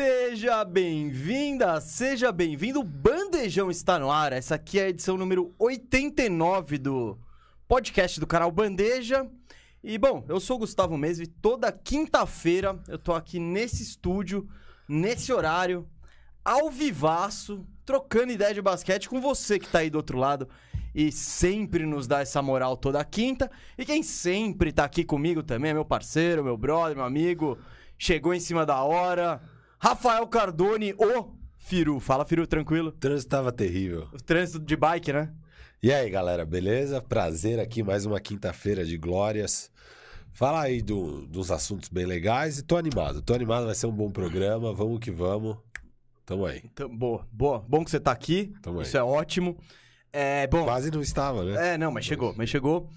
Seja bem-vinda, seja bem-vindo. O Bandejão está no ar. Essa aqui é a edição número 89 do podcast do canal Bandeja. E bom, eu sou o Gustavo Mesmo e toda quinta-feira eu tô aqui nesse estúdio, nesse horário, ao vivaço, trocando ideia de basquete com você que tá aí do outro lado e sempre nos dá essa moral toda quinta. E quem sempre tá aqui comigo também é meu parceiro, meu brother, meu amigo. Chegou em cima da hora. Rafael Cardone, o Firu. Fala, Firu, tranquilo? O trânsito tava terrível. O trânsito de bike, né? E aí, galera, beleza? Prazer aqui, mais uma quinta-feira de glórias. Fala aí do, dos assuntos bem legais e tô animado. Tô animado, vai ser um bom programa. Vamos que vamos. Tamo aí. Então, boa, boa. Bom que você tá aqui. Tamo aí. Isso é ótimo. É, bom. Quase não estava, né? É, não, mas chegou, mas chegou.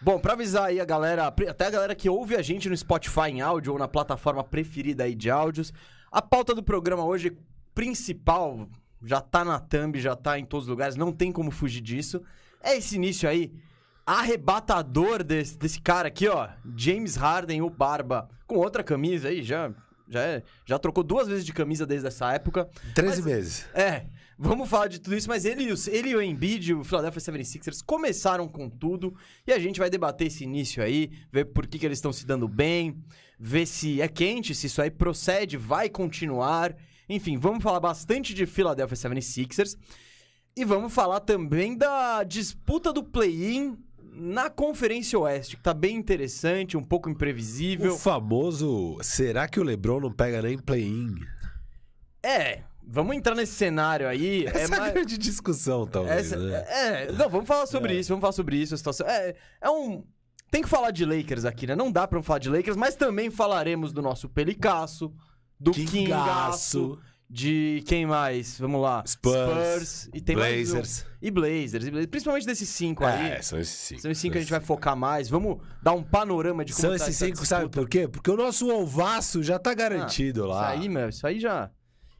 Bom, pra avisar aí a galera, até a galera que ouve a gente no Spotify em áudio ou na plataforma preferida aí de áudios, a pauta do programa hoje principal já tá na thumb, já tá em todos os lugares, não tem como fugir disso. É esse início aí arrebatador desse, desse cara aqui, ó, James Harden, o Barba, com outra camisa aí, já já, é, já trocou duas vezes de camisa desde essa época. 13 Mas- meses. é, vamos falar de tudo isso, mas ele, e o- ele e o Embiid, o Philadelphia 76ers, começaram com tudo e a gente vai debater esse início aí, ver por que, que eles estão se dando bem, ver se é quente, se isso aí procede, vai continuar. Enfim, vamos falar bastante de Philadelphia 76ers e vamos falar também da disputa do play-in na Conferência Oeste, que tá bem interessante, um pouco imprevisível. O famoso, será que o LeBron não pega nem play-in? É, vamos entrar nesse cenário aí. Essa é a mais- grande discussão, talvez, Essa- né? É, não, vamos falar sobre É. isso, vamos falar sobre isso, a situação. É, é um. Tem que falar de Lakers aqui, né? Não dá pra não falar de Lakers, mas também falaremos do nosso Pelicasso, do Kingaço, de quem mais? Vamos lá. Spurs, e tem mais Blazers. um- e Blazers, e Blazers, principalmente desses cinco aí. É, são esses cinco. São esses cinco que a gente vai focar mais. Vamos dar um panorama de como São tá esses cinco, sabe disputa. por quê? Porque o nosso alvaço já tá garantido Ah, lá. Isso aí, meu, isso aí já.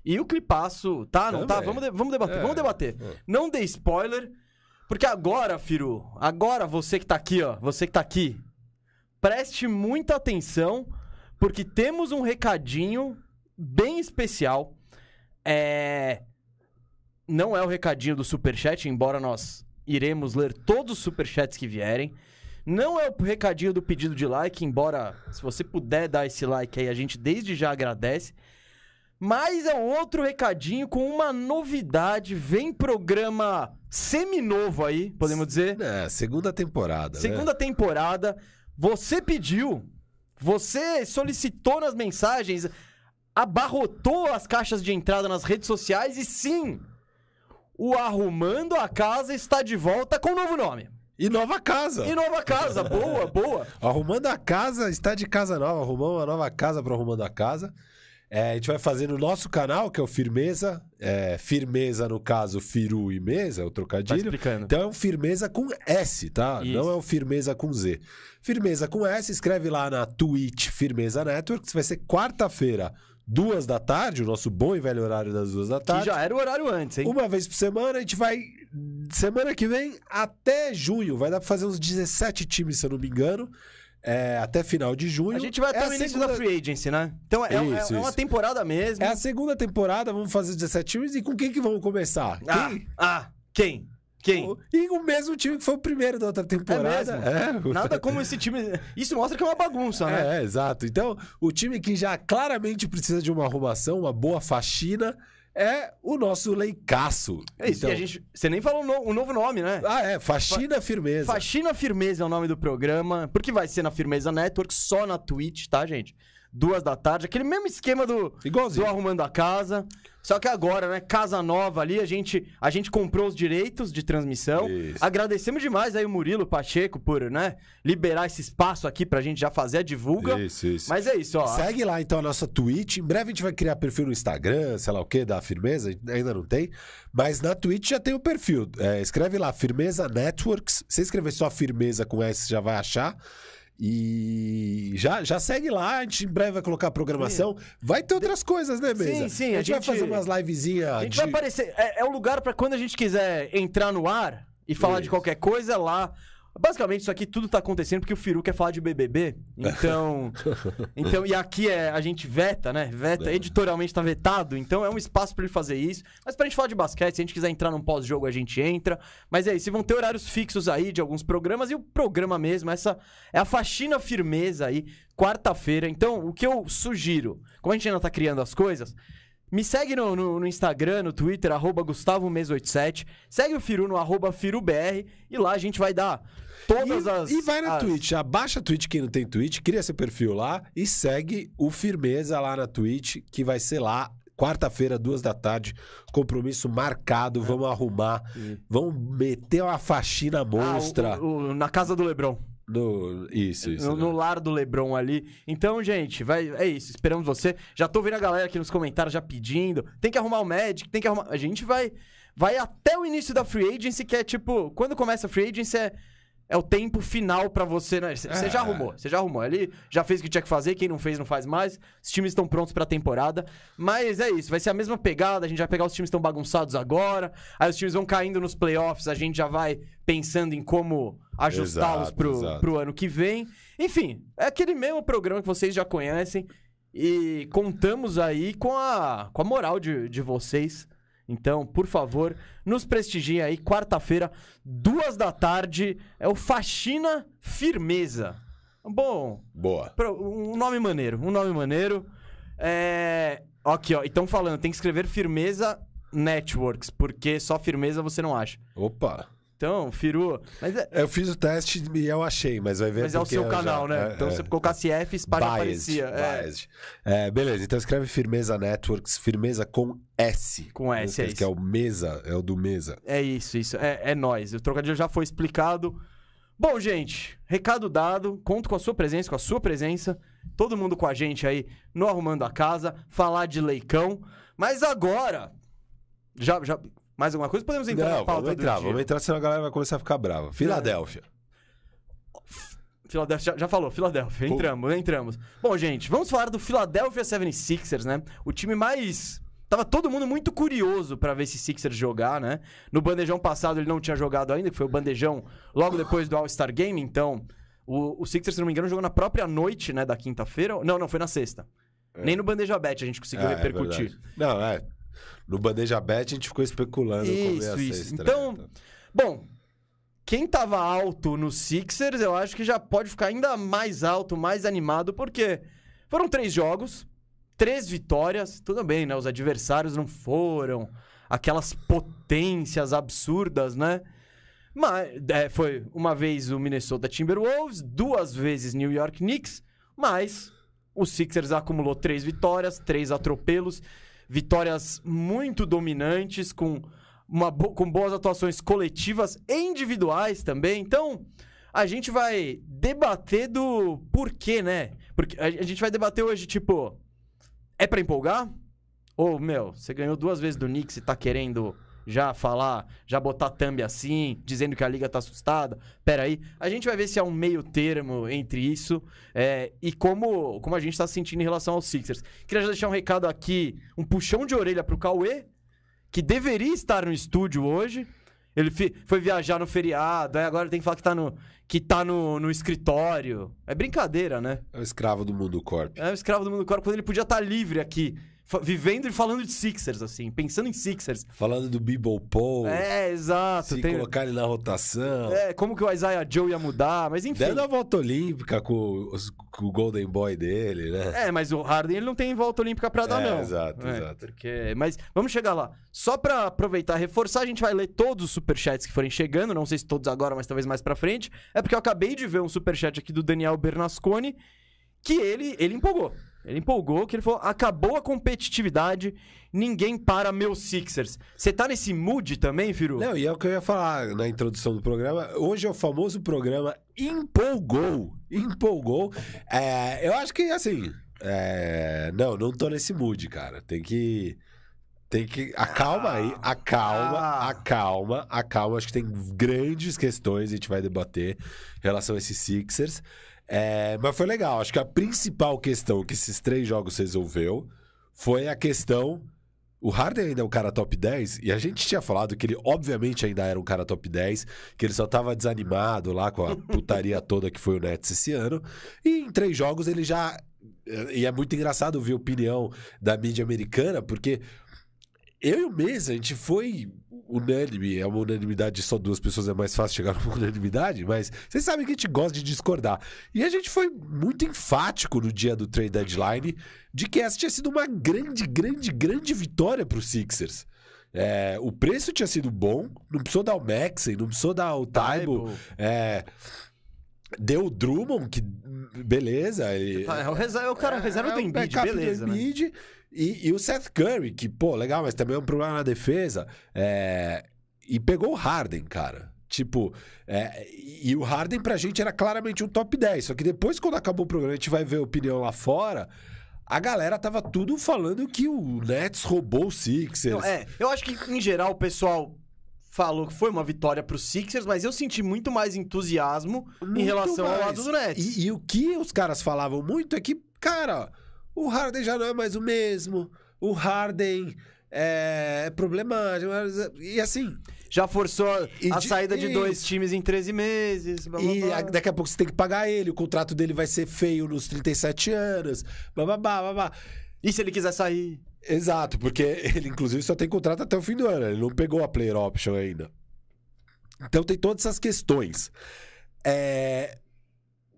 E o clipaço, tá? Não tá? Também. Vamos, de- vamos debater, É, vamos debater. é. Não dê spoiler, porque agora, Firu, agora você que tá aqui, ó, você que tá aqui, preste muita atenção, porque temos um recadinho bem especial. É. Não é o recadinho do Superchat, embora nós iremos ler todos os Superchats que vierem. Não é o recadinho do pedido de like, embora se você puder dar esse like aí, a gente desde já agradece. Mas é outro recadinho com uma novidade. Vem programa seminovo aí, podemos dizer. É, segunda temporada, né? Segunda temporada. Você pediu, você solicitou nas mensagens, abarrotou as caixas de entrada nas redes sociais e sim, o Arrumando a Casa está de volta com um novo nome. E nova casa. E nova casa, boa, boa. Arrumando a casa, está de casa nova. Arrumamos uma nova casa para Arrumando a Casa. É, a gente vai fazer no nosso canal, que é o Firmeza. É, firmeza, no caso, Firu e Mesa, é o Tá trocadilho. explicando. Então é um Firmeza com S, tá? Isso. Não é um Firmeza com Z. Firmeza com S, escreve lá na Twitch Firmeza Networks. Vai ser quarta-feira, duas da tarde, o nosso bom e velho horário das duas da Que tarde. já era o horário antes, hein? Uma vez por semana, a gente vai. Semana que vem até junho. Vai dar pra fazer uns 17 times, se eu não me engano. É, até final de junho. A gente vai É até a o início segunda- da free agency, né? Então é, é- Isso, é uma isso. temporada mesmo. É a segunda temporada, vamos fazer 17 times. E com quem que vamos começar? Ah, Quem? ah, quem? Quem? E o mesmo time que foi o primeiro da outra temporada. mesmo? É. Nada como esse time. Isso mostra que é uma bagunça, né? É, exato. Então, o time que já claramente precisa de uma arrumação, uma boa faxina, é o nosso leicaço. É isso. Então- a gente. Você nem falou o no- o novo nome, né? Ah, é, faxina firmeza. Faxina Firmeza é o nome do programa, porque vai ser na Firmeza Network, só na Twitch, tá, gente? Duas da tarde, aquele mesmo esquema do, Igualzinho. do Arrumando a Casa. Só que agora, né, casa nova ali, a gente, a gente comprou os direitos de transmissão. Isso. Agradecemos demais aí o Murilo Pacheco por, né, liberar esse espaço aqui pra gente já fazer a divulga. Isso, isso. Mas é isso, ó. Segue lá então a nossa Twitch. Em breve a gente vai criar perfil no Instagram, sei lá o que, da Firmeza, ainda não tem. Mas na Twitch já tem o perfil. É, escreve lá, Firmeza Networks. Se escrever só Firmeza com S, já vai achar. E já, já segue lá, a gente em breve vai colocar a programação. Vai ter outras coisas, né, Mesa? Sim, sim, A a gente, vai fazer umas livezinhas. A gente de... vai aparecer. É, é o lugar pra quando a gente quiser entrar no ar e falar de Isso. qualquer coisa lá. Basicamente, isso aqui tudo tá acontecendo porque o Firu quer falar de BBB. Então. então e aqui é, a gente veta, né? Veta, editorialmente tá vetado. Então é um espaço pra ele fazer isso. Mas pra gente falar de basquete, se a gente quiser entrar num pós-jogo, a gente entra. Mas é isso, vão ter horários fixos aí de alguns programas e o programa mesmo. Essa é a faxina firmeza aí, quarta-feira. Então, o que eu sugiro, como a gente ainda tá criando as coisas. Me segue no, no, no Instagram, no Twitter, arroba GustavoMes87. Segue o Firu no arroba FiruBR. E lá a gente vai dar todas e, as. E vai na as... Twitch. Abaixa a Twitch quem não tem Twitch, cria seu perfil lá e segue o Firmeza lá na Twitch, que vai ser lá. Quarta-feira, duas da tarde, compromisso marcado. Vamos arrumar, vamos meter uma faxina monstra. Ah, o- o- na casa do Lebron. no... Isso, isso. no, né? no lar do Lebron ali. Então, gente, vai, é isso. Esperamos você. Já tô vendo a galera aqui nos comentários já pedindo. Tem que arrumar o Magic, tem que arrumar. A gente vai, vai até o início da Free Agency, que é tipo. Quando começa a Free Agency é. É o tempo final pra você, né? Você É. já arrumou, você já arrumou. Ali já fez o que tinha que fazer, quem não fez não faz mais. Os times estão prontos pra temporada. Mas é isso, vai ser a mesma pegada. A gente vai pegar os times que estão bagunçados agora. Aí os times vão caindo nos playoffs, a gente já vai pensando em como ajustá-los pro, exato. pro ano que vem. Enfim, é aquele mesmo programa que vocês já conhecem. E contamos aí com a, com a moral de, de vocês. Então, por favor, nos prestigiem aí. Quarta-feira, duas da tarde, é o Faxina Firmeza. Bom, Boa. um nome maneiro, um nome maneiro. É... Aqui, ó, então falando, tem que escrever Firmeza Networks, porque só Firmeza você não acha. Opa. Então, Firu... Mas é, Eu fiz o teste e eu achei, mas vai ver mas é o seu eu canal, já- né? é, então, é. se você colocasse F, Spa já Biased, aparecia. É, biased. É, beleza, então escreve Firmeza Networks, Firmeza com S. Com S, é esquece isso. Que é o Mesa, é o do Mesa. É isso, isso. É, é nóis. O trocadilho já foi explicado. Bom, gente, recado dado. Conto com a sua presença, com a sua presença. Todo mundo com a gente aí no Arrumando a Casa. Falar de leicão. Mas agora. Já. já mais alguma coisa? Podemos entrar na Não, pauta vamos entrar, vamos entrar, senão a galera vai começar a ficar brava. Filadélfia. Philadelphia, já, já falou, Philadelphia. Entramos, entramos. Bom, gente, vamos falar do Philadelphia 76ers, né? O time mais. Tava todo mundo muito curioso pra ver esse Sixers jogar, né? No bandejão passado ele não tinha jogado ainda, que foi o bandejão logo depois do All-Star Game, então. O, o Sixers, se não me engano, jogou na própria noite, né, da quinta-feira. Não, não, foi na sexta. Nem no Bandeja Bet a gente conseguiu É, é repercutir. verdade. Não, é. No Bandeja Bet a gente ficou especulando Isso, isso. Então. Bom, quem tava alto no Sixers, eu acho que já pode ficar ainda mais alto, mais animado, porque foram três jogos, três vitórias, tudo bem, né? Os adversários não foram aquelas potências absurdas, né? Mas é, foi uma vez o Minnesota Timberwolves, duas vezes New York Knicks, mas o Sixers acumulou três vitórias, três atropelos, vitórias muito dominantes, com, uma bo- com boas atuações coletivas e individuais também. Então, a gente vai debater do porquê, né? Porque a gente vai debater hoje, tipo, é pra empolgar? Ou, meu, você ganhou duas vezes do Knicks e tá querendo já falar, já botar thumb assim, dizendo que a liga tá assustada? Pera aí. A gente vai ver se há um meio termo entre isso é, e como, como a gente tá se sentindo em relação aos Sixers. Queria já deixar um recado aqui, um puxão de orelha pro Cauê, que deveria estar no estúdio hoje. Ele foi viajar no feriado, aí agora tem que falar que tá no, que tá no, no escritório. É brincadeira, né? É o escravo do mundo corp. É o escravo do mundo do corpo quando ele podia estar livre aqui, vivendo e falando de Sixers, assim, pensando em Sixers. Falando do Bible Paul, É, exato. se tem- colocar ele na rotação. É, como que o Isaiah Joe ia mudar, mas enfim. Dando a volta olímpica com, os- com o Golden Boy dele, né? É, mas o Harden ele não tem volta olímpica pra dar, É, não. exato, É, exato. Porque... Mas vamos chegar lá. Só pra aproveitar e reforçar, a gente vai ler todos os superchats que forem chegando. Não sei se todos agora, mas talvez mais pra frente. É porque eu acabei de ver um superchat aqui do Daniel Bernasconi que ele, ele empolgou. Ele empolgou, que ele falou: acabou a competitividade, ninguém para meus Sixers. Você tá nesse mood também, Firu? Não, e é o que eu ia falar na introdução do programa. Hoje é o famoso programa Empolgou. Empolgou. É, eu acho que, assim... é, não, não tô nesse mood, cara. Tem que... Tem que... Acalma aí. Acalma, Ah. acalma, acalma. Acho que tem grandes questões a gente vai debater em relação a esses Sixers. É, mas foi legal. Acho que a principal questão que esses três jogos resolveu foi a questão... O Harden ainda é um cara top 10, e a gente tinha falado que ele, obviamente, ainda era um cara top 10, que ele só tava desanimado lá com a putaria toda que foi o Nets esse ano. E em três jogos ele já. E é muito engraçado ver a opinião da mídia americana, porque eu e o Mesa, a gente foi unânime, é uma unanimidade de só duas pessoas, é mais fácil chegar numa unanimidade, mas vocês sabem que a gente gosta de discordar. E a gente foi muito enfático no dia do trade deadline de que essa tinha sido uma grande, grande, grande vitória para os Sixers. É, o preço tinha sido bom, não precisou dar o Maxey, não precisou dar o Taibo. É, deu o Drummond, que beleza. Ele, É o, reserva, é o cara reserva do é Embiid, backup do beleza, né? E, e o Seth Curry, que, pô, legal, mas também é um problema na defesa. É, E pegou o Harden, cara. Tipo, é, e o Harden pra gente era claramente um top 10. Só que depois, quando acabou o programa, a gente vai ver a opinião lá fora. A galera tava tudo falando que o Nets roubou o Sixers. Não, é, eu acho que, em geral, o pessoal falou que foi uma vitória pro Sixers, mas eu senti muito mais entusiasmo em Muito relação ao mais. lado do Nets. E, e o que os caras falavam muito é que, cara, o Harden já não é mais o mesmo. O Harden é problemático. E assim, Já forçou a, E de- saída de dois times em 13 meses. blá, blá, e blá. daqui a pouco você tem que pagar ele. O contrato dele vai ser feio nos 37 anos. Bababá, babá. E se ele quiser sair? Exato, porque ele, inclusive, só tem contrato até o fim do ano. Ele não pegou a player option ainda. Então tem todas essas questões. É,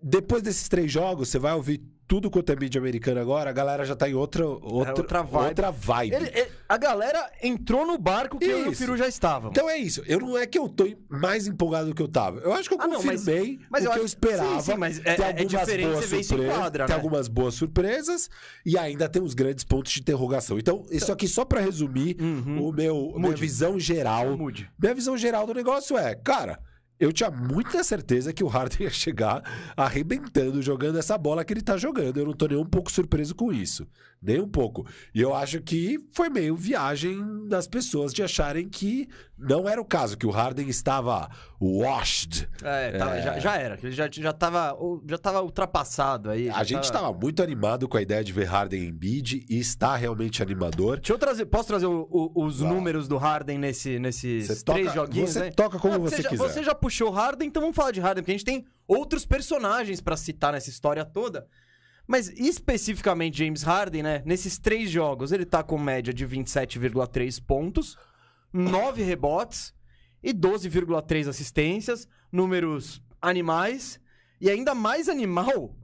Depois desses três jogos, você vai ouvir tudo quanto é mídia americana agora, a galera já tá em outra, outra, outra vibe. outra vibe. Ele- ele- a galera entrou no barco que eu e o Isso. Firu já estávamos. Então é isso. Eu não é que eu tô mais empolgado do que eu tava. Eu acho que eu Ah, não, mas- confirmei mas o eu que eu acho- esperava. sim, sim, mas é- tem é algumas diferente boas isso surpresas. quadra, tem né? algumas boas surpresas e ainda tem uns grandes pontos de interrogação. Então, isso aqui só pra resumir o meu minha visão geral. Mude. Minha visão geral do negócio é, cara, eu tinha muita certeza que o Harden ia chegar arrebentando, jogando essa bola que ele tá jogando. Eu não tô nem um pouco surpreso com isso. Nem um pouco. E eu acho que foi meio viagem das pessoas de acharem que não era o caso, que o Harden estava washed. É, tava- Já, já era. Ele já, já, tava, já tava ultrapassado aí. A gente tava- estava muito animado com a ideia de ver Harden em bid e está realmente animador. Deixa eu trazer. Posso trazer o- o- os Vai. números do Harden nesse, nesses Você três toca- joguinhos? você né? toca como Ah, você já, quiser. Você já puxou Harden, então vamos falar de Harden, porque a gente tem outros personagens pra citar nessa história toda. Mas especificamente James Harden, né? Nesses três jogos, ele tá com média de 27,3 pontos, 9 rebotes e 12,3 assistências, números animais. E ainda mais animal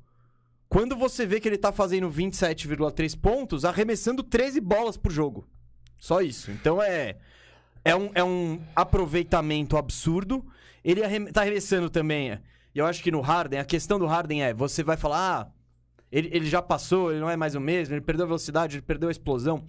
quando você vê que ele tá fazendo 27,3 pontos, arremessando 13 bolas por jogo. Só isso. Então é. É um, é um aproveitamento absurdo. Ele arrem- tá arremessando também. é. E eu acho que no Harden, a questão do Harden é: você vai falar, ah, ele, ele já passou, ele não é mais o mesmo, ele perdeu a velocidade, ele perdeu a explosão.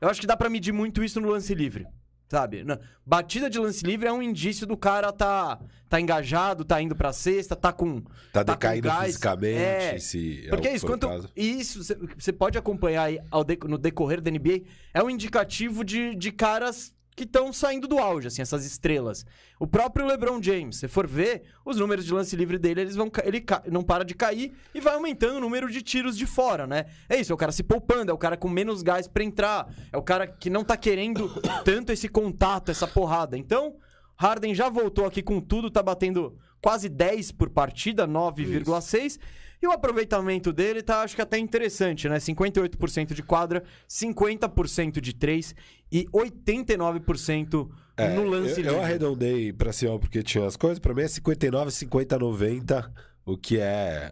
Eu acho que dá pra medir muito isso no lance livre. Sabe? Na- Batida de lance livre é um indício do cara tá, tá engajado, tá indo pra cesta, tá com. Tá com decaindo gás. fisicamente, É, se porque o é isso, quanto, caso. isso você- você pode acompanhar aí ao de- no decorrer da NBA, é um indicativo de, de caras que estão saindo do auge, assim, essas estrelas. O próprio LeBron James, se for ver, os números de lance livre dele, eles vão, ele não para de cair e vai aumentando o número de tiros de fora, né? É isso, é o cara se poupando, é o cara com menos gás pra entrar, é o cara que não tá querendo tanto esse contato, essa porrada. Então, Harden já voltou aqui com tudo, tá batendo quase 10 por partida, 9,6. E o aproveitamento dele tá, acho que até interessante, né? 58% de quadra, 50% de 3 e 89% É, no lance eu, eu arredondei pra cima porque tinha as coisas. Pra mim é 59, 50, 90, o que é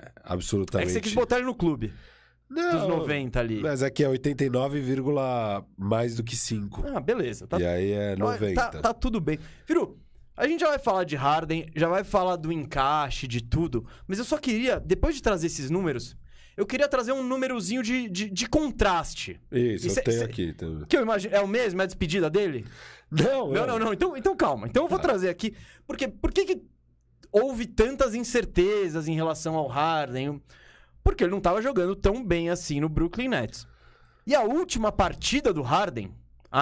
É absolutamente... que você quis botar ele no clube, Não, dos 90 ali. Mas aqui é 89, vírgula mais do que 5. Ah, beleza. Tá, E aí é 90. tá, tá tudo bem. Firu, a gente já vai falar de Harden, já vai falar do encaixe, de tudo. Mas eu só queria, depois de trazer esses números, eu queria trazer um númerozinho de, de, de contraste. Isso, E eu cê- tenho cê- aqui também. Que eu imagino. É o mesmo? É a despedida dele? Não, Não, não, não. Então, então calma. Então eu Tá. vou trazer aqui. Porque por que, que houve tantas incertezas em relação ao Harden? Porque ele não estava jogando tão bem assim no Brooklyn Nets. E a última partida do Harden,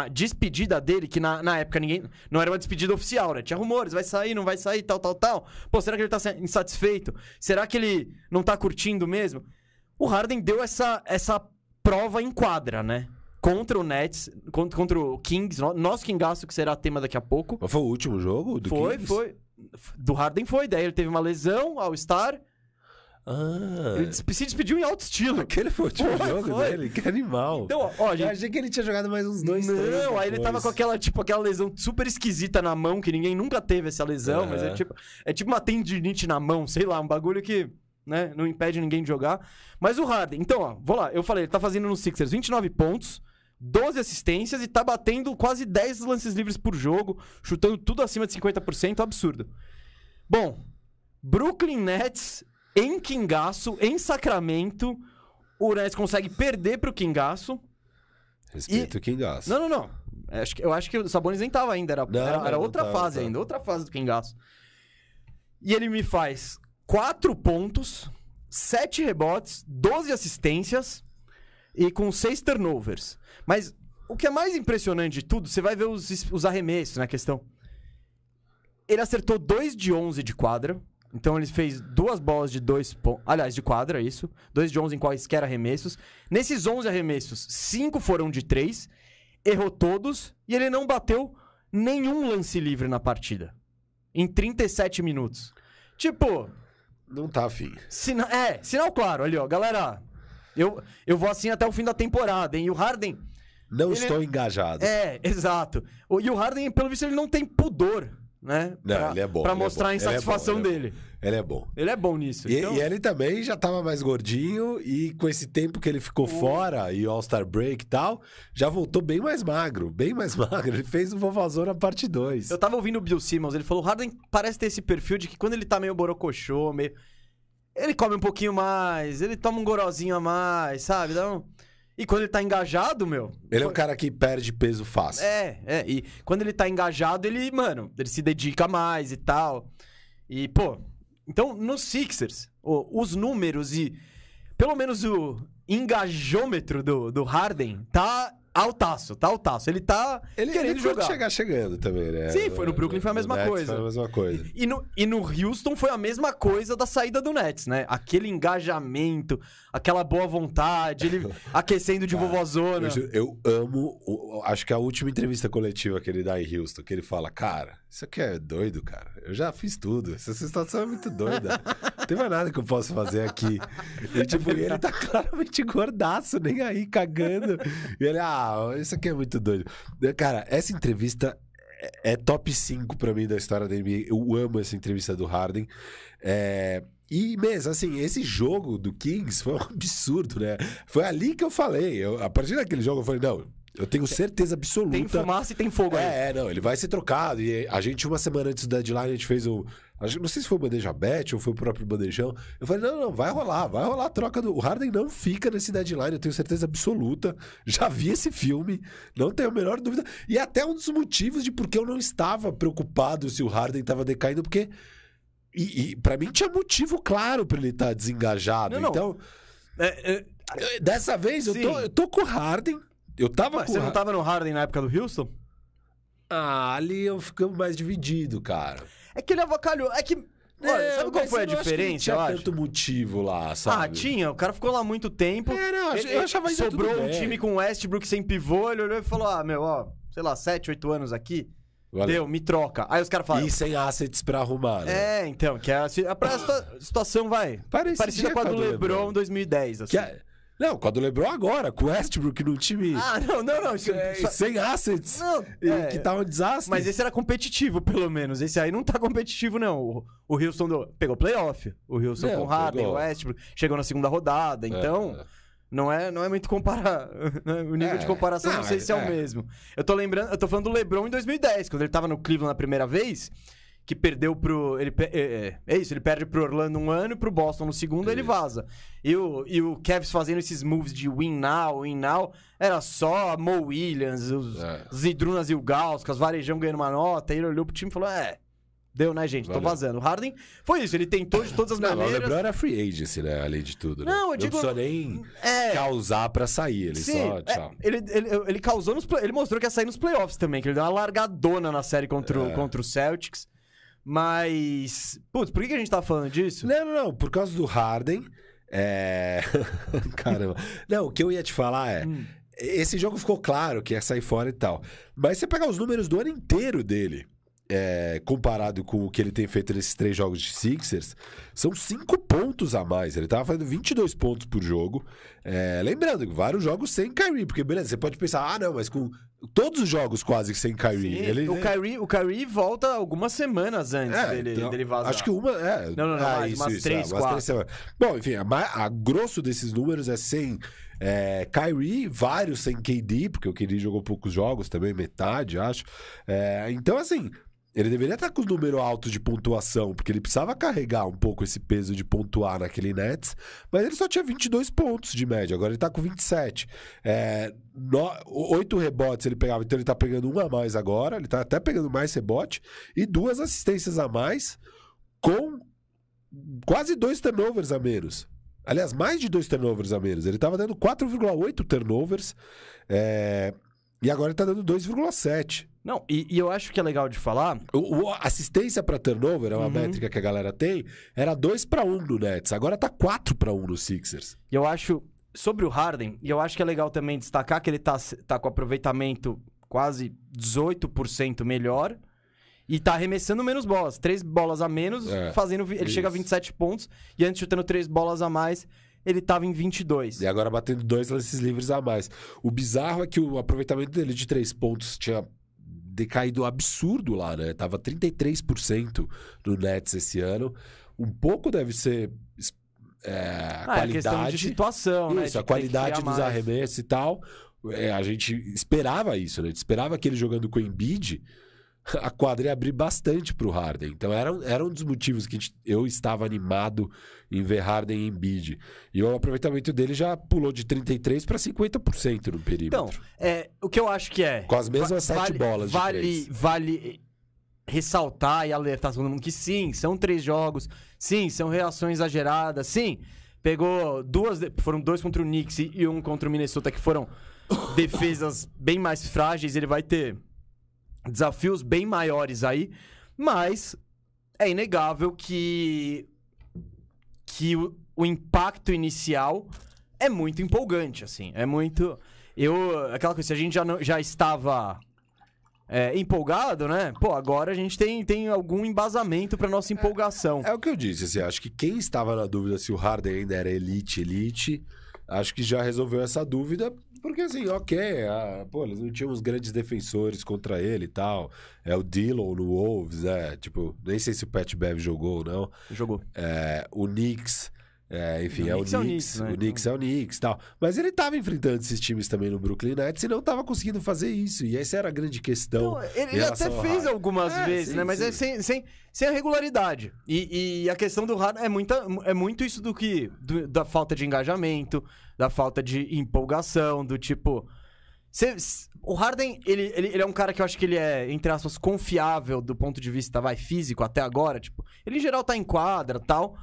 a despedida dele, que na, na época ninguém. Não era uma despedida oficial, né? Tinha rumores, vai sair, não vai sair, tal, tal, tal. Pô, será que ele tá insatisfeito? Será que ele não tá curtindo mesmo? O Harden deu essa, essa prova em quadra, né? contra o Nets, contra, contra o Kings, no- nosso Kingaço, que será tema daqui a pouco. Mas foi o último jogo do foi, Kings? foi. Do Harden foi, daí ele teve uma lesão ao Star. Ah, Ele se despediu em alto estilo. aquele foi o último Foi, jogo foi. dele? Que animal. Então, ó, ó, Eu gente. achei que ele tinha jogado mais uns dois, não, três aí ele tava com aquela, tipo, aquela lesão super esquisita na mão, que ninguém nunca teve essa lesão, mas é tipo, é tipo uma tendinite na mão, sei lá, um bagulho que, né, não impede ninguém de jogar. Mas o Harden, então, ó, vou lá, eu falei, ele tá fazendo no Sixers 29 pontos, 12 assistências e tá batendo quase 10 lances livres por jogo, chutando tudo acima de 50%, absurdo. Bom, Brooklyn Nets em Kingaço, em Sacramento, o Nets consegue perder pro Kingaço. Respeito o Kingaço. Não, não, não. Acho que- eu acho que o Sabonis nem tava ainda. Era, Não, era, não, era não outra tava, fase ainda, outra fase do Kingaço. E ele me faz 4 pontos, 7 rebotes, 12 assistências e com 6 turnovers. Mas o que é mais impressionante de tudo, você vai ver os, os arremessos na questão. Ele acertou 2 de 11 de quadra. Então ele fez duas bolas de 2 pontos. Aliás, de quadra, isso. 2 de 11 em quaisquer arremessos. Nesses 11 arremessos, 5 foram de 3. Errou todos. E ele não bateu nenhum lance livre na partida. Em 37 minutos. Tipo, Não tá afim. sina é, sinal claro ali, ó. Galera, eu, eu vou assim até o fim da temporada, hein? E o Harden. Não Ele- estou engajado. É, exato. E o Harden, pelo visto, ele não tem pudor, né? Não, pra, ele é bom, Pra ele é mostrar bom, a é insatisfação ele é bom. dele. Ele é bom. Ele é bom nisso. E, então... e ele também já tava mais gordinho e com esse tempo que ele ficou fora e All-Star Break e tal, já voltou bem mais magro, bem mais magro. Ele fez o Vovozão na parte 2. Eu tava ouvindo o Bill Simmons, ele falou: o Harden parece ter esse perfil de que quando ele tá meio borocochô, meio. Ele come um pouquinho mais, ele toma um gorozinho a mais, sabe? Dá um- E quando ele tá engajado, meu. Ele é um cara que perde peso fácil. É, é. E quando ele tá engajado, ele, mano, ele se dedica mais e tal. E, pô. Então, no Sixers, os números e. Pelo menos o engajômetro do, do Harden tá altaço, tá altaço. Ele tá Ele, querendo ele jogar. chegar chegando também, né? Sim, foi no Brooklyn, foi a mesma coisa. Foi a mesma coisa. E no, e no Houston foi a mesma coisa da saída do Nets, né? Aquele engajamento, aquela boa vontade, ele aquecendo de vovozona. Eu, juro, eu amo, acho que a última entrevista coletiva que ele dá em Houston, que ele fala, cara, isso aqui é doido, cara. Eu já fiz tudo. Essa situação é muito doida. Não tem mais nada que eu possa fazer aqui. E, tipo, ele tá claramente gordaço, nem aí, cagando. E ele, ah, isso aqui é muito doido. Cara, essa entrevista é, é top 5 pra mim da história da NBA. Eu amo essa entrevista do Harden. É, E mesmo, assim, esse jogo do Kings foi um absurdo, né? Foi ali que eu falei. Eu- a partir daquele jogo eu falei, não, eu tenho certeza absoluta. Tem fumaça e tem fogo aí. É, é, não, ele vai ser trocado. E a gente, uma semana antes do deadline, a gente fez o. gente- Não sei se foi o Bandeja Bet ou foi o próprio Bandejão. Eu falei, não, não, vai rolar, vai rolar a troca do. O Harden não fica nesse deadline, eu tenho certeza absoluta. Já vi esse filme, não tenho a menor dúvida. E é até um dos motivos de por que eu não estava preocupado se o Harden estava decaindo, porque. E, e para mim tinha motivo claro pra ele estar desengajado. Não, não. Então, É, é, dessa vez eu tô, eu tô com o Harden. Eu tava mas com você não tava no Harden na época do Houston? Ah, ali eu ficamos mais dividido, cara. É que ele avacalhou. É que. Olha, É, sabe qual foi a diferença? Tinha eu acho? tanto motivo lá, Ah, sabe? tinha. O cara ficou lá muito tempo. É, não, Ele- eu achava ainda Sobrou tudo um bem. time com Westbrook sem pivô. Ele olhou e falou: Ah, meu, ó, sei lá, 7, 8 anos aqui. Valeu. Deu, me troca. Aí os caras falaram. E sem assets pra arrumar, né? É, então, que é a, a, a situa- situação vai. Parecia Parecida com a do LeBron em 2010, assim. Que é- Não, com a do LeBron agora, com o Westbrook num time Ah, não, não, não. Isso, é, sem assets. não, é, Que tá um desastre. Mas esse era competitivo, pelo menos. Esse aí não tá competitivo, não. O, o Houston do- pegou playoff. O Houston Não, com o Harden, o Westbrook, chegou na segunda rodada. Então, É. não, é, não é muito comparar. né? O nível É. de comparação não, Não, sei se é, é. o mesmo. Eu tô lembrando, eu tô falando do LeBron em 2010, quando ele tava no Cleveland na primeira vez, que perdeu pro. Ele, é, é, é isso, ele perde pro Orlando um ano e pro Boston no segundo, ele vaza. E o, e o Cavs fazendo esses moves de win now, win now, era só Mo Williams, os É. Zidrunas e o Gauskas, varejão ganhando uma nota, ele olhou pro time e falou: É, deu, né, gente? Tô Valeu. vazando. O Harden foi isso, ele tentou de todas as Não, mas o maneiras. LeBron era free agency, né? Além de tudo. Né? Não, eu digo- Não precisou nem É. causar pra sair. Ele Sim, só, é, tchau. ele, ele, ele causou nos play- Ele mostrou que ia sair nos playoffs também, que ele deu uma largadona na série contra, o, É. contra o Celtics. Mas. Putz, por que, a gente tá falando disso? Não, não, não. Por causa do Harden. É. Caramba. Não, o que eu ia te falar é. Hum. esse jogo ficou claro que ia sair fora e tal. Mas você pegar os números do ano inteiro dele, é, comparado com o que ele tem feito nesses três jogos de Sixers, são cinco pontos a mais. Ele tava fazendo 22 pontos por jogo. É, lembrando que vários jogos sem Kyrie, porque beleza, você pode pensar, ah, não, mas com todos os jogos quase sem Kyrie. Sim, ele, o, Kyrie, o Kyrie volta algumas semanas antes É, dele, então, dele vazar. Acho que uma. É, Não, não, não, ah, mais, umas três, quatro. semanas. Bom, enfim, a, a grosso desses números é sem é, Kyrie, vários sem KD, porque o KD jogou poucos jogos também, metade, acho. É, então, assim. Ele deveria estar com os números altos de pontuação, porque ele precisava carregar um pouco esse peso de pontuar naquele Nets, mas ele só tinha 22 pontos de média, agora ele tá com 27. É, no, oito rebotes ele pegava, então ele tá pegando um a mais agora, ele tá até pegando mais rebote, e duas assistências a mais, com quase dois turnovers a menos. Aliás, mais de dois turnovers a menos. Ele tava dando 4,8 turnovers, é, e agora ele tá dando 2,7. Não, e, e eu acho que é legal de falar. O, o- assistência para turnover, é uma Uhum. métrica que a galera tem, era 2 para 1 no Nets, agora tá 4 para 1 no Sixers. E eu acho. Sobre o Harden, e eu acho que é legal também destacar que ele tá, tá com aproveitamento quase 18% melhor. E tá arremessando menos bolas. Três bolas a menos, É, fazendo. Ele chega a isso. 27 pontos. E antes chutando três bolas a mais, ele tava em 22. E agora batendo dois lances livres a mais. O bizarro é que o aproveitamento dele de 3 pontos tinha decaído absurdo lá, né? Tava 33% no Nets esse ano. Um pouco deve ser é, a Ah, é questão de qualidade. situação, né? Isso, De a qualidade dos mais. arremessos e tal. É, a gente esperava isso, né? A gente esperava que ele jogando com o Embiid, a quadra ia abrir bastante pro Harden. Então era, um- era um dos motivos que gente- eu estava animado em ver Harden e Embiid. E o aproveitamento dele já pulou de 33% para 50% no perímetro. Então, é, o que eu acho que é. Com as mesmas va- sete vale, bolas de vale, três. Vale ressaltar e alertar todo mundo que sim, são três jogos, sim, são reações exageradas, sim. Pegou duas. Foram dois contra o Knicks e um contra o Minnesota que foram defesas bem mais frágeis. Ele vai ter desafios bem maiores aí. Mas é inegável que. que o, o impacto inicial é muito empolgante, assim. É muito. Eu. Aquela coisa, se a gente já, não- já estava é, empolgado, né? Pô, agora a gente tem, tem algum embasamento pra nossa empolgação. É o que eu disse, assim, acho que quem estava na dúvida se o Harden ainda era elite, elite, acho que já resolveu essa dúvida, porque assim, ok, ah, pô, eles não tinham os grandes defensores contra ele e tal, é o Dillon no Wolves, é, tipo, nem sei se o Pat Bev jogou ou não, Jogou. é, o Knicks, é, enfim, O é o Knicks é o Knicks, né? o Knicks é o Knicks e tal, mas ele tava enfrentando esses times também no Brooklyn Nets e não tava conseguindo fazer isso, e essa era a grande questão. Não, ele, ele até fez algumas É, vezes, sim, né? Mas sim. é sem, sem, sem a regularidade. E, e a questão do Harden é, muita, é muito isso do que. do- da falta de engajamento, da falta de empolgação, do tipo. cê- o Harden, ele, ele, ele é um cara que eu acho que ele é, entre aspas, confiável do ponto de vista, vai, físico até agora. Tipo, ele em geral tá em quadra tal.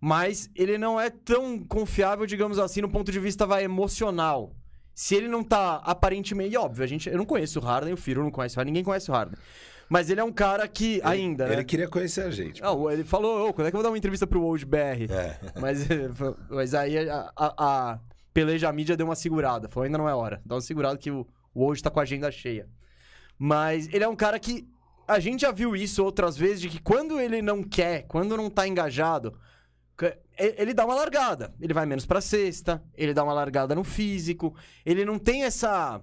Mas ele não é tão confiável, digamos assim, no ponto de vista, vai, emocional. Se ele não tá aparentemente. E óbvio, a gente, eu não conheço o Harden, o Firo não conhece o Harden, ninguém conhece o Harden. Mas ele é um cara que, ainda, Ele né? queria conhecer a gente. Não, ele falou, ô, quando é que eu vou dar uma entrevista pro Old BR? É. Mas, mas aí a, a, a peleja mídia deu uma segurada. Falou, ainda não é hora. Dá uma segurada que o, o Old tá com a agenda cheia. Mas ele é um cara que. A gente já viu isso outras vezes, de que quando ele não quer, quando não tá engajado, ele dá uma largada. Ele vai menos pra sexta, ele dá uma largada no físico. Ele não tem essa.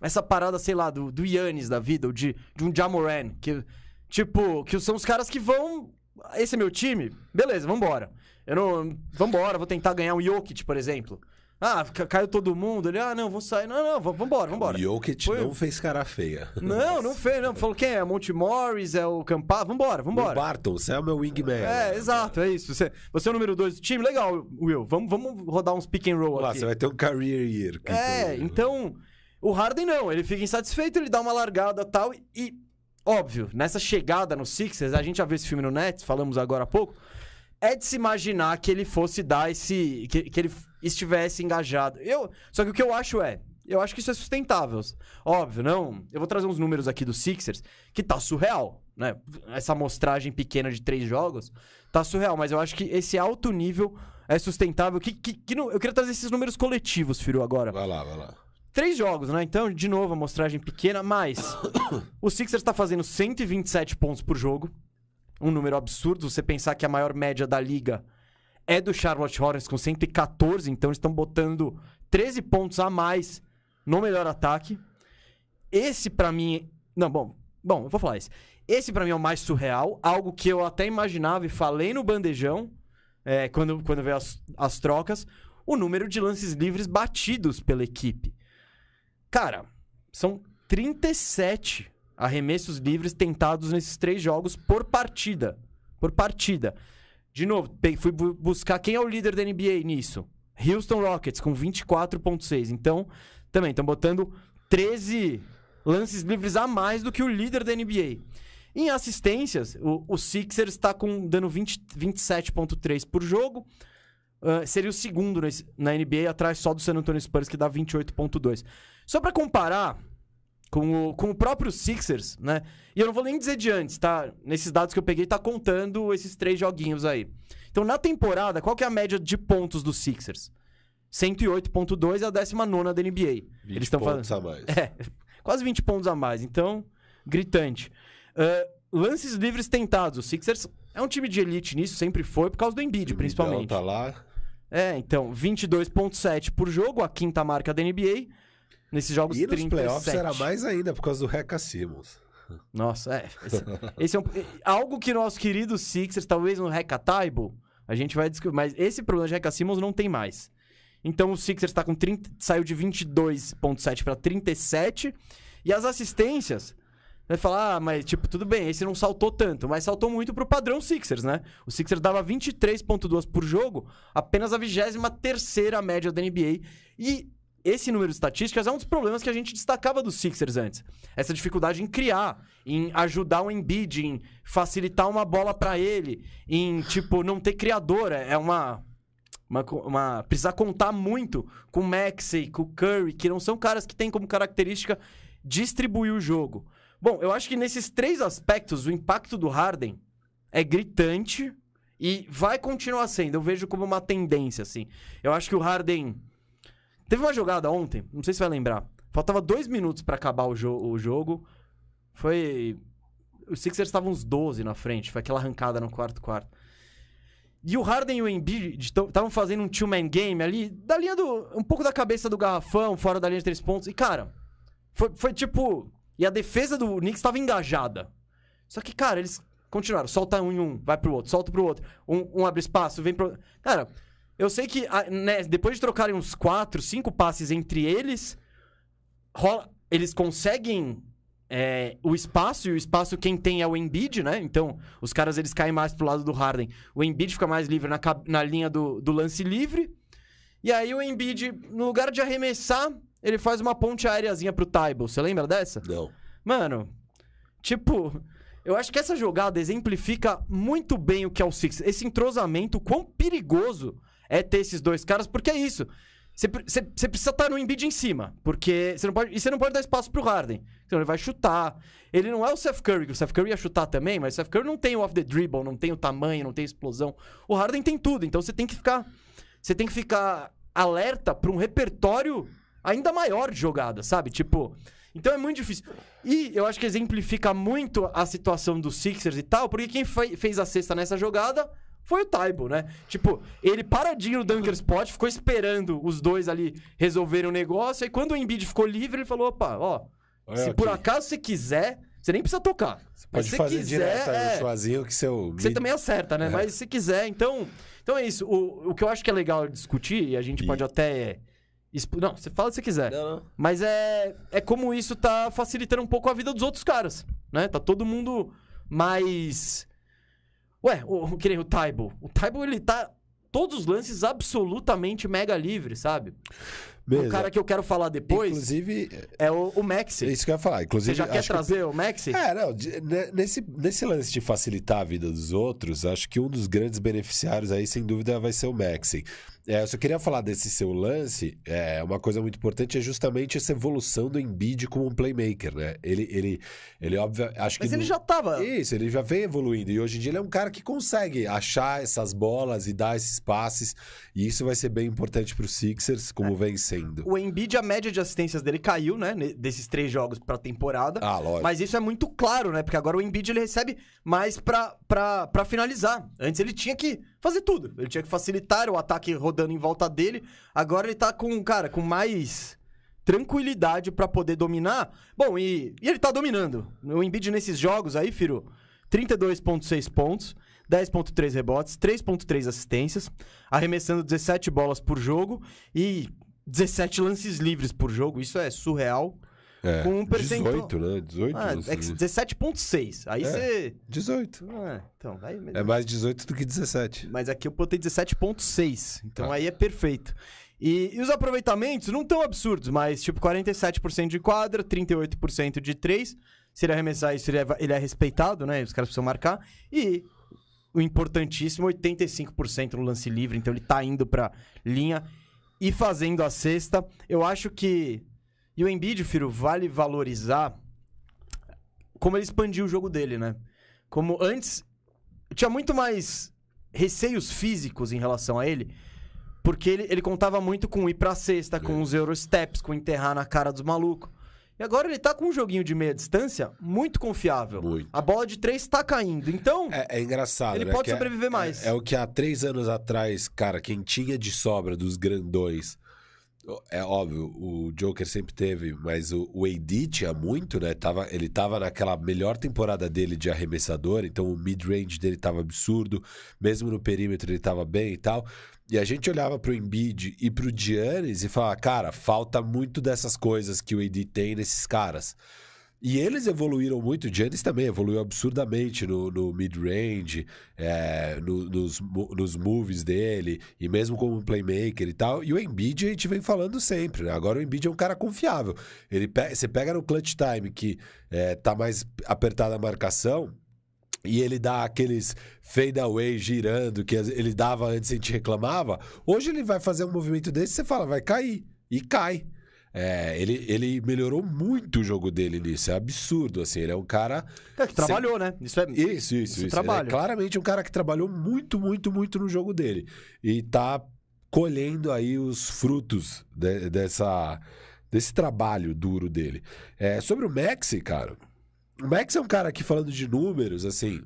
Essa parada, sei lá, do, do Yannis da vida, ou de, de um Jamoran. Que, tipo, que são os caras que vão. Esse é meu time? Beleza, vambora. Eu não. Vambora, vou tentar ganhar o Jokic, por exemplo. Ah, ca- caiu todo mundo. Ele, ah, não, vou sair. Não, não, vambora, vambora. O Jokic Foi- não fez cara feia. Não, não fez, não. Falou quem é? Monte Morris, é o Campaz. Vambora, O vambora. Barton, você é o meu wingman. É, exato, é isso. Você, você é o número dois do time? Legal, Will. Vamos, vamos rodar uns pick and roll Lá, aqui. você vai ter um career year. É, foi- então. O Harden não, ele fica insatisfeito, ele dá uma largada e tal. E, óbvio, nessa chegada no Sixers, a gente já viu esse filme no Nets, falamos agora há pouco. É de se imaginar que ele fosse dar esse. que, que ele estivesse engajado. Eu, só que o que eu acho é. Eu acho que isso é sustentável. Óbvio, não. Eu vou trazer uns números aqui do Sixers que tá surreal, né? Essa amostragem pequena de três jogos tá surreal, mas eu acho que esse alto nível é sustentável. Que, que, que não- eu queria trazer esses números coletivos, Firu, agora. Vai lá, vai lá. três jogos, né? Então, de novo, amostragem pequena, mas o Sixers tá fazendo 127 pontos por jogo. Um número absurdo. Você pensar que a maior média da liga é do Charlotte Hornets com 114, então eles estão botando 13 pontos a mais no melhor ataque. Esse, pra mim. Não, bom, bom, eu vou falar esse. Esse, pra mim, é o mais surreal. Algo que eu até imaginava e falei no bandejão, é, quando, quando veio as, as trocas. O número de lances livres batidos pela equipe. Cara, são 37 arremessos livres tentados nesses três jogos por partida. Por partida. De novo, fui bu- buscar quem é o líder da NBA nisso. Houston Rockets com 24.6. Então, também estão botando 13 lances livres a mais do que o líder da NBA. Em assistências, o, o Sixers está com dando 20 27.3 por jogo. Ah, seria o segundo na NBA, atrás só do San Antonio Spurs, que dá 28.2. Só pra comparar com o, com o próprio Sixers, né? E eu não vou nem dizer de antes, tá? Nesses dados que eu peguei, tá contando esses três joguinhos aí. Então, na temporada, qual que é a média de pontos dos Sixers? 108.2 é a 19 da NBA. 20 Eles estão falando. a mais. É, quase 20 pontos a mais. Então, gritante. Ah, lances livres tentados. O Sixers é um time de elite nisso, sempre foi, por causa do Embiid, principalmente. Tá lá. É, então, 22.7 por jogo, a quinta marca da NBA. Nesses jogos E nos 37. playoffs era mais ainda, por causa do Reca Simmons. Nossa, é. Esse, esse é um- algo que nosso querido Sixers, talvez no Reca Taibo, a gente vai descobrir. Mas esse problema de Reca Simmons não tem mais. Então o Sixers tá com 30, saiu de 22.7 para 37. E as assistências. Vai falar, ah, mas tipo, tudo bem, esse não saltou tanto, mas saltou muito pro padrão Sixers, né? O Sixers dava 23.2 por jogo, apenas a 23ª média da NBA. E esse número de estatísticas é um dos problemas que a gente destacava dos Sixers antes. Essa dificuldade em criar, em ajudar o Embiid, em facilitar uma bola pra ele, em, tipo, não ter criador. É uma... Uma, uma- precisar contar muito com o Maxey, com o Curry, que não são caras que têm como característica distribuir o jogo. Bom, eu acho que nesses três aspectos, o impacto do Harden é gritante e vai continuar sendo. Eu vejo como uma tendência, assim. Eu acho que o Harden. Teve uma jogada ontem, não sei se vai lembrar. Faltava dois minutos pra acabar o, jo- o jogo. Foi. Os Sixers estavam uns 12 na frente. Foi aquela arrancada no quarto quarto. E o Harden e o Embiid estavam fazendo um two-man game ali, da linha do. um pouco da cabeça do garrafão, fora da linha de três pontos. E, cara, foi, foi tipo. E a defesa do Knicks estava engajada. Só que, cara, eles continuaram. Solta um em um, vai pro outro, solta pro outro. Um, um abre espaço, vem pro. Cara, eu sei que ah, né, depois de trocarem uns quatro, cinco passes entre eles, rola- eles conseguem é, o espaço, e o espaço quem tem é o Embiid, né? Então, os caras eles caem mais pro lado do Harden. O Embiid fica mais livre na, na linha do, do lance livre. E aí o Embiid, no lugar de arremessar, ele faz uma ponte aéreazinha pro Tybal. Você lembra dessa? Não. Mano, tipo, eu acho que essa jogada exemplifica muito bem o que é o Six. Esse entrosamento, o quão perigoso é ter esses dois caras, porque é isso. Você pre- Você você precisa estar no Embiid em cima, porque você não pode, e você não pode dar espaço pro Harden. Senão ele vai chutar. Ele não é o Seth Curry, que o Seth Curry ia chutar também, mas o Seth Curry não tem o off the dribble, não tem o tamanho, não tem explosão. O Harden tem tudo, então você tem que ficar você tem que ficar alerta para um repertório ainda maior de jogadas, sabe? Tipo, então é muito difícil. E eu acho que exemplifica muito a situação dos Sixers e tal, porque quem fe- fez a cesta nessa jogada foi o Taibo, né? Tipo, ele paradinho no dunker spot, ficou esperando os dois ali resolverem o negócio, e quando o Embiid ficou livre, ele falou, opa, ó, Olha se por acaso você quiser, você nem precisa tocar. Mas Pode se fazer quiser, direto aí é, o chuazinho que seu. você também acerta, né? É. Mas se quiser, então. Então é isso. O, o que eu acho que é legal discutir, e a gente E- pode até. Não, você fala você quiser. Não, não. Mas é, é como isso tá facilitando um pouco a vida dos outros caras, né? Tá todo mundo mais. Ué, o, que nem o Taibo. O Taibo, ele tá. Todos os lances absolutamente mega livre, sabe? O Beleza. cara que eu quero falar depois Inclusive, é o, o é Maxi. isso que eu ia falar. Inclusive, Você já quer acho que- trazer o Maxi? É, não, ne- nesse, nesse lance de facilitar a vida dos outros, acho que um dos grandes beneficiários aí, sem dúvida, vai ser o Maxi. É, eu só queria falar desse seu lance, é, uma coisa muito importante é justamente essa evolução do Embiid como um playmaker, né? Ele, ele, ele óbvio, acho que... Mas ele no- já tava. Isso, ele já vem evoluindo. E hoje em dia ele é um cara que consegue achar essas bolas e dar esses passes. E isso vai ser bem importante pro Sixers, como vem sendo. O Embiid, a média de assistências dele caiu, né? Desses três jogos pra temporada. Ah, lógico. Mas isso é muito claro, né? Porque agora o Embiid ele recebe mais pra finalizar. Antes ele tinha que fazer tudo. Ele tinha que facilitar o ataque rodando em volta dele. Agora ele tá com, cara, com mais tranquilidade pra poder dominar. Bom, e, e ele tá dominando. O Embiid nesses jogos aí, Firo, 32,6 pontos. 10.3 rebotes, 3.3 assistências, arremessando 17 bolas por jogo e 17 lances livres por jogo. Isso é surreal. É, com um percentual- 18, né? 18. Ah, é que sei. 17.6. Aí É. você. 18. Ah, então, aí... É mais 18 do que 17. Mas aqui eu botei 17.6. Então Tá. aí é perfeito. E, e os aproveitamentos não tão absurdos, mas tipo 47% de quadra, 38% de 3. Se ele arremessar isso, ele é, ele é respeitado, né? Os caras precisam marcar. E o importantíssimo, 85% no lance livre. Então ele tá indo pra linha e fazendo a cesta. Eu acho que. E o Embiid, Firo, vale valorizar como ele expandiu o jogo dele, né? Como antes tinha muito mais receios físicos em relação a ele, porque ele, ele contava muito com ir pra cesta, com É. os Eurosteps, com enterrar na cara dos malucos. E agora ele tá com um joguinho de meia distância muito confiável. Muito. A bola de três tá caindo. Então, É, é engraçado, Ele né? pode Que é- sobreviver mais. É, é o que há três anos atrás, cara, quem tinha de sobra dos grandões. É óbvio, o Joker sempre teve, mas o, o AD tinha muito, né? Tava, ele tava naquela melhor temporada dele de arremessador, então o mid-range dele tava absurdo, mesmo no perímetro ele tava bem e tal. E a gente olhava pro Embiid e pro Giannis e falava, cara, falta muito dessas coisas que o AD tem nesses caras. E eles evoluíram muito, o Giannis também evoluiu absurdamente no, no mid-range, é, no- nos, nos moves dele, e mesmo como playmaker e tal. E o Embiid a gente vem falando sempre, né? Agora o Embiid é um cara confiável. Ele pe- você pega no clutch time que é, tá mais apertada a marcação, e ele dá aqueles fade away girando que ele dava antes e a gente reclamava. Hoje ele vai fazer um movimento desse, você fala, vai cair. E cai. É, ele, ele melhorou muito o jogo dele nisso. É absurdo, assim. Ele é um cara. é que trabalhou, né? Isso é. Isso, isso, Isso isso. Ele trabalho. é claramente um cara que trabalhou muito, muito, muito no jogo dele. E tá colhendo aí os frutos de- dessa, desse trabalho duro dele. É, sobre o Maxi, cara. O Max é um cara que, falando de números, assim.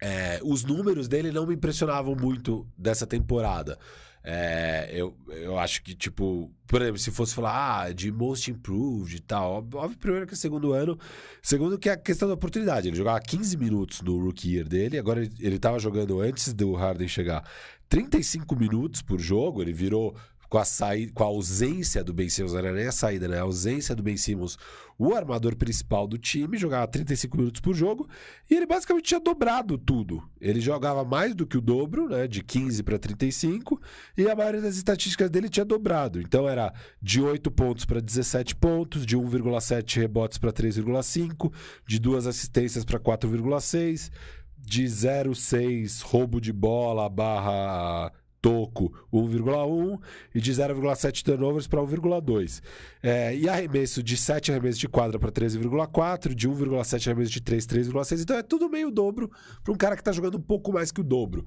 é, os números dele não me impressionavam muito dessa temporada. É, eu, eu acho que, tipo, por exemplo, se fosse falar ah, de most improved e tal, óbvio, primeiro que é segundo ano, segundo que é a questão da oportunidade. Ele jogava 15 minutos no rookie year dele, agora ele, ele tava jogando antes do Harden chegar 35 minutos por jogo, ele virou com a, saída, com a ausência do Ben Simmons, era nem a saída, né? A ausência do Ben Simmons, o armador principal do time, jogava 35 minutos por jogo e ele basicamente tinha dobrado tudo. Ele jogava mais do que o dobro, né? De 15 para 35 e a maioria das estatísticas dele tinha dobrado. Então era de 8 pontos para 17 pontos, de 1,7 rebotes para 3,5, de duas assistências para 4,6, de 0,6 roubo de bola barra toco 1,1 e de 0,7 turnovers para 1,2. É, e arremesso de 7 arremessos de quadra para 13,4, de 1,7 arremesso de 3, 3,6. Então é tudo meio dobro para um cara que está jogando um pouco mais que o dobro.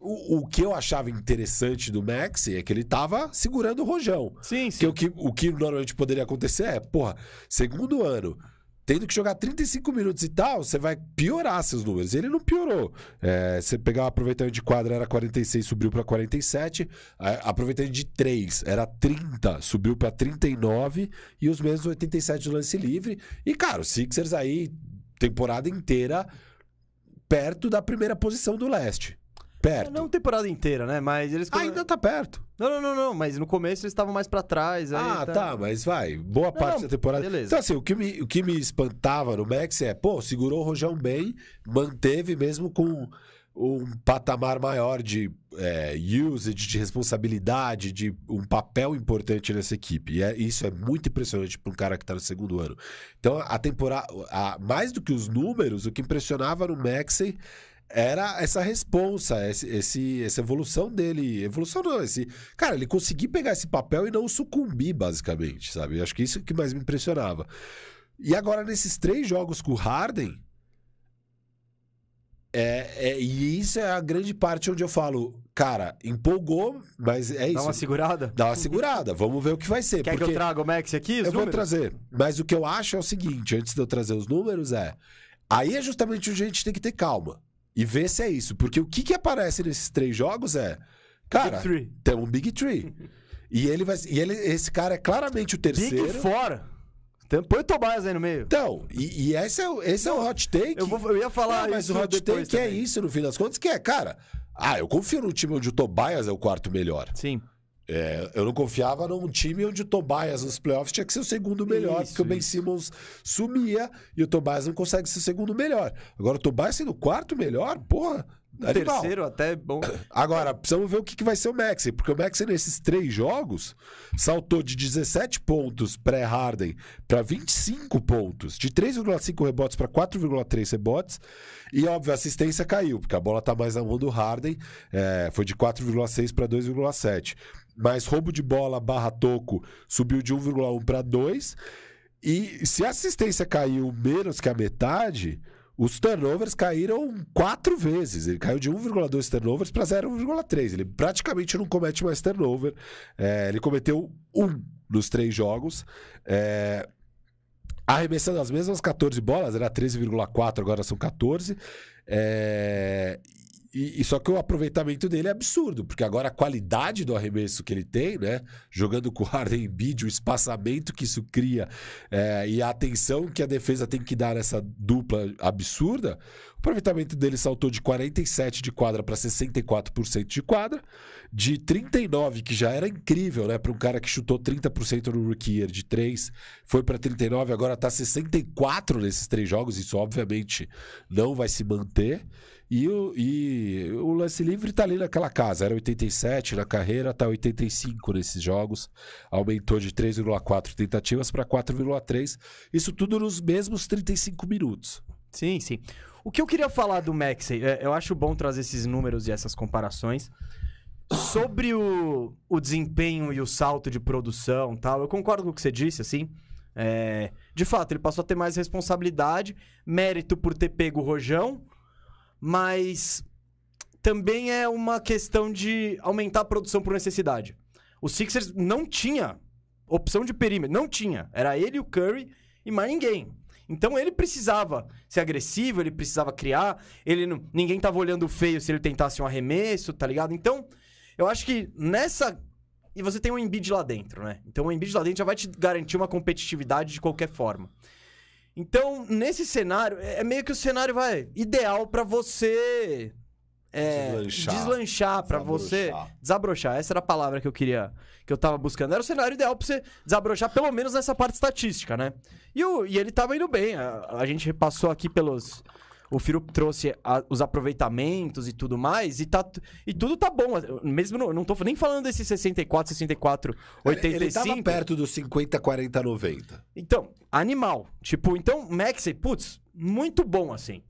O, o que eu achava interessante do Maxi é que ele tava segurando o rojão. Sim, Que sim. o, que o que normalmente poderia acontecer é, porra, segundo ano, tendo que jogar 35 minutos e tal, você vai piorar seus números. Ele não piorou. É, você pegar o aproveitamento de quadra era 46, subiu para 47. A- Aproveitamento de 3 era 30, subiu para 39. E os mesmos 87 de lance livre. E, cara, o Sixers aí, temporada inteira, perto da primeira posição do leste. Perto. Não temporada inteira, né? Mas eles. Ainda tá perto. Não, não, não, não. Mas no começo eles estavam mais pra trás. Ah, tá, mas vai. Boa parte não, da temporada. beleza. Então, assim, o que, me, o que me espantava no Max é, pô, segurou o Rojão bem, manteve mesmo com um patamar maior de é, usage, de responsabilidade, de um papel importante nessa equipe. E é- isso é muito impressionante para um cara que tá no segundo ano. Então, a temporada, a- mais do que os números, o que impressionava no Maxey era essa responsa, esse, esse- essa evolução dele. Evolução não, esse. Cara, ele conseguir pegar esse papel e não sucumbir, basicamente, sabe? Eu acho que isso que mais me impressionava. E agora, nesses três jogos com o Harden. É, é- e isso é a grande parte onde eu falo, cara, empolgou, mas é isso. Dá uma segurada? Dá uma segurada. Vamos ver o que vai ser. Quer que eu traga o Max aqui? eu vou números? trazer. Mas o que eu acho é o seguinte, antes de eu trazer os números, é. Aí é justamente onde a gente tem que ter calma. E ver se é isso. Porque o que, que aparece nesses três jogos é. Cara, tem um Big Tree. e ele vai. E ele, esse cara é claramente o terceiro. Big fora. Põe o Tobias aí no meio. Então, e, e esse, é, o- esse é o hot take. Eu, vou, eu ia falar Não, mas isso o hot take é também. isso, no fim das contas, que é, cara. Ah, eu confio num time onde o Tobias é o quarto melhor. Sim. É, eu não confiava num time onde o Tobias nos playoffs tinha que ser o segundo melhor, Isso, porque o Ben isso. Simmons sumia e o Tobias não consegue ser o segundo melhor. Agora, o Tobias sendo o quarto melhor, porra, animal. Terceiro até bom. Agora, precisamos ver o que, que vai ser o Maxey, porque o Maxey nesses três jogos saltou de 17 pontos pré-Harden para 25 pontos, de 3,5 rebotes para 4,3 rebotes, e óbvio, a assistência caiu, porque a bola tá mais na mão do Harden, é, foi de 4,6 para 2,7. Mas roubo de bola barra toco subiu de 1,1 para 2, e se a assistência caiu menos que a metade, os turnovers caíram quatro vezes. Ele caiu de 1,2 turnovers para 0,3. Ele praticamente não comete mais turnover. É, ele cometeu um nos três jogos. É, arremessando as mesmas 14 bolas, era 13,4, agora são 14. É, e, e só que o aproveitamento dele é absurdo, porque agora a qualidade do arremesso que ele tem, né? Jogando com o Harden e Bid, o espaçamento que isso cria é, e a atenção que a defesa tem que dar nessa dupla absurda, o aproveitamento dele saltou de 47 de quadra para 64% de quadra, de 39, que já era incrível, né? Para um cara que chutou 30% no rookie year de 3, foi para 39, agora tá 64 nesses três jogos, isso obviamente não vai se manter. E o, e o lance livre tá ali naquela casa. Era 87 na carreira, tá 85 nesses jogos. Aumentou de 3,4 tentativas para 4,3. Isso tudo nos mesmos 35 minutos. Sim, sim. O que eu queria falar do Maxey, é, eu acho bom trazer esses números e essas comparações. Sobre o, o desempenho e o salto de produção tal, eu concordo com o que você disse, assim. É, de fato, ele passou a ter mais responsabilidade, mérito por ter pego o rojão, mas também é uma questão de aumentar a produção por necessidade. O Sixers não tinha opção de perímetro, não tinha. Era ele, o Curry e mais ninguém. Então ele precisava ser agressivo, ele precisava criar, ele não, ninguém tava olhando feio se ele tentasse um arremesso, tá ligado? Então, eu acho que nessa e você tem um Embiid lá dentro, né? Então o Embiid lá dentro já vai te garantir uma competitividade de qualquer forma. Então, nesse cenário, é é meio que o cenário vai ideal pra você é, Deslanchar. deslanchar, pra você Desabrochar. Essa era a palavra que eu queria, que eu tava buscando. Era o cenário ideal pra você desabrochar, pelo menos nessa parte estatística, né? E, o, e ele tava indo bem. A, a gente passou aqui pelos. O Firo trouxe a- os aproveitamentos e tudo mais, e, tá, e tudo tá bom. Mesmo no- não tô nem falando desse 64, 64, 85. Ele tava perto dos 50, 40, 90. Então, animal. Tipo, então, Maxey, putz, muito bom assim.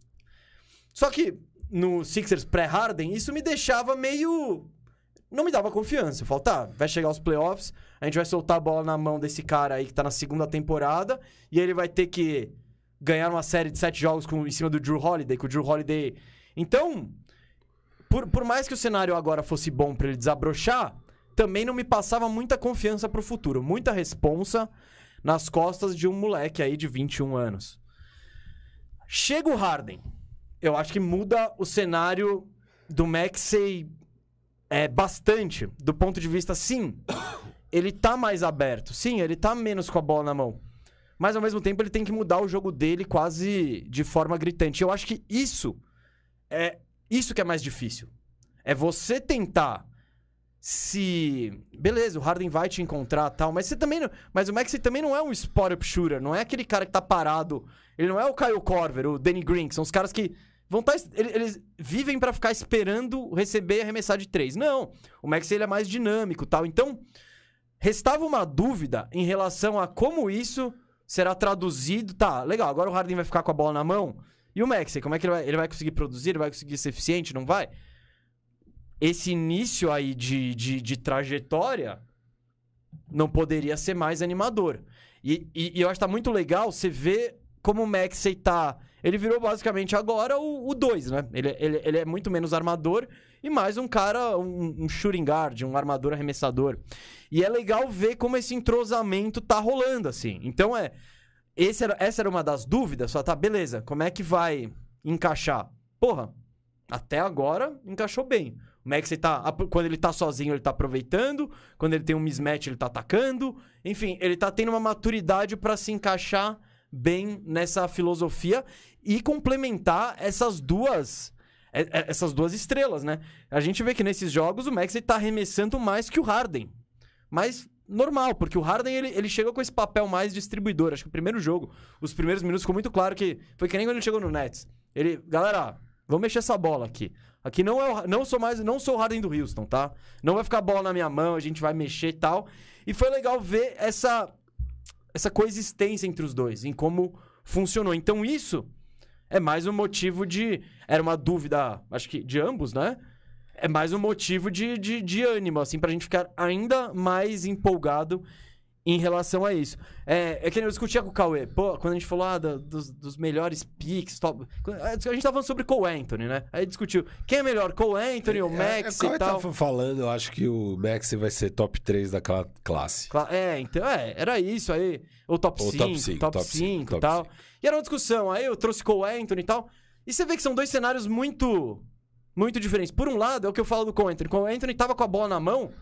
Só que no Sixers pré-Harden, isso me deixava meio. Não me dava confiança. Eu falo, tá, vai chegar os playoffs, a gente vai soltar a bola na mão desse cara aí que tá na segunda temporada, e ele vai ter que ganhar uma série de sete jogos com, em cima do Drew Holiday, com o Drew Holiday. Então, por, por mais que o cenário agora fosse bom pra ele desabrochar, também não me passava muita confiança pro futuro. Muita responsa nas costas de um moleque aí de 21 anos. Chega o Harden. Eu acho que muda o cenário do Maxey é, bastante. Do ponto de vista, sim, ele tá mais aberto. Sim, ele tá menos com a bola na mão. Mas ao mesmo tempo ele tem que mudar o jogo dele quase de forma gritante. Eu acho que isso é isso que é mais difícil. É você tentar se. Beleza, o Harden vai te encontrar tal, mas você também não. Mas o Maxey também não é um spot-up shooter, não é aquele cara que tá parado. Ele não é o Kyle Korver, o Danny Green, são os caras que vão estar. eles, eles vivem pra ficar esperando receber e arremessar de três. Não. O Maxey ele é mais dinâmico tal. Então, restava uma dúvida em relação a como isso será traduzido. Tá, legal, agora o Harden vai ficar com a bola na mão. E o Maxey, como é que ele vai, ele vai conseguir produzir? Ele vai conseguir ser eficiente? Não vai? Esse início aí de, de, de trajetória não poderia ser mais animador. E, e- e eu acho que tá muito legal você ver como o Maxey tá. Ele virou basicamente agora o 2, né? Ele, ele, ele é muito menos armador e mais um cara, um, um shooting guard, um armador arremessador. E é legal ver como esse entrosamento tá rolando, assim. Então é. Era, essa era uma das dúvidas, só tá, beleza, como é que vai encaixar? Porra, até agora encaixou bem. O Maxey tá. Quando ele tá sozinho, ele tá aproveitando. Quando ele tem um mismatch, ele tá atacando. Enfim, ele tá tendo uma maturidade para se encaixar bem nessa filosofia e complementar essas duas é, é, essas duas estrelas, né? A gente vê que nesses jogos o Maxey tá arremessando mais que o Harden. Mas normal, porque o Harden ele, ele chegou com esse papel mais distribuidor. Acho que o primeiro jogo, os primeiros minutos ficou muito claro que foi que nem quando ele chegou no Nets. Ele, galera, vamos mexer essa bola aqui. Aqui não é o, não sou mais, não sou o Harden do Houston, tá? Não vai ficar bola na minha mão, a gente vai mexer e tal. E foi legal ver essa essa coexistência entre os dois, em como funcionou. Então isso é mais um motivo de. Era uma dúvida, acho que de ambos, né? É mais um motivo de, de, de ânimo, assim, pra gente ficar ainda mais empolgado em relação a isso. É, é que eu discutia com o Cauê, pô, quando a gente falou ah, dos, dos, melhores picks, top... a gente tava falando sobre Cole Anthony, né? Aí discutiu quem é melhor, Cole Anthony ou Max é, é, e tal. tava falando, eu acho que o Max vai ser top 3 daquela classe. É, então, é, era isso aí. Ou top 5, top 5, top 5 e tal. 5. E era uma discussão, aí eu trouxe Cole Anthony e tal. E você vê que são dois cenários muito muito diferentes. Por um lado, é o que eu falo do Cole Anthony. Cole Anthony tava com a bola na mão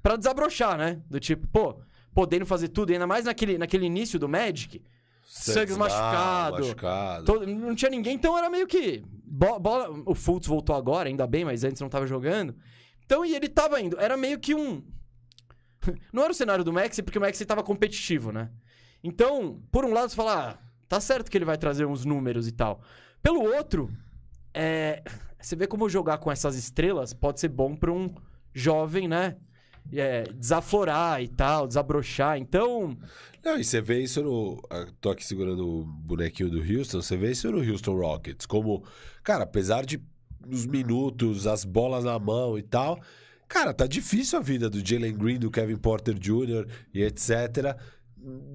para desabrochar, né? Do tipo, pô, podendo fazer tudo, ainda mais naquele, naquele início do Magic. Suggs machucado. machucado. Todo, não tinha ninguém, então era meio que. Bola, o Fultz voltou agora, ainda bem, mas antes não tava jogando. Então, e ele tava indo. Era meio que um. Não era o cenário do Maxi, porque o Maxi tava competitivo, né? Então, por um lado, você fala, ah, tá certo que ele vai trazer uns números e tal. Pelo outro, é... você vê como jogar com essas estrelas pode ser bom pra um jovem, né? É, desaflorar e tal, desabrochar. Então. Não, e você vê isso no. Tô aqui segurando o bonequinho do Houston, você vê isso no Houston Rockets. Como, cara, apesar de os minutos, as bolas na mão e tal. Cara, tá difícil a vida do Jalen Green, do Kevin Porter Jr. e etc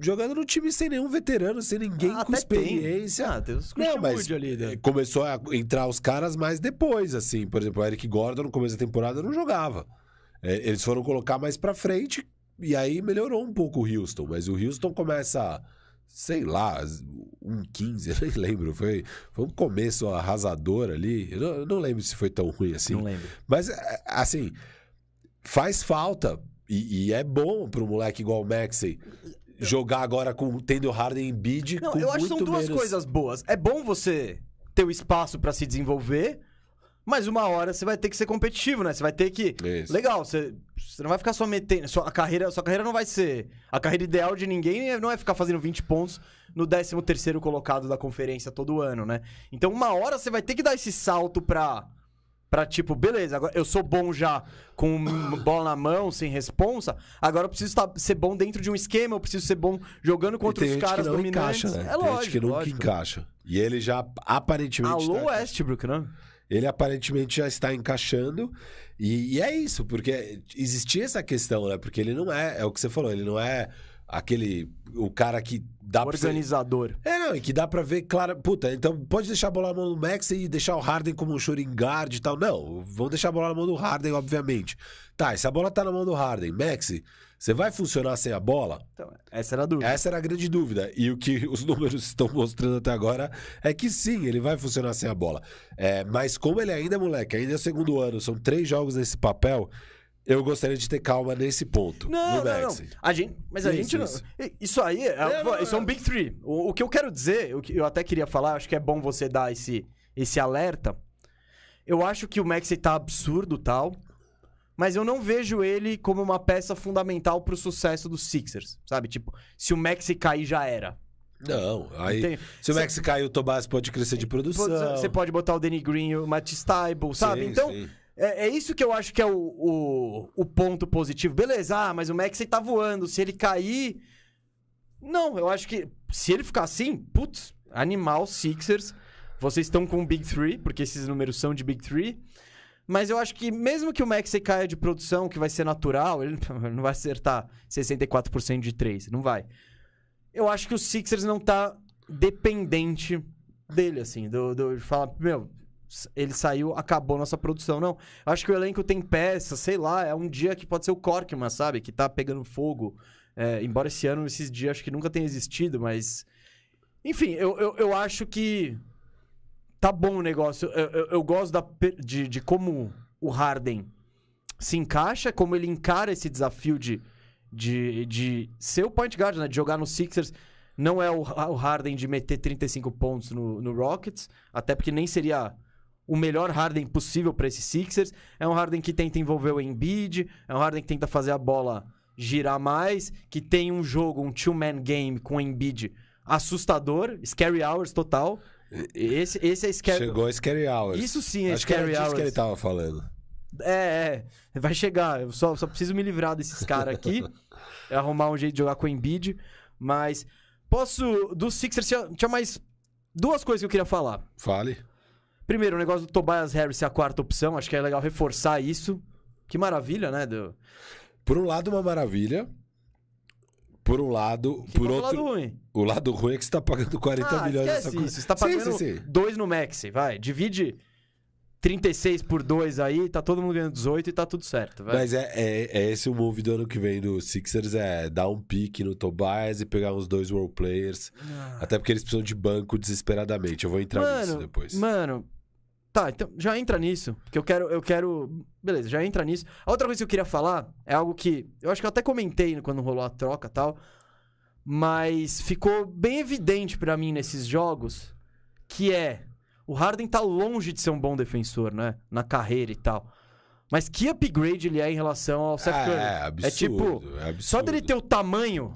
jogando no time sem nenhum veterano, sem ninguém ah, com experiência. Tem. Ah, tem os Não, mas ali, né? começou a entrar os caras mais depois, assim. Por exemplo, o Eric Gordon no começo da temporada não jogava. É, eles foram colocar mais pra frente e aí melhorou um pouco o Houston. Mas o Houston começa, sei lá, um 15, eu nem lembro. Foi, foi um começo arrasador ali. Eu não, eu não lembro se foi tão ruim assim. Não lembro. Mas, é, assim, faz falta. E, e é bom pro moleque igual o Maxey jogar agora com tendo Harden e Bid com eu acho que são duas menos... coisas boas. É bom você ter o espaço para se desenvolver, mas uma hora você vai ter que ser competitivo, né? Você vai ter que. Isso. Legal, você, você não vai ficar só metendo. Sua, a carreira, sua carreira não vai ser. A carreira ideal de ninguém não é ficar fazendo 20 pontos no 13 colocado da conferência todo ano, né? Então, uma hora você vai ter que dar esse salto pra. Pra tipo, beleza, agora eu sou bom já com bola na mão, sem responsa. Agora eu preciso tá, ser bom dentro de um esquema, eu preciso ser bom jogando contra os caras dominantes. Encaixa, né? É tem lógico. Gente que nunca lógico. encaixa. E ele já aparentemente. Alô, tá... Westbrook, né? Ele aparentemente já está encaixando. E, e, é isso, porque existia essa questão, né? Porque ele não é, é o que você falou, ele não é aquele. O cara que dá Organizador. Pra... É, não, e que dá pra ver, claro. Puta, então pode deixar a bola na mão do Max e deixar o Harden como um shooting guard e tal. Não, vão deixar a bola na mão do Harden, obviamente. Tá, e se a bola tá na mão do Harden, Max, você vai funcionar sem a bola? Então, essa era a dúvida. Essa era a grande dúvida. E o que os números estão mostrando até agora é que sim, ele vai funcionar sem a bola. É, mas como ele ainda é moleque, ainda é segundo ano, são três jogos nesse papel. Eu gostaria de ter calma nesse ponto. Não, não, não. A gente, mas a isso, gente isso. não. Isso aí é, é, não, isso é um Big Three. O, o, que eu quero dizer, o que eu até queria falar, acho que é bom você dar esse, esse alerta. Eu acho que o Maxi tá absurdo tal mas eu não vejo ele como uma peça fundamental pro sucesso dos Sixers, sabe? Tipo, se o Maxi cair, já era. Não, aí se o Maxi cair, o Tobias pode crescer de produção. Você pode botar o Danny Green, o Matt Stiebel, sabe? Sim, então, sim. É, é, isso que eu acho que é o, o, o, ponto positivo. Beleza, ah, mas o Maxi tá voando, se ele cair... Não, eu acho que se ele ficar assim, putz, animal, Sixers, vocês estão com o Big Three, porque esses números são de Big Three. Mas eu acho que mesmo que o Maxey caia de produção, que vai ser natural, ele não vai acertar 64% de 3, não vai. Eu acho que o Sixers não tá dependente dele, assim, do, do de falar, meu, ele saiu, acabou nossa produção. Não. Eu acho que o elenco tem peças, sei lá, é um dia que pode ser o Corkman, sabe? Que tá pegando fogo. É, embora esse ano, esses dias, acho que nunca tenha existido, mas. Enfim, eu, eu, eu acho que. Tá bom o negócio. Eu, eu, eu gosto da, de, de como o Harden se encaixa, como ele encara esse desafio de, de, de ser o point guard, né? De jogar no Sixers. Não é o, o Harden de meter 35 pontos no, no Rockets, até porque nem seria o melhor Harden possível para esses Sixers. É um Harden que tenta envolver o Embiid, é um Harden que tenta fazer a bola girar mais, que tem um jogo, um two-man game com o Embiid assustador, scary hours total. Esse, esse é scary... Chegou a Scary Hours. Isso sim é Acho que era scary disso hours. que ele tava falando. É, é. Vai chegar. Eu só, só preciso me livrar desses caras aqui. é arrumar um jeito de jogar com o Embiid. Mas posso. Do Sixers tinha, tinha mais duas coisas que eu queria falar. Fale. Primeiro, o negócio do Tobias Harris ser a quarta opção. Acho que é legal reforçar isso. Que maravilha, né? Do... Por um lado, uma maravilha. Por um lado, Que por é o outro. lado ruim. O lado ruim é que você tá pagando 40 ah, milhões nessa coisa. isso. Você tá pagando sim, sim. dois no Maxi, vai. Divide 36 por 2 aí, tá todo mundo ganhando 18 e tá tudo certo, vai. Mas é, é, é esse o move do ano que vem do Sixers, é dar um pique no Tobias e pegar uns dois role players. Ah. Até porque eles precisam de banco desesperadamente. Eu vou entrar nisso depois. Mano, tá, então já entra nisso. Porque eu quero, eu quero. Beleza, já entra nisso. A outra coisa que eu queria falar é algo que. Eu acho que eu até comentei quando rolou a troca e tal. Mas ficou bem evidente pra mim nesses jogos que é. O Harden tá longe de ser um bom defensor, né? Na carreira e tal. Mas que upgrade ele é em relação ao Seth Ah, Curry. é absurdo, tipo, é absurdo. só dele ter o tamanho.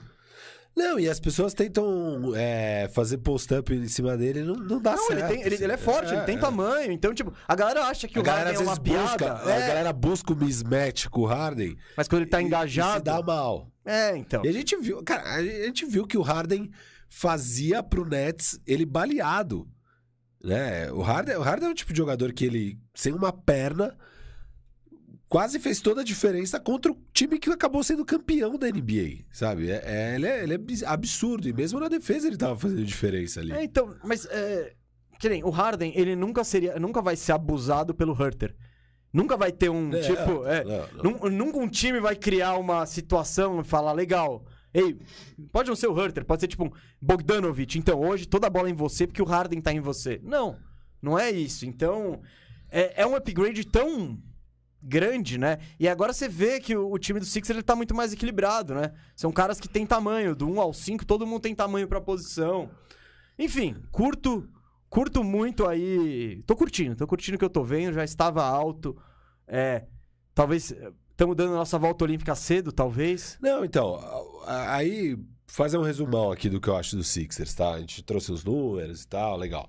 Não, e as pessoas tentam é, fazer post-up em cima dele não, não dá Não, certo. ele, tem, ele, assim. ele é forte, ele tem tamanho. Então, tipo, a galera acha que A o galera Harden às é uma vezes busca, piada. a é, galera busca o mismatch com o Harden Mas quando ele tá engajado. se dá mal. É, então. E a gente viu, cara, a gente viu que o Harden fazia pro Nets ele baleado. Né? O Harden, o Harden é um tipo de jogador que ele, sem uma perna, quase fez toda a diferença contra o time que acabou sendo campeão da NBA, sabe? É, é- ele, é, ele é absurdo. E mesmo na defesa ele tava fazendo diferença ali. É, então, mas é, que nem o Harden, ele nunca seria, nunca vai ser abusado pelo Hurter. Nunca vai ter um É, tipo, não, não. nun- nunca um time vai criar uma situação e falar legal. Ei, pode não ser o Hurter, pode ser tipo um Bogdanovich. Então, hoje toda a bola é em você porque o Harden tá em você. Não, não é isso. Então, é, é um upgrade tão grande, né? E agora você vê que o, o time do Sixers ele tá muito mais equilibrado, né? São caras que têm tamanho, do 1 ao 5, todo mundo tem tamanho pra posição. Enfim, curto, curto muito aí. Tô curtindo, tô curtindo o que eu tô vendo, já estava alto. É, talvez estamos dando a nossa volta olímpica cedo, talvez. Não, então, aí fazer um resumão aqui do que eu acho do Sixers, tá? A gente trouxe os números e tal, legal.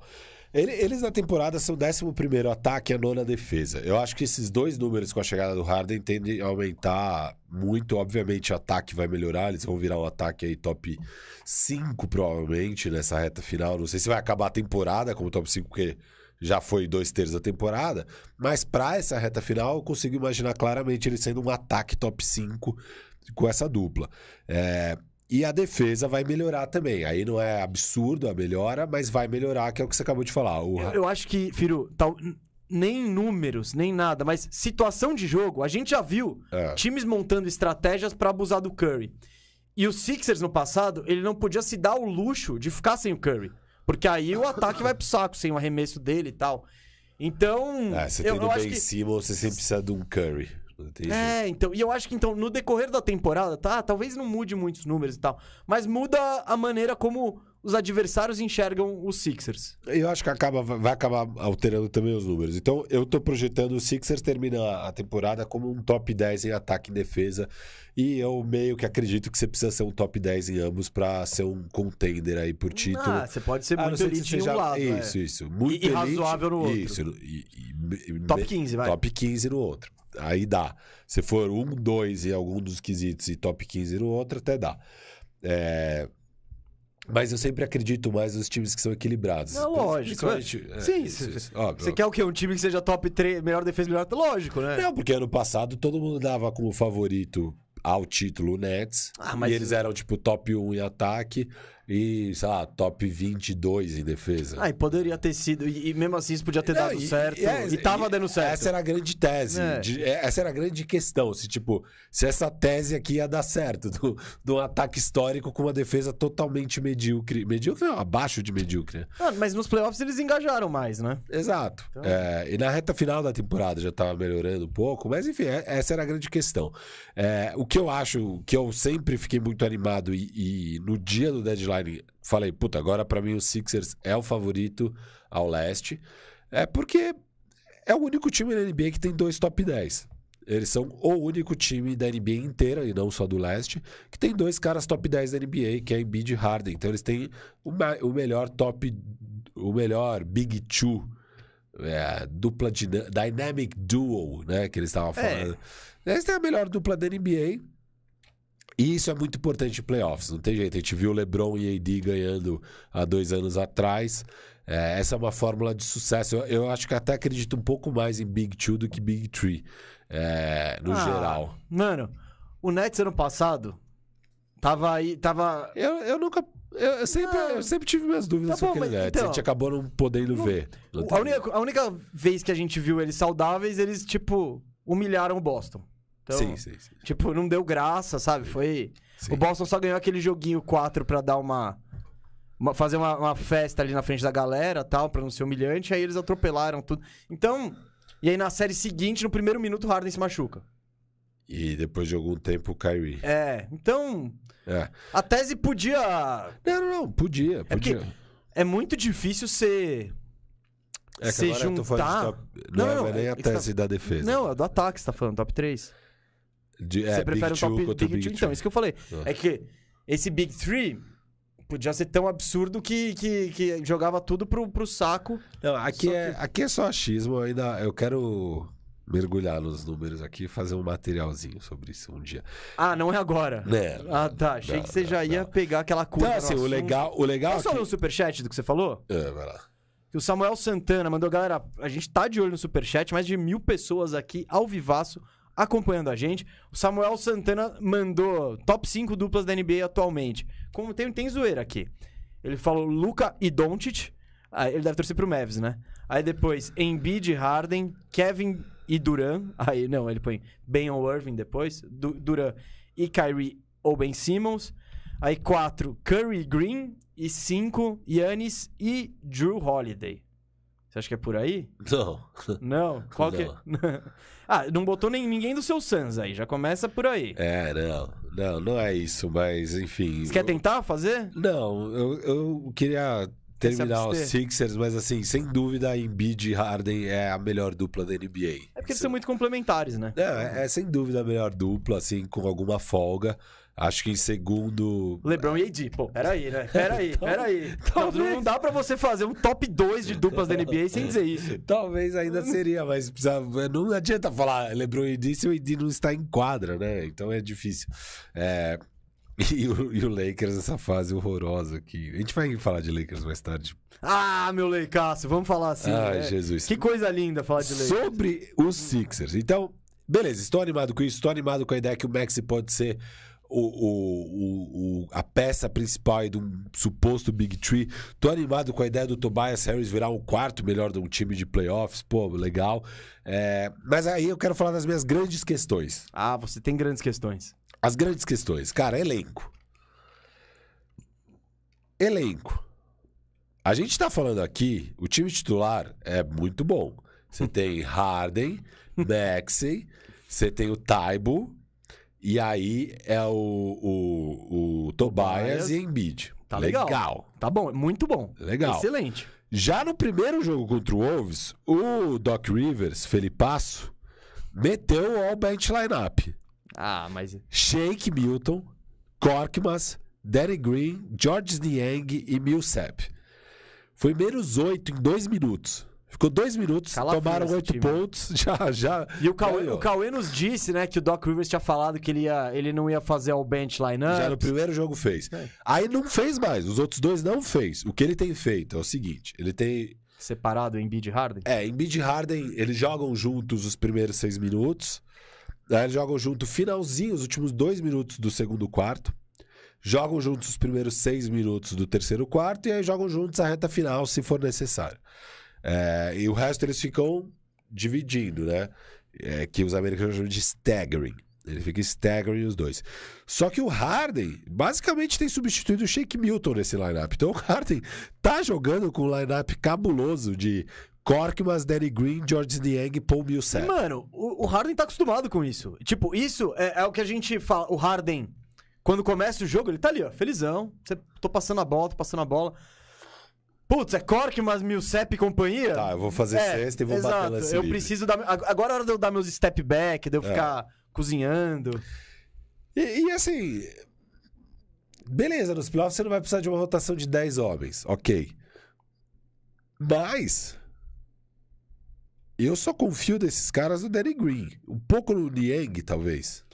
Ele- Eles na temporada são o 11 ataque e a nona defesa. Eu acho que esses dois números com a chegada do Harden tendem a aumentar muito. Obviamente, o ataque vai melhorar, eles vão virar um ataque aí top 5, provavelmente, nessa reta final. Não sei se vai acabar a temporada como top 5, porque já foi dois terços da temporada. Mas pra essa reta final, eu consigo imaginar claramente ele sendo um ataque top 5 com essa dupla. É, E a defesa vai melhorar também. Aí não é absurdo a melhora, mas vai melhorar, que é o que você acabou de falar. O... Eu, eu acho que, Firo, tal, nem números, nem nada, mas situação de jogo, a gente já viu É. times montando estratégias pra abusar do Curry. E o Sixers no passado, ele não podia se dar o luxo de ficar sem o Curry. Porque aí o ataque vai pro saco, sem o arremesso dele e tal. Então. É, você eu, tendo eu acho Ben que. Simmons, você sempre precisa de um Curry. Jeito. É, então, e eu acho que então, no decorrer da temporada, tá? Talvez não mude muitos números e tal, mas muda a maneira como os adversários enxergam os Sixers. Eu acho que acaba, vai acabar alterando também os números. Então, eu tô projetando o Sixers termina a temporada como um top 10 em ataque e defesa. E eu meio que acredito que você precisa ser um top 10 em ambos pra ser um contender aí por título. Ah, você pode ser A não muito elite em um lado. é. Isso, isso. Muito E- e elite, razoável no outro. Isso. E, e- Top me- 15, vai. Top 15 no outro. Aí dá. Se for um, dois em algum dos quesitos e top 15 no outro, até dá. É, Mas eu sempre acredito mais nos times que são equilibrados. Não, lógico, é. Sim, isso, isso. Óbvio. Você quer o quê? Um time que seja top 3, melhor defesa, melhor. Lógico, né? Não, porque ano passado todo mundo dava como favorito ao título o Nets. Ah, mas- E eles eram tipo top 1 em ataque. E, sei lá, top 22 em defesa. Ah, e poderia ter sido. E, e mesmo assim isso podia ter Não, dado e- certo. e é- E, tava dando certo. Essa era a grande tese. É. de- é, essa era a grande questão. Se, tipo, se essa tese aqui ia dar certo, do, de um ataque histórico com uma defesa totalmente medíocre. Medíocre não, abaixo de medíocre. né? Ah, mas nos playoffs eles engajaram mais, né? Exato. Então- É, e na reta final da temporada já estava melhorando um pouco, mas enfim, é- essa era a grande questão. É, o que eu acho, que eu sempre fiquei muito animado e, e no dia do deadline falei, puta, agora pra mim o Sixers é o favorito ao leste, é porque é o único time da NBA que tem dois top 10. Eles são o único time da NBA inteira, e não só do leste, que tem dois caras top 10 da NBA, que é Embiid e Harden. Então eles têm o, melhor top, o melhor Big Two, é, dupla Dynamic Duo, né, que eles estavam falando. Eles têm a melhor dupla da NBA. E isso é muito importante em playoffs, não tem jeito. A gente viu o LeBron e AD ganhando há dois anos atrás. É, essa é uma fórmula de sucesso. Eu, eu acho que até acredito um pouco mais em Big Two do que Big Three, é, no Ah, geral. Mano, o Nets ano passado tava aí. Tava. Eu, eu nunca. Eu, eu sempre, Não. eu sempre tive minhas dúvidas Tá bom, sobre aquele Nets. então- a gente acabou não podendo Não- ver. Não A única, a única vez que a gente viu eles saudáveis, eles, tipo, humilharam o Boston. Então, sim, sim, sim. Tipo, não deu graça, sabe? Foi. sim. O Boston só ganhou aquele joguinho 4 pra dar uma. uma- fazer uma, uma festa ali na frente da galera tal, pra não ser humilhante. Aí eles atropelaram tudo. Então. E aí na série seguinte, no primeiro minuto, o Harden se machuca. E depois de algum tempo, o Kyrie. É. Então. É. A tese podia. Não, não, não. Podia, porque podia. É muito difícil ser. É que se agora eu tô falando de juntar- top- Não, Não, é não, mas nem é a você tese da defesa. Não, é do ataque que você tá falando, top 3. De, é, você prefere Big um Two top contra Big Big Two? Então, Two. isso que eu falei. É. É que esse Big Three podia ser tão absurdo que, que, que jogava tudo pro, pro saco. Não, aqui é, aqui é só achismo. Ainda eu quero mergulhar nos números aqui e fazer um materialzinho sobre isso um dia. Ah, não é agora. Não, Ah, tá. Achei não, que você não, já ia não. pegar aquela curva. Então, assim, o legal, o legal Posso só ler aqui... o superchat do que você falou? É, vai lá. Que o Samuel Santana mandou, galera, a gente tá de olho no superchat, mais de mil pessoas aqui ao vivaço acompanhando a gente. O Samuel Santana mandou top 5 duplas da NBA atualmente. Como tem, tem zoeira aqui. Ele falou Luca e Doncic. Ah, ele deve torcer pro Mavs, né? Aí depois Embiid e Harden, Kevin e Duran. Aí não, ele põe Ben ou Irving depois. Du Duran e Kyrie ou Ben Simmons. Aí quatro Curry Green. E cinco Yannis e Drew Holiday. Você acha que é por aí? Não. Não. Qual que é? ah, não botou nem ninguém do seu Suns aí. Já começa por aí. É, não. Não, não é isso, mas enfim. Você quer eu- tentar fazer? Não, eu, eu queria Quer terminar os? Sixers, mas assim, sem dúvida, Embiid e Harden é a melhor dupla da NBA. É porque eles são muito complementares, né? Não, é, é sem dúvida a melhor dupla, assim, com alguma folga. Acho que em segundo. LeBron e AD. Pô, peraí, né? Peraí, peraí. Não, talvez. não dá pra você fazer um top 2 de duplas da NBA sem dizer isso. Talvez ainda seria, mas precisa, não adianta falar LeBron e AD se o AD não está em quadra, né? Então é difícil. É, e, o, e o Lakers nessa fase horrorosa aqui. A gente vai falar de Lakers mais tarde. Ah, meu Leicaço, vamos falar assim. Ai, né? Jesus. Que coisa linda falar de Lakers. Sobre os Sixers. Então, beleza, estou animado com isso. Estou animado com a ideia que o Maxi pode ser o, o- o- a peça principal aí de um suposto Big Tree. Estou animado com a ideia do Tobias Harris virar o quarto melhor de um time de playoffs. Pô, legal. É, mas aí eu quero falar das minhas grandes questões. Ah, você tem grandes questões. As grandes questões. Cara, elenco. Elenco. A gente tá falando aqui, o time titular é muito bom. Você tem Harden, Maxey, você tem o Taibo, e aí é o, o, o Tobias, Tobias. e Embiid. Tá legal. legal. Tá bom, muito bom. Legal. Excelente. Já no primeiro jogo contra o Wolves, o Doc Rivers, Felipasso, meteu o All Bench Lineup. Ah, mas. Shake Milton, Korkmaz, Danny Green, George Niang e Millsap. Foi menos 8 em 2 minutos. Ficou 2 minutos, Calafrio tomaram esse 8 time. pontos, já, já. E o Cauê, ganhou. o Cauê nos disse, né, que o Doc Rivers tinha falado que ele, ia, ele não ia fazer o bench lineup. Já no primeiro jogo fez. É. Aí não fez mais, os outros dois não fez. O que ele tem feito é o seguinte: ele tem. Separado em Bid Harden. É, Embiid e Harden, eles jogam juntos os primeiros 6 minutos. Aí eles jogam junto finalzinho, os últimos 2 minutos do segundo quarto. jogam juntos os primeiros seis minutos do terceiro quarto e aí jogam juntos a reta final, se for necessário. É, e o resto eles ficam dividindo, né? É, que os americanos chamam de staggering. Ele fica staggering os dois. Só que o Harden basicamente tem substituído o Shake Milton nesse lineup. Então o Harden tá jogando com um lineup cabuloso de Korkmaz, Danny Green, George Niang e Paul Millsap. Mano, o, o Harden tá acostumado com isso. Tipo, isso é, é o que a gente fala. O Harden, quando começa o jogo, ele tá ali, ó, felizão. Tô passando a bola, tô passando a bola. Putz, é Korkmaz, Millsap e companhia? Tá, eu vou fazer É, cesta e vou exato. bater lance Eu livre. preciso dar. Agora é hora de eu dar meus step back, de eu É. ficar cozinhando. E, e, assim. Beleza, nos playoffs você não vai precisar de uma rotação de 10 homens, ok. Mas. Eu só confio desses caras no Danny Green. Um pouco no Niang, talvez.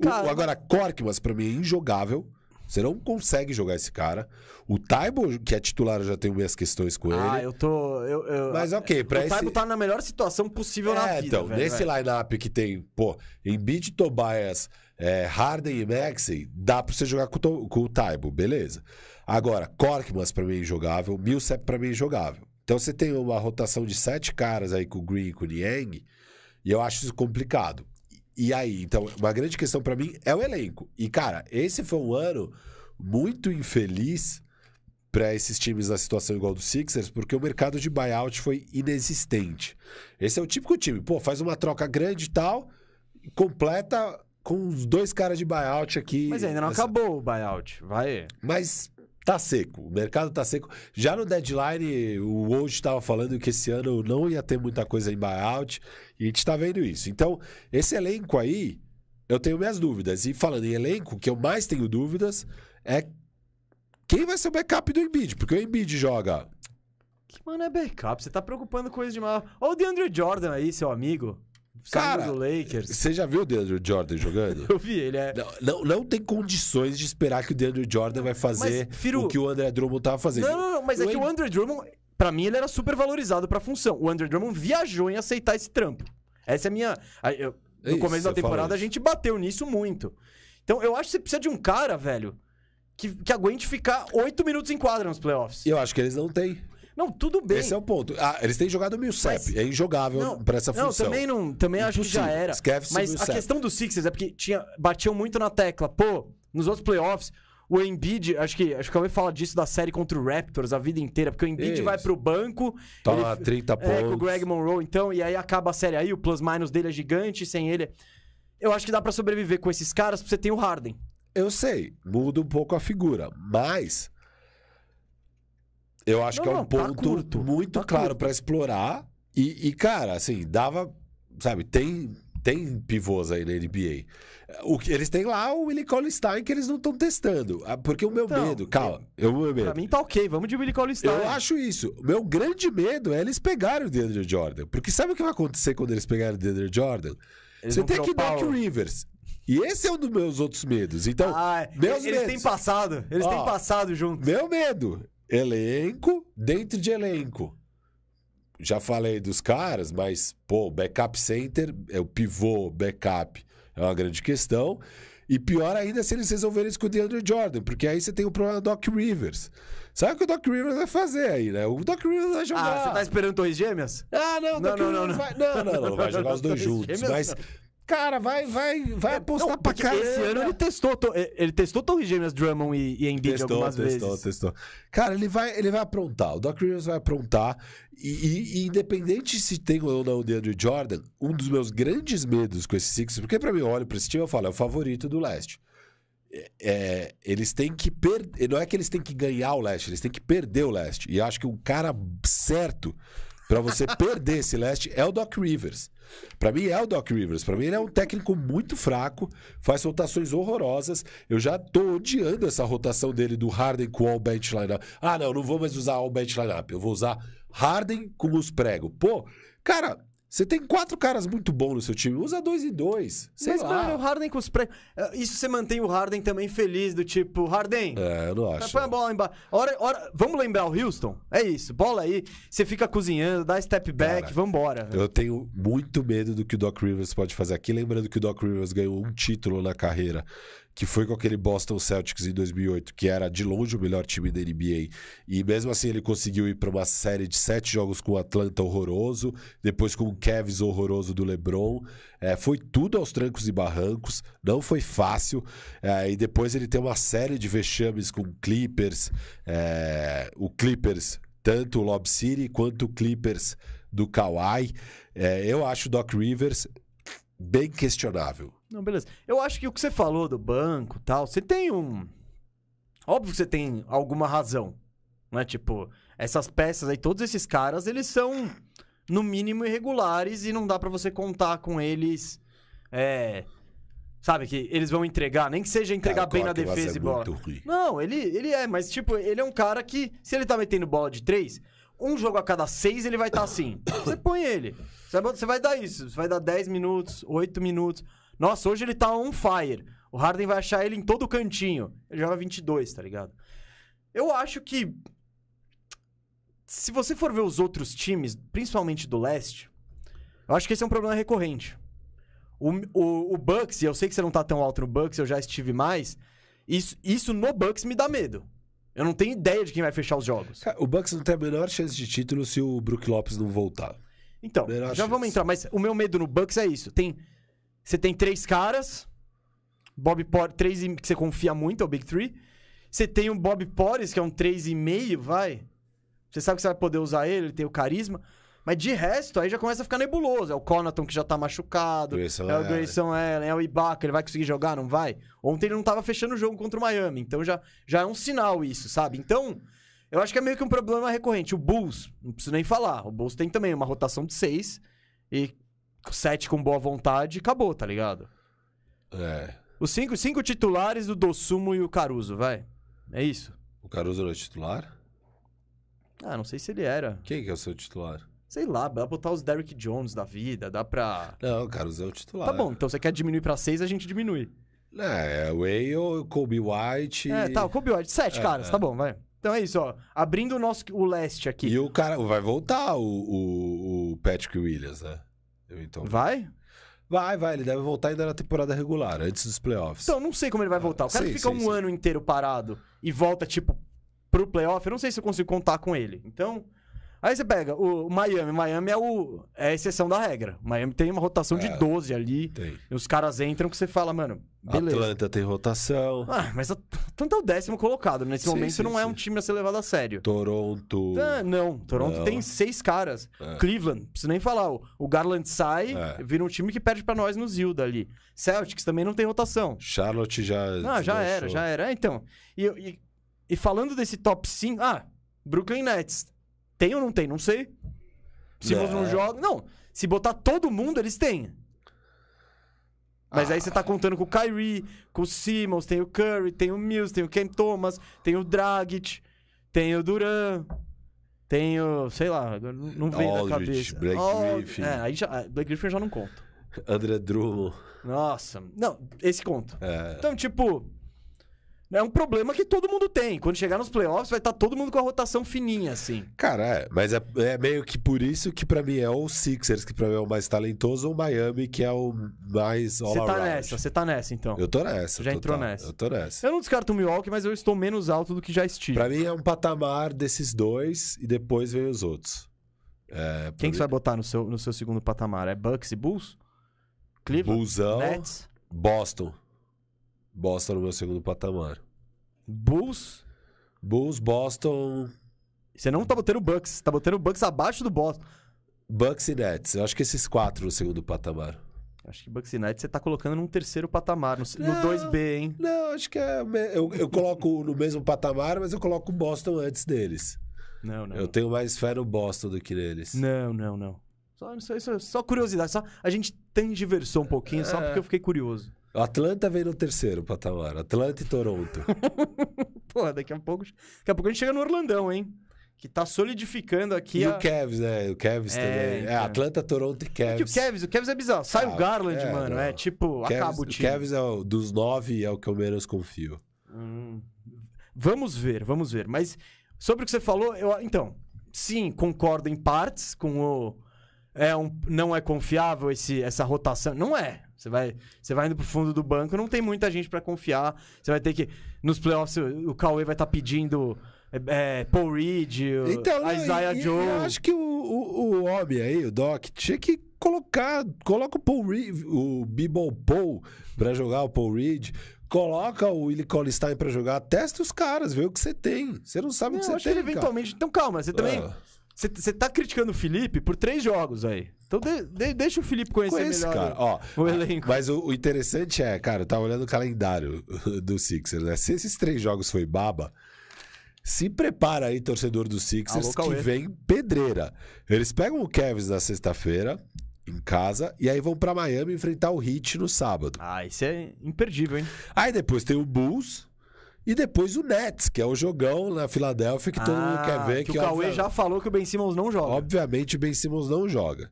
Cara, o, agora, Korkmaz, pra mim, é injogável. Você não consegue jogar esse cara. O Taibo, que é titular, já tenho minhas questões com Ah, ele. eu tô. Eu, eu- Mas ok, pra o esse. Taibo tá na melhor situação possível na É, vida. então, velho, nesse velho. lineup que tem, pô, Embiid, Tobias, é, Harden e Maxey, dá pra você jogar com, o To- com o Taibo, beleza. Agora, Korkmaz pra mim é injogável, Millsap pra mim é injogável. Então você tem uma rotação de sete caras aí com o Green e com o Niang, e eu acho isso complicado. E aí, então, uma grande questão pra mim é o elenco. E, cara, esse foi um ano muito infeliz pra esses times na situação igual do Sixers, porque o mercado de buyout foi inexistente. Esse é o típico time, pô, faz uma troca grande e tal, completa com os dois caras de buyout aqui. Mas ainda não Essa- acabou o buyout. Vai. Mas tá seco, o mercado tá seco. Já no deadline, o Woj estava falando que esse ano não ia ter muita coisa em buyout, e a gente tá vendo isso. Então, esse elenco aí, eu tenho minhas dúvidas. E falando em elenco, o que eu mais tenho dúvidas é quem vai ser o backup do Embiid, porque o Embiid joga Que mano é backup? Você tá preocupando com coisa demais. Olha o DeAndre Jordan aí, seu amigo. Cara, do Lakers. Você já viu o DeAndre Jordan jogando? Eu vi, ele é. Não, não, não tem condições de esperar que o DeAndre Jordan vai fazer Mas, Firu- o que o André Drummond tava fazendo. Não, não, não, mas é O que o Andrew Drummond, pra mim, ele era super valorizado pra função. O Andrew Drummond viajou em aceitar esse trampo. Essa é a minha. eu- no Isso, começo da temporada a gente bateu nisso muito. Então eu acho que você precisa de um cara, velho, que, que aguente ficar oito minutos em quadra nos playoffs. Eu acho que eles não têm. Não, tudo bem. Esse é o ponto. Ah, eles têm jogado o Millsap. Mas- É injogável pra essa não, função. também não, também acho que já era. Esquece Mas a questão do Sixers é porque tinha, batiam muito na tecla. Pô, nos outros playoffs, o Embiid, acho que acho que eu ouvi falar disso da série contra o Raptors a vida inteira, porque o Embiid Isso. vai pro banco, Toma ele- 30 é, com o pontos. Greg Monroe, então, e aí acaba a série aí, o plus-minus dele é gigante, sem ele. Eu acho que dá pra sobreviver com esses caras, porque você tem o Harden. Eu sei, muda um pouco a figura, mas eu acho Não, que é um não, tá ponto curto, muito tá claro pra explorar. E, e, cara, assim, dava, sabe, tem tem pivôs aí na NBA. O que eles têm lá o Willie Stein que eles não estão testando, Ah, porque o meu Então, medo, calma, eu meu medo. Pra mim tá ok, vamos de Willie Cauley Eu acho isso. O meu grande medo é eles pegarem o DeAndre Jordan. Porque sabe o que vai acontecer quando eles pegarem o DeAndre Jordan? Eles Você tem que Doc o- Rivers. E esse é um dos meus outros medos. Então, Ah, meus eles medos. têm passado, eles têm Ó, passado junto. Meu medo. Elenco dentro de elenco. Já falei dos caras, mas, pô, backup center, é o pivô, backup, é uma grande questão. E pior ainda se eles resolverem isso com o DeAndre Jordan, porque aí você tem o problema do Doc Rivers. Sabe o que o Doc Rivers vai fazer aí, né? O Doc Rivers vai jogar. Ah, você tá esperando Torres Gêmeas? Ah, não, o Não, Doc não, Rivers não, não. vai. Não, não, não, vai jogar os dois juntos. Mas. Cara, vai, vai, vai apostar Não, pra caramba. Esse ano ele testou, to- ele testou Torres Gêmeas, Drummond e, e Embiid Testou, algumas testou, vezes. testou. Cara, ele vai, ele vai aprontar. O Doc Rivers vai aprontar. E, e- e independente se tem ou não o DeAndre Jordan, um dos meus grandes medos com esse Sixers, porque pra mim eu olho pra esse time e eu falo, é o favorito do leste. É, é, eles têm que perder. Não é que eles têm que ganhar o leste, eles têm que perder o leste. E eu acho que um cara certo pra você perder esse leste é o Doc Rivers. Pra mim é o Doc Rivers. Pra mim ele é um técnico muito fraco, faz rotações horrorosas. Eu já tô odiando essa rotação dele do Harden com o All Bench Lineup. Ah, não, não vou mais usar All Bench Lineup. Eu vou usar Harden com os pregos. Pô, cara, você tem quatro caras muito bons no seu time. Usa dois e dois. Sei Mas, lá. mano, o Harden com os pré... Isso você mantém o Harden também feliz, do tipo, Harden, É, eu não acho. põe a bola embaixo. Hora, hora... Vamos lembrar o Houston? É isso, bola aí, você fica cozinhando, dá step back, Cara, vambora. Eu tenho muito medo do que o Doc Rivers pode fazer aqui. Lembrando que o Doc Rivers ganhou um título na carreira que foi com aquele Boston Celtics em 2008, que era de longe o melhor time da NBA. E mesmo assim ele conseguiu ir para uma série de sete jogos com o Atlanta horroroso, depois com o Cavs horroroso do LeBron. É, foi tudo aos trancos e barrancos, não foi fácil. É, e depois ele tem uma série de vexames com Clippers, é, o Clippers, tanto o Lob City quanto o Clippers do Kawhi. É, eu acho o Doc Rivers bem questionável. Não, beleza. Eu acho que o que você falou do banco e tal, você tem um. Óbvio que você tem alguma razão. Não é tipo, essas peças aí, todos esses caras, eles são no mínimo irregulares e não dá para você contar com eles. É. Sabe, que eles vão entregar, nem que seja entregar Cara, bem na defesa e bola. ruim. Não, ele, ele é, mas tipo, ele é um cara que, se ele tá metendo bola de três, um jogo a cada seis ele vai estar assim. Você põe ele. Você vai, você vai dar isso. Você vai dar 10 minutos, 8 minutos. Nossa, hoje ele tá on fire. O Harden vai achar ele em todo cantinho. Ele joga 22, tá ligado? Eu acho que. Se você for ver os outros times, principalmente do leste, eu acho que esse é um problema recorrente. O, o, o Bucks, e eu sei que você não tá tão alto no Bucks, eu já estive mais. Isso, isso no Bucks me dá medo. Eu não tenho ideia de quem vai fechar os jogos. Cara, o Bucks não tem a menor chance de título se o Brook Lopes não voltar. Então, Menor já chance. vamos entrar, mas o meu medo no Bucks é isso. Tem, você tem três caras, Bob Porres, três e- que você confia muito, é o Big Three. Você tem o Bob Porres, que é um 3,5, vai. Você sabe que você vai poder usar ele, ele tem o carisma. Mas de resto, aí já começa a ficar nebuloso. É o Conaton que já tá machucado. Grayson é o. Grayson Allen, é o Ibaka, ele vai conseguir jogar, não vai? Ontem ele não tava fechando o jogo contra o Miami, então já, já é um sinal isso, sabe? Então, eu acho que é meio que um problema recorrente. O Bulls, não preciso nem falar. O Bulls tem também uma rotação de seis e sete com boa vontade, acabou, tá ligado? É. Os cinco, cinco titulares, o Dossumo e o Caruso, vai. É isso. O Caruso é titular? Ah, não sei se ele era. Quem que é o seu titular? Sei lá, dá pra botar os Derrick Jones da vida, dá pra. Não, o Caruso é o titular. Tá bom, então você quer diminuir pra seis, a gente diminui. É, é o Whale, o Kobe White. É, tá, o Kobe White, sete É, caras, é. tá bom, vai. Então é isso, ó. Abrindo o nosso o leste aqui. E o cara. Vai voltar o, o, o Patrick Williams, né? Eu, então. Vai? Vai, vai. Ele deve voltar ainda na temporada regular, antes dos playoffs. Então, não sei como ele vai voltar. O cara sim, fica sim, um ano inteiro parado e volta, tipo, pro playoff. Eu não sei se eu consigo contar com ele. Então. Aí você pega o Miami. Miami é, o, é a exceção da regra. Miami tem uma rotação de É. 12 ali. Tem. E os caras entram que você fala, mano, beleza. Atlanta tem rotação. Ah, mas Atlanta é o décimo colocado. Nesse Sim, momento sim, não é sim. um time a ser levado a sério. Toronto. Ah, não, Toronto Não. tem seis caras. É. Cleveland, não preciso nem falar. O, Garland sai, É. vira um time que perde pra nós no Zilda ali. Celtics também não tem rotação. Charlotte já. Ah, já desmanchou. era, já era. É, então. E, e, e falando desse top 5. Ah, Brooklyn Nets. Tem ou não tem? Não sei. Se Não. você não joga. Não. Se botar todo mundo, eles têm. Mas aí você tá contando com o Kyrie, com o Simmons, tem o Curry, tem o Mills, tem o Ken Thomas, tem o Dragic, tem o Duran, tem o. sei lá, agora não vem na Aldridge, cabeça. Blake Griffin. É, aí já. ah, Blake Griffin eu já não conto. André Drummond. Nossa. Não, esse conto. É. Então, tipo. É um problema que todo mundo tem. Quando chegar nos playoffs, vai estar todo mundo com a rotação fininha, assim. Cara, é, mas é, é meio que por isso que pra mim é o Sixers, que pra mim é o mais talentoso, ou o Miami, que é o mais all Você tá around. nessa, você tá nessa, então. Eu... Eu tô nessa. Já entrou nessa. Eu tô nessa. não descarto o Milwaukee, mas eu estou menos alto do que já estive. Pra mim é um patamar desses dois e depois vem os outros. É, Quem que mim, você vai botar no seu, no seu segundo patamar? É Bucks e Bulls? Cleveland? Bullsão, Nets? Boston. Boston no meu segundo patamar. Bulls? Bulls, Boston, Você não tá botando o Bucks, você tá botando o Bucks abaixo do Boston. Bucks e Nets. Eu acho que esses quatro no segundo patamar. Acho que Bucks e Nets você tá colocando num terceiro patamar, no, no Não. 2B, hein? Não, acho que é. Eu, eu coloco no mesmo patamar, mas eu coloco o Boston antes deles. Não, não. Eu tenho mais fé no Boston do que neles. Não, não, não. Só, isso, só curiosidade. Só, a gente tem diversão um pouquinho, só É. porque eu fiquei curioso. O Atlanta vem no terceiro patamar. Atlanta e Toronto. Porra, daqui a pouco. Daqui a pouco a gente chega no Orlandão, hein? Que tá solidificando aqui. e a... o Cavs, né? O Cavs É, também. É, então. Atlanta, Toronto e É Cavs. o Cavs, o Cavs é bizarro. Sai Ah, o Garland, é, mano. não. É tipo, Cavs, acaba o time. Cavs é o, dos nove é o que eu menos confio. Hum. Vamos ver, vamos ver. Mas sobre o que você falou, eu, então, sim, concordo em partes com o. é um, não é confiável esse, essa rotação. Não é. Você vai, você vai indo pro fundo do banco, não tem muita gente pra confiar. Você vai ter que. Nos playoffs, o o Cauê vai estar pedindo é, é, Paul Reed, o Então, não, Isaiah Joe. Eu acho que o, o, o homem aí, o Doc, tinha que colocar. Coloca o Paul Reed, o Bibble Paul pra jogar o Paul Reed. Coloca o Willie Colstein pra jogar. Testa os caras, vê o que você tem. Você não sabe o Não, que eu você tem. que eventualmente. Então calma, você também. Ah. Você tá criticando o Felipe por três jogos aí. Então de- de- deixa o Felipe conhecer esse melhor cara, ó. o elenco. Mas o, o interessante é, cara, eu tava olhando o calendário do Sixers, né? Se esses três jogos foi baba, se prepara aí, torcedor do Sixers, Alô, que vem pedreira. Eles pegam o Cavs na sexta-feira, em casa, e aí vão pra Miami enfrentar o Heat no sábado. Ah, isso é imperdível, hein? Aí depois tem o Bulls e depois o Nets, que é o jogão na Filadélfia que todo mundo Ah, quer ver. que, o Cauê já falou que o Ben Simmons não joga. Obviamente o Ben Simmons não joga.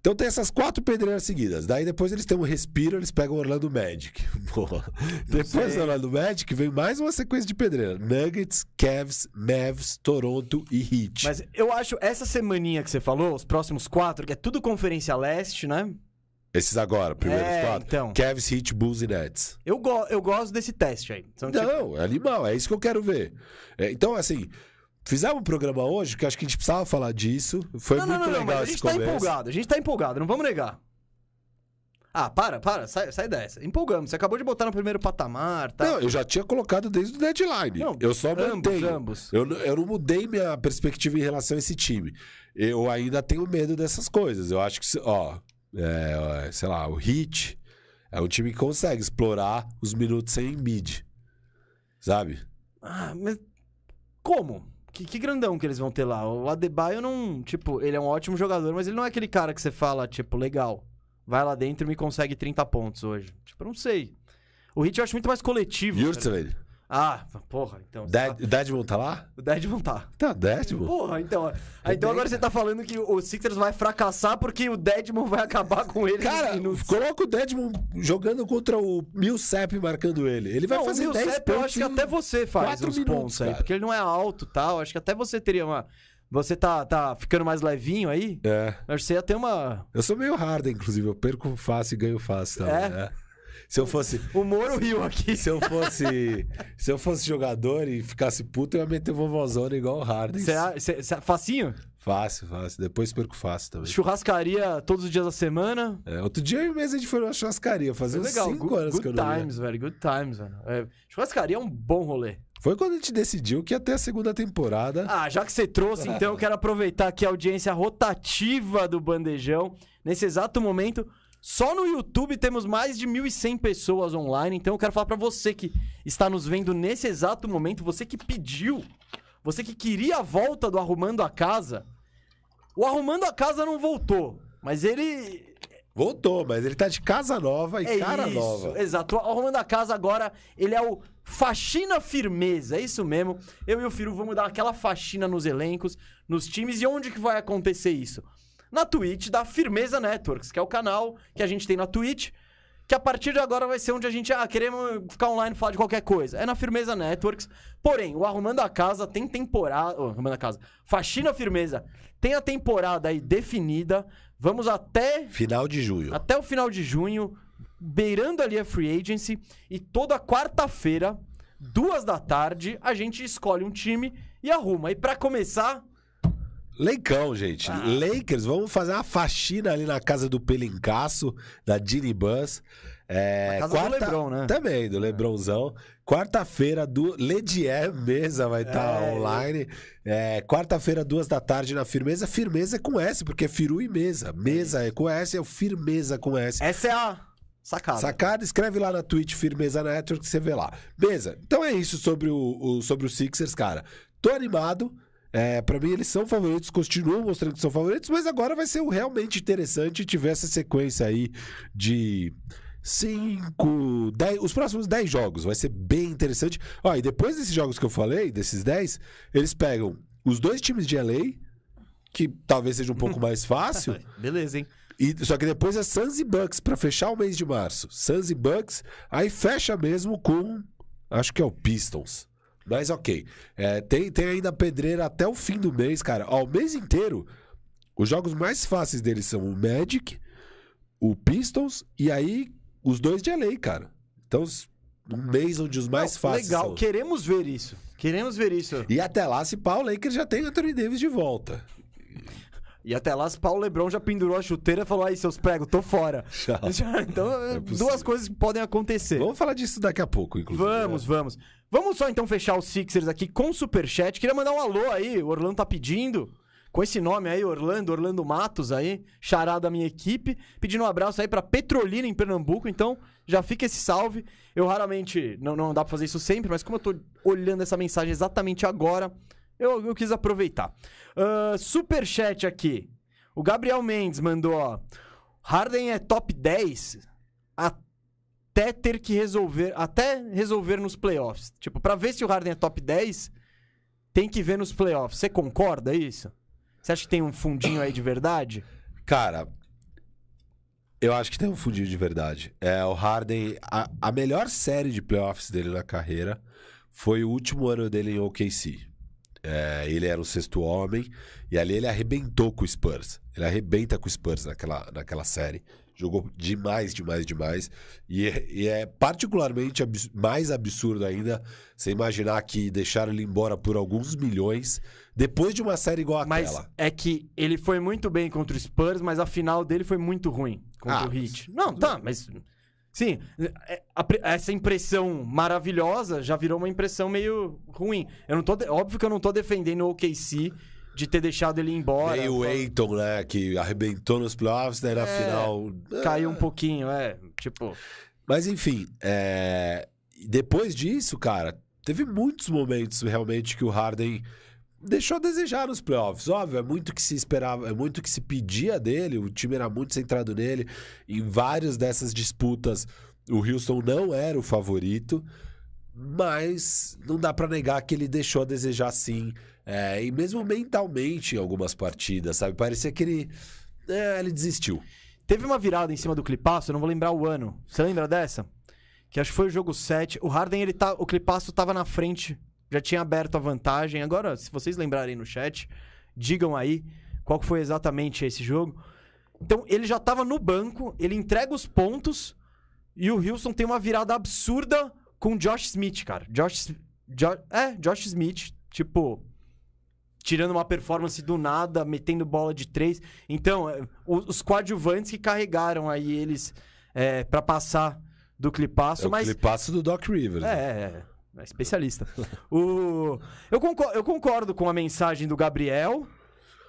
Então tem essas quatro pedreiras seguidas. Daí depois eles têm um respiro, eles pegam o Orlando Magic. Depois do Orlando Magic vem mais uma sequência de pedreira. Nuggets, Cavs, Mavs, Toronto e Heat. Mas eu acho essa semaninha que você falou, os próximos quatro, que é tudo Conferência Leste, né? Esses agora, primeiros É, quatro. então. Cavs, Heat, Bulls e Nets. Eu, go eu gosto desse teste aí. São, tipo, Não, é animal, é isso que eu quero ver. É, então, assim, fizemos um programa hoje que acho que a gente precisava falar disso. Foi não, muito não, não, não, legal mas a gente tá começo. empolgado, a gente tá empolgado, não vamos negar. Ah, para, para, sai, sai dessa. Empolgamos, você acabou de botar no primeiro patamar, tá? Não, eu já tinha colocado desde o deadline. Não, eu só ambos, mantenho. ambos. Eu, eu não mudei minha perspectiva em relação a esse time. Eu ainda tenho medo dessas coisas. Eu acho que, ó, é, ó, sei lá, o Heat é um time que consegue explorar os minutos sem mid. Sabe? Ah, mas como? Que, que grandão que eles vão ter lá? O Adebayo não, tipo, ele é um ótimo jogador, mas ele não é aquele cara que você fala, tipo, legal. Vai lá dentro e me consegue 30 pontos hoje. Tipo, eu não sei. O Hit eu acho muito mais coletivo. Yurtseven. Ah, porra, então. Dead, tá- Deadmon tá lá? O Deadmon tá. Tá, Deadmon. Porra, então. ah, Então agora você tá falando que o Sixers vai fracassar porque o Deadmon vai acabar com ele. Cara, coloca o Deadmon jogando contra o Millsap marcando ele. Ele vai não, fazer o 10 Millsap eu pontos acho que até você faz os minutos, pontos aí, cara. porque ele não é alto e tal. Acho que até você teria uma. Você tá, tá ficando mais levinho aí? É. Acho que você ia ter uma. Eu sou meio Harden, inclusive. Eu perco fácil e ganho fácil também. É? né? Se eu fosse. O Moro riu aqui. Se eu fosse. se eu fosse jogador e ficasse puto, eu ia meter vovozona igual o Harden. Você, você- facinho? Fácil, fácil. Depois perco fácil também. Churrascaria todos os dias da semana. É, outro dia eu e mesmo a gente foi numa churrascaria. Fazia uns Legal. 5 Good, anos que eu good não times, velho. Good times, velho. É, churrascaria é um bom rolê. Foi quando a gente decidiu que ter a segunda temporada. Ah, já que você trouxe, então, eu quero aproveitar aqui a audiência rotativa do Bandejão. Nesse exato momento, só no YouTube temos mais de 1.100 pessoas online. Então, eu quero falar pra você que está nos vendo nesse exato momento, você que pediu, você que queria a volta do Arrumando a Casa. O Arrumando a Casa não voltou, mas ele Voltou, mas ele tá de casa nova e é cara isso, nova. Exato. O Arrumando a Casa agora, ele é o faxina firmeza, é isso mesmo. Eu e o Firu vamos dar aquela faxina nos elencos, nos times. E onde que vai acontecer isso? Na Twitch da Firmeza Networks, que é o canal que a gente tem na Twitch. Que a partir de agora vai ser onde a gente, ah, queremos ficar online e falar de qualquer coisa. É na Firmeza Networks. Porém, o Arrumando a Casa tem temporada. Oh, Arrumando a Casa. Faxina Firmeza tem a temporada aí definida. Vamos até Final de junho. até o final de junho, beirando ali a free agency. E toda quarta-feira, duas da tarde, a gente escolhe um time e arruma. E pra começar, Leicão, gente. Ah. Lakers, vamos fazer uma faxina ali na casa do Pelincaço, da Ginny Bus. É, Na casa do Lebron, né? Também, do Lebronzão. Quarta-feira, do Ledier Mesa vai estar É. online. É, Quarta-feira, duas da tarde na Firmeza. Firmeza é com S, porque é Firu e Mesa. Mesa é com S, é o Firmeza com S. essa é a sacada. Sacada, escreve lá na Twitch Firmeza Network, você vê lá. Beleza, então é isso sobre o, o- sobre os Sixers, cara. Tô animado. É, para mim, eles são favoritos, continuam mostrando que são favoritos, mas agora vai ser realmente interessante tiver essa sequência aí de 5, 10. Os próximos 10 jogos vai ser bem interessante. Ó, e depois desses jogos que eu falei, desses 10, eles pegam os dois times de LA, que talvez seja um pouco mais fácil. Beleza, hein? E, só que depois é Suns e Bucks pra fechar o mês de março. Suns e Bucks, aí fecha mesmo com. Acho que é o Pistons. Mas ok. É, tem, tem ainda pedreira até o fim do mês, cara. Ó, o mês inteiro, Os jogos mais fáceis deles são o Magic, o Pistons e aí os dois de LA, cara. Então, um mês onde os mais Não, fáceis Legal, são. queremos ver isso. Queremos ver isso. E até lá, se pau, o Lakers já tem Anthony Davis de volta. E até lá, Paulo Lebron já pendurou a chuteira e falou: aí, seus pregos, tô fora. Então, É duas coisas que podem acontecer. Vamos falar disso daqui a pouco, inclusive. Vamos, vamos. Vamos só então fechar os Sixers aqui com o Superchat. Queria mandar um alô aí, o Orlando tá pedindo. Com esse nome aí, Orlando, Orlando Matos aí, chará da minha equipe. Pedindo um abraço aí pra Petrolina em Pernambuco. Então, já fica esse salve. Eu raramente, não, não dá pra fazer isso sempre, mas como eu tô olhando essa mensagem exatamente agora, eu, eu quis aproveitar. Ah, Superchat aqui. O Gabriel Mendes mandou, ó. Harden é top 10 até ter que resolver, até resolver nos playoffs. Tipo, pra ver se o Harden é top 10, tem que ver nos playoffs. Você concorda isso? Você acha que tem um fundinho aí de verdade? Cara, eu acho que tem um fundinho de verdade. É, o Harden, a, a melhor série de playoffs dele na carreira foi o último ano dele em OKC. É, ele era o sexto homem e ali ele arrebentou com o Spurs. Ele arrebenta com o Spurs naquela, naquela série. Jogou demais, demais, demais. E, é- e é particularmente abs- mais absurdo ainda você imaginar que deixaram ele embora por alguns milhões depois de uma série igual Mas aquela. é que ele foi muito bem contra o Spurs, mas a final dele foi muito ruim contra Ah, o Heat. Não, tá, mas sim, é- essa impressão maravilhosa já virou uma impressão meio ruim. Eu não tô, de- óbvio que eu não tô defendendo o OKC de ter deixado ele embora. Meio o Aiton, né? Que arrebentou nos playoffs, daí na É, final. Caiu um pouquinho, é, tipo, Mas enfim, é, depois disso, cara, teve muitos momentos realmente que o Harden deixou a desejar nos playoffs. Óbvio, é muito que se esperava, é muito que se pedia dele, o time era muito centrado nele. Em várias dessas disputas, o Houston não era o favorito, mas não dá pra negar que ele deixou a desejar sim. É, e mesmo mentalmente em algumas partidas, sabe? Parecia que ele. É, ele desistiu. Teve uma virada em cima do Clipaço, eu não vou lembrar o ano. Você lembra dessa? Que acho que foi o jogo 7. O Harden, ele tá, o Clipaço tava na frente, já tinha aberto a vantagem. Agora, se vocês lembrarem no chat, digam aí qual foi exatamente esse jogo. Então, ele já tava no banco, ele entrega os pontos e o Houston tem uma virada absurda com o Josh Smith, cara. Josh, Jo- é, Josh Smith, tipo, tirando uma performance do nada, metendo bola de três. Então, é, o- os coadjuvantes que carregaram aí eles é, para passar do clipaço, É o mas clipaço do Doc Rivers. né? é, é, é especialista. o, eu, concordo, eu concordo com a mensagem do Gabriel.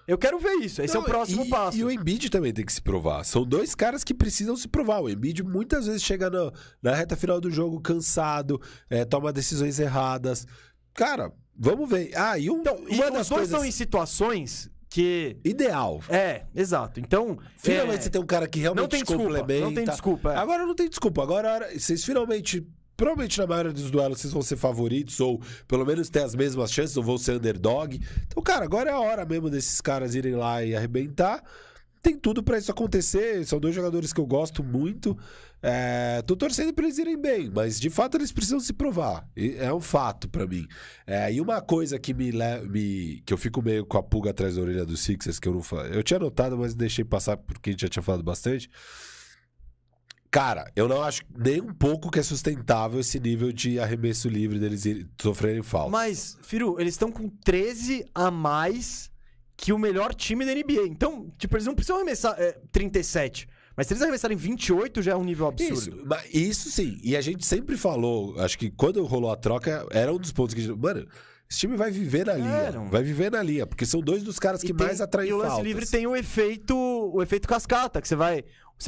Eu quero ver isso. Esse é Não, o próximo e, passo. E o Embiid também tem que se provar. São dois caras que precisam se provar. O Embiid muitas vezes chega no- na reta final do jogo cansado, é, toma decisões erradas. Cara, vamos ver. Ah, e, um, Então, e uma das dois coisas estão em situações que. ideal. É, exato. Então. Finalmente é, você tem um cara que realmente Não tem te desculpa. complementa. Não tem desculpa. é. Agora não tem desculpa. Agora vocês finalmente. Provavelmente na maioria dos duelos vocês vão ser favoritos, ou pelo menos ter as mesmas chances, ou vão ser underdog. Então, cara, agora é a hora mesmo desses caras irem lá e arrebentar. Tem tudo pra isso acontecer. São dois jogadores que eu gosto muito. É, tô torcendo pra eles irem bem, mas de fato eles precisam se provar. E É um fato pra mim. É, e uma coisa que me, me que eu fico meio com a pulga atrás da orelha dos Sixers, que eu não fa- Eu tinha notado, mas deixei passar porque a gente já tinha falado bastante. Cara, eu não acho nem um pouco que é sustentável esse nível de arremesso livre deles sofrerem falta. Mas, Firu, eles estão com 13 a mais que o melhor time da NBA. Então, tipo, eles não precisam arremessar é, 37. Mas se eles arremessarem 28, já é um nível absurdo. Isso, isso sim. E a gente sempre falou, acho que quando rolou a troca, era um dos pontos que a gente. Mano, esse time vai viver na linha. É, não- Vai viver na linha, porque são dois dos caras que tem- mais atraem E o lance livre tem o efeito, o efeito cascata, que você vai.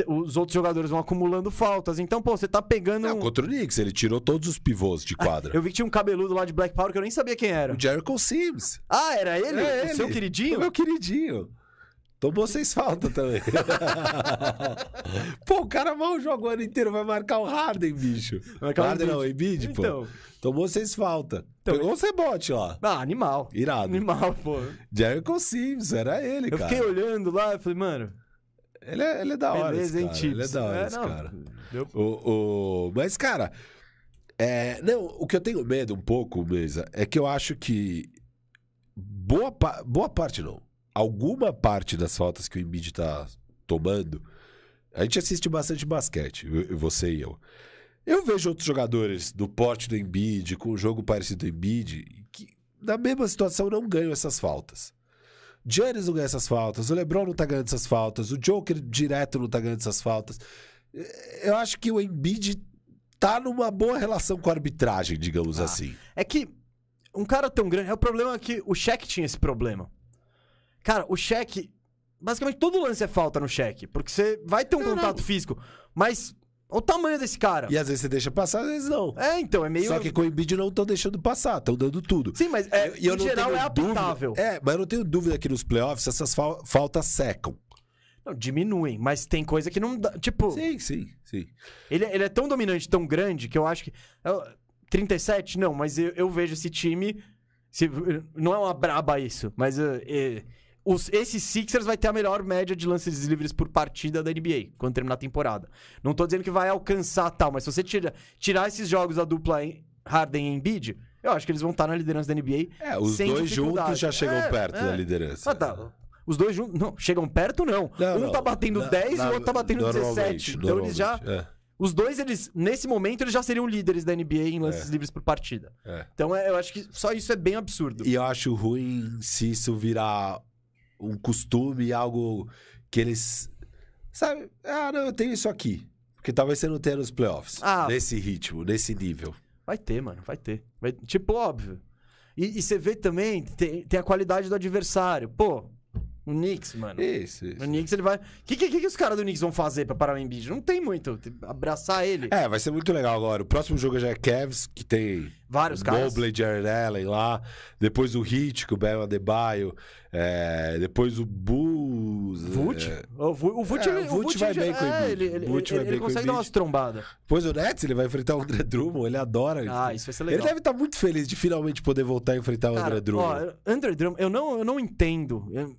Os outros jogadores vão acumulando faltas. Então, pô, você tá pegando. Não, um- contra o Knicks, ele tirou todos os pivôs de quadra. Eu vi que tinha um cabeludo lá de Black Power que eu nem sabia quem era. O Jericho Sims. Ah, era ele? É o ele. seu queridinho? O meu queridinho. Tomou seis faltas também. pô, o cara mal jogou o ano inteiro, vai marcar o Harden, bicho. marcar o Harden não, o Embiid, pô. Então. Tomou seis faltas. Então, Pegou um rebote lá. Ah, animal. Irado. Animal, pô. Jericho Sims, era ele, Eu cara. fiquei olhando lá e falei, mano, Ele é, ele é da hora, beleza, hein? Ele é da hora, É, esse não, cara. deu- O, o... Mas, cara, é... não, o que eu tenho medo um pouco, Mesa, é que eu acho que boa, pa- boa parte não. alguma parte das faltas que o Embiid tá tomando, a gente assiste bastante basquete, você e eu. Eu vejo outros jogadores do porte do Embiid, com um jogo parecido do Embiid, que na mesma situação não ganham essas faltas. Giannis não ganha essas faltas, o LeBron não tá ganhando essas faltas, o Joker direto não tá ganhando essas faltas. Eu acho que o Embiid tá numa boa relação com a arbitragem, digamos Ah. assim. É que um cara tão grande. É o problema que o Shaq tinha esse problema. Cara, o Shaq. Basicamente todo lance é falta no Shaq. Porque você vai ter um Não, contato não. físico. Mas o tamanho desse cara. E às vezes você deixa passar, às vezes não. É, então, é meio. Só que com o Embiid não estão deixando passar, estão dando tudo. Sim, mas é, eu em geral é dúvida- apitável. É, mas eu não tenho dúvida que nos playoffs essas fal- faltas secam. Não, diminuem, mas tem coisa que não dá. Tipo, Sim, sim, sim. ele, ele é tão dominante, tão grande, que eu acho que. eu- 37? Não, mas eu, eu vejo esse time. se- não é uma braba isso, mas. eh, os, esse Sixers vai ter a melhor média de lances livres por partida da NBA quando terminar a temporada. Não tô dizendo que vai alcançar tal, mas se você tira, tirar esses jogos da dupla em Harden e Embiid, eu acho que eles vão estar na liderança da NBA. É, os dois juntos já chegam É, perto é. da liderança. Ah, tá. Os dois juntos. Não, chegam perto, não. Não, um não. tá batendo Na- 10 e o outro tá batendo normalmente, 17. Então eles já. normalmente, Os dois, eles, nesse momento, eles já seriam líderes da NBA em lances livres por partida. É, é. Então é, eu acho que só isso é bem absurdo. E eu acho ruim se isso virar um costume, algo que eles. Sabe? Ah, não, eu tenho isso aqui. Porque talvez você não tenha nos playoffs. Ah. Nesse ritmo, nesse nível. Vai ter, mano, vai ter. Vai- tipo, óbvio. E, e você vê também, tem, tem a qualidade do adversário. Pô, o Knicks, mano. Isso, isso. O Knicks, ele vai. O que, que, que os caras do Knicks vão fazer pra parar o Embiid? Não tem muito. Tem- Abraçar ele. É, vai ser muito legal agora. O próximo jogo já é Cavs, que tem Vários caras. Mobley, Jared Allen lá. Depois o Heat, com o Bam Adebayo. É, depois o Bulls. Vult? é, O Vu- o Vult, É, ele- o Vult vai já- bem com o é, Embiid. Ele, ele, O Vult ele- ele o consegue dar umas trombadas. Depois o Nets, ele vai enfrentar o André Drummond. Ele adora. Ah, isso vai ser Ele legal. deve estar muito feliz de finalmente poder voltar a enfrentar o Cara, André Drummond. Ó, André Drummond, eu não, eu não entendo. Eu,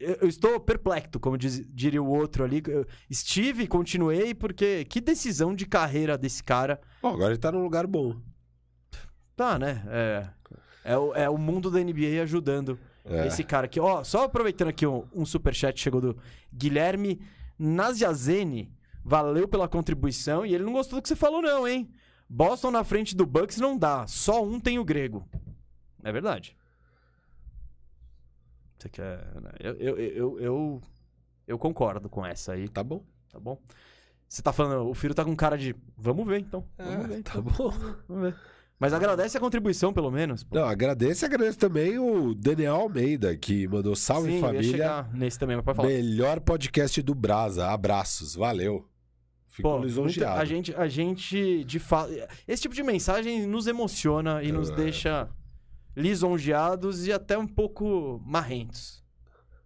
eu- estou perplexo, como diz- diria o outro ali. Eu estive continuei, porque que decisão de carreira desse cara. Bom, agora ele tá num lugar bom. Tá, né? É, é, o, é o mundo da NBA ajudando É. esse cara aqui. Ó, só aproveitando aqui um, um superchat chegou do Guilherme Naziazene. Valeu pela contribuição. E ele não gostou do que você falou, não, hein? Boston na frente do Bucks não dá. Só um tem o grego. É verdade. Você quer. né? Eu, eu, eu, eu, eu concordo com essa aí, Tá bom. tá bom? Você tá falando, o Firo tá com cara de. Vamos ver então. Vamos ver. tá então. bom. Vamos ver. Mas agradece a contribuição, pelo menos. pô. Não, agradeço e agradeço também o Daniel Almeida, que mandou salve Sim, família. nesse também, mas pode falar. Melhor podcast do Brasa. Abraços. Valeu. Fico Pô, lisonjeado. muita- a gente, a gente, de fato. Esse tipo de mensagem nos emociona e nos É. deixa lisonjeados e até um pouco marrentos.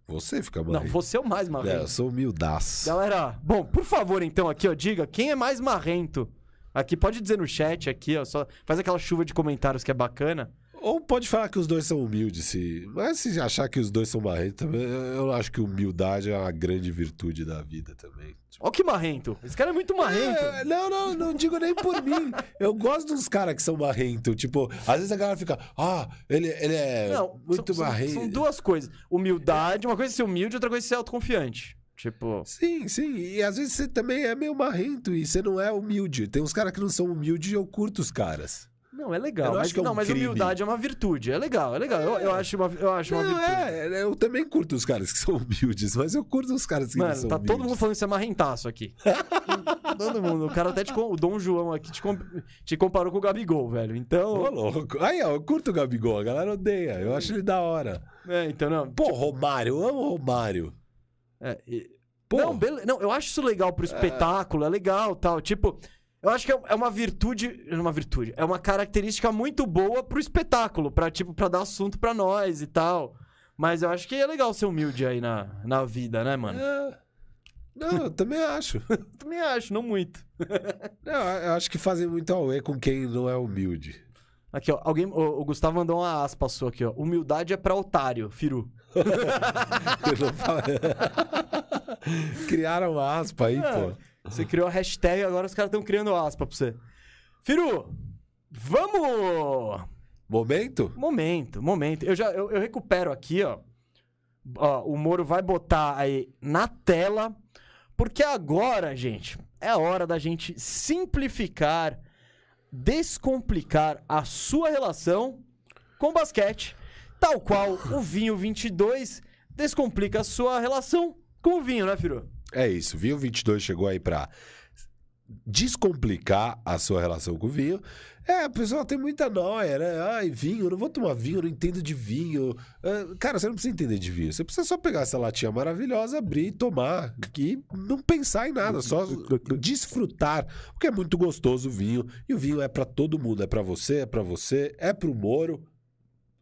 Você fica Não, marrento. você é o mais É, marrento. eu sou humildaço. Galera, bom, por favor, então, aqui, ó, diga quem é mais marrento. Aqui, pode dizer no chat aqui, ó, só faz aquela chuva de comentários que é bacana. Ou pode falar que os dois são humildes, se... mas se achar que os dois são marrentos, também, eu acho que humildade é uma grande virtude da vida também. Ó que marrento. Esse cara é muito marrento. É, não, não, não digo nem por mim. Eu gosto dos caras que são marrentos. Tipo, às vezes a galera fica, ah, ele, ele é Não, muito são, são- marrento. São duas coisas. Humildade, uma coisa é ser humilde, outra coisa é ser autoconfiante. Tipo, Sim, sim. E às vezes você também é meio marrento e você não é humilde. Tem uns caras que não são humildes e eu curto os caras. Não, é legal. Eu mas acho que é um não, mas crime. humildade é uma virtude. É legal, é legal. Eu, eu acho uma, eu acho uma Não, virtude. é, eu também curto os caras que são humildes, mas eu curto os caras que não Mano, são tá humildes. todo mundo falando que você é marrentaço aqui. todo mundo. O cara até te. O Dom João aqui te, te comparou com o Gabigol, velho. Então. Ô, louco. Aí, ó, eu curto o Gabigol, a galera odeia. Eu acho ele da hora. É, então, não. Pô, Romário, eu amo o Romário. É, e- Pô. Não, bele- não, eu acho isso legal pro espetáculo, é legal tal. Tipo, eu acho que é é uma virtude. É uma virtude. É uma característica muito boa pro espetáculo, pra, tipo, pra dar assunto pra nós e tal. Mas eu acho que é legal ser humilde aí na, na vida, né, mano? É. Não, eu também acho. Também acho, não muito. Não, eu acho que fazem muito auê com quem não é humilde. Aqui, ó. Alguém, o, o Gustavo mandou uma aspa sua aqui, ó. Humildade é pra otário, Firu. Eu não falo- Criaram uma aspa aí, É, pô. Você criou a hashtag, agora os caras estão criando aspa pra você. Firu, vamos! Momento? Momento, momento. Eu já eu, eu recupero aqui, ó. Ó, o Moro vai botar aí na tela, porque agora, gente, é a hora da gente simplificar, descomplicar a sua relação com o basquete, tal qual o vinho 22 descomplica a sua relação com o vinho, né, Firu? É isso. Vinho 22 chegou aí pra descomplicar a sua relação com o vinho. É, o pessoal tem muita nóia, né? Ai, vinho, eu não vou tomar vinho, eu não entendo de vinho. Ah, Cara, você não precisa entender de vinho. Você precisa só pegar essa latinha maravilhosa, abrir e tomar. E não pensar em nada, só desfrutar. Porque é muito gostoso o vinho. E o vinho é pra todo mundo. É pra você, é pra você, é pro Moro.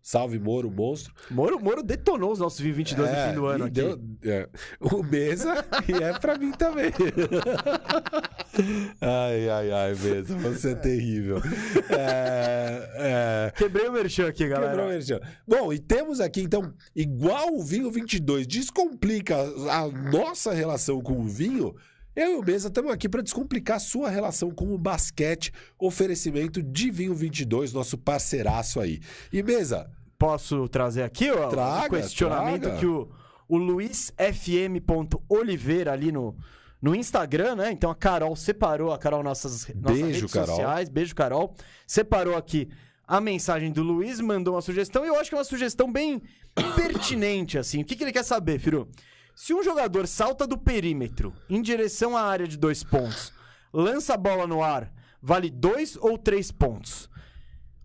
Salve Moro, monstro. Moro, Moro detonou os nossos vinhos 22 no fim do ano aqui. deu- é, o mesa e é pra mim também. ai, ai, ai, mesa, você é terrível. É, é, Quebrei o merchan aqui, galera. Quebrou o merchan. Bom, e temos aqui, então, igual o vinho 22 descomplica a nossa relação com o vinho, eu e o Mesa estamos aqui para descomplicar a sua relação com o basquete, oferecimento de vinho 22, nosso parceiraço aí. E Mesa, Posso trazer aqui ó, Traga, o questionamento traga. que o, o luizfm.oliveira ali no, no Instagram, né? Então a Carol separou, a Carol nossas, nossas Beijo, redes Carol. sociais, beijo Carol, separou aqui a mensagem do Luiz, mandou uma sugestão e eu acho que é uma sugestão bem pertinente, assim. O que, que ele quer saber, Firu? Se um jogador salta do perímetro em direção à área de dois pontos, lança a bola no ar, vale dois ou três pontos?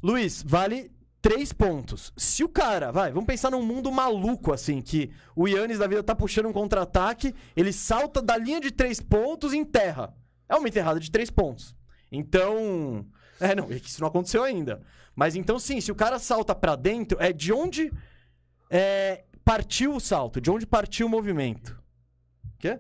Luiz, vale três pontos. Se o cara, vai, vamos pensar num mundo maluco, assim, que o Yannis da vida tá puxando um contra-ataque, ele salta da linha de três pontos e enterra. É uma enterrada de três pontos. Então. É, não, é isso não aconteceu ainda. Mas então, sim, se o cara salta pra dentro, é de onde é, partiu o salto, de onde partiu o movimento. Quê?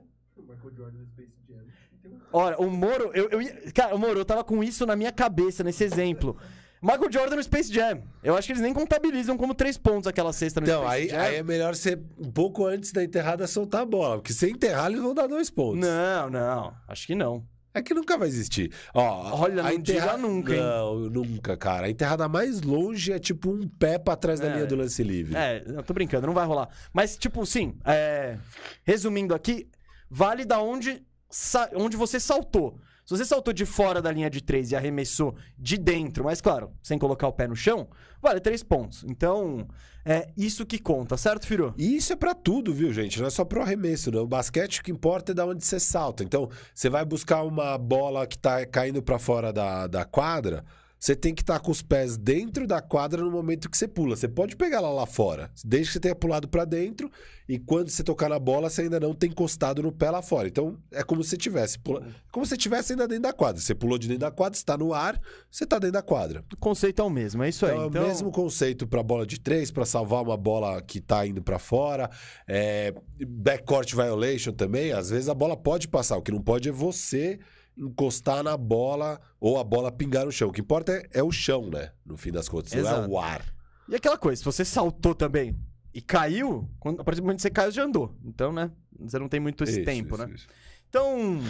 Olha, o Moro, eu, eu Cara, o Moro, eu tava com isso na minha cabeça, nesse exemplo. Michael Jordan no Space Jam. Eu acho que eles nem contabilizam como três pontos aquela cesta no então, Space aí, Jam. aí é melhor ser um pouco antes da enterrada soltar a bola, porque se enterrar eles vão dar dois pontos. Não, não. Acho que não. É que nunca vai existir. Ó, Olha, a não diga nunca, hein? Não, nunca, cara. A enterrada mais longe é tipo um pé pra trás da É. linha do lance livre. É, eu tô brincando, não vai rolar. Mas, tipo, sim, é, resumindo aqui, vale da onde, sa- onde você saltou. Se você saltou de fora da linha de três e arremessou de dentro, mas claro, sem colocar o pé no chão, vale três pontos. Então, é isso que conta, certo, Firu? E isso é pra tudo, viu, gente? Não é só pro arremesso, não. O basquete o que importa é da onde você salta. Então, você vai buscar uma bola que tá caindo pra fora da, da quadra, você tem que estar com os pés dentro da quadra no momento que você pula. Você pode pegar ela lá fora, desde que você tenha pulado pra dentro e quando você tocar na bola, você ainda não tem encostado no pé lá fora. Então, é como se tivesse pula... como se você estivesse ainda dentro da quadra. Você pulou de dentro da quadra, você tá no ar, você tá dentro da quadra. O conceito é o mesmo, é isso aí. Então, Então, é o mesmo conceito para bola de três, para salvar uma bola que tá indo para fora. É, backcourt violation também. Às vezes a bola pode passar. O que não pode é você encostar na bola ou a bola pingar no chão. O que importa é, é o chão, né? No fim das contas, não é Exato. o ar. E aquela coisa, se você saltou também e caiu, quando, a partir do momento que você caiu, você já andou. Então, né? Você não tem muito esse Isso, tempo, isso, né? isso. Então,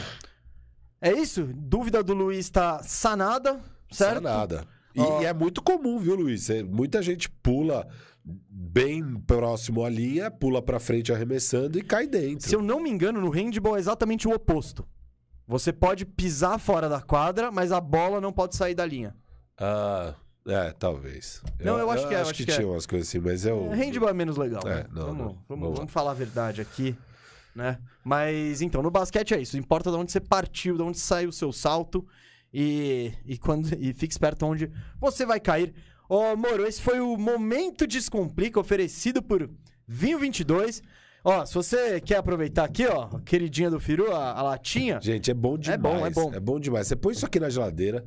é isso. Dúvida do Luiz tá sanada, certo? Nada. E, Ó. e é muito comum, viu, Luiz? É, muita gente pula bem próximo à linha, pula para frente arremessando e cai dentro. Se eu não me engano, no handball é exatamente o oposto. Você pode pisar fora da quadra, mas a bola não pode sair da linha. Ah, é, talvez. Não, eu acho que é, eu acho acho que, que é. tinha umas coisas assim, mas eu. É, handball é menos legal. É, né? não, vamos, não. Vamos, Vamos falar a verdade aqui, né? Mas então, no basquete é isso. Importa de onde você partiu, de onde saiu o seu salto e, e, quando, e fique esperto onde você vai cair. Ô, Moro, esse foi o Momento Descomplica oferecido por Vinho 22. Ó, se você quer aproveitar aqui, ó, queridinha do Firu, a, a latinha, Gente, é bom demais. bom, é bom. É bom demais. Você põe isso aqui na geladeira.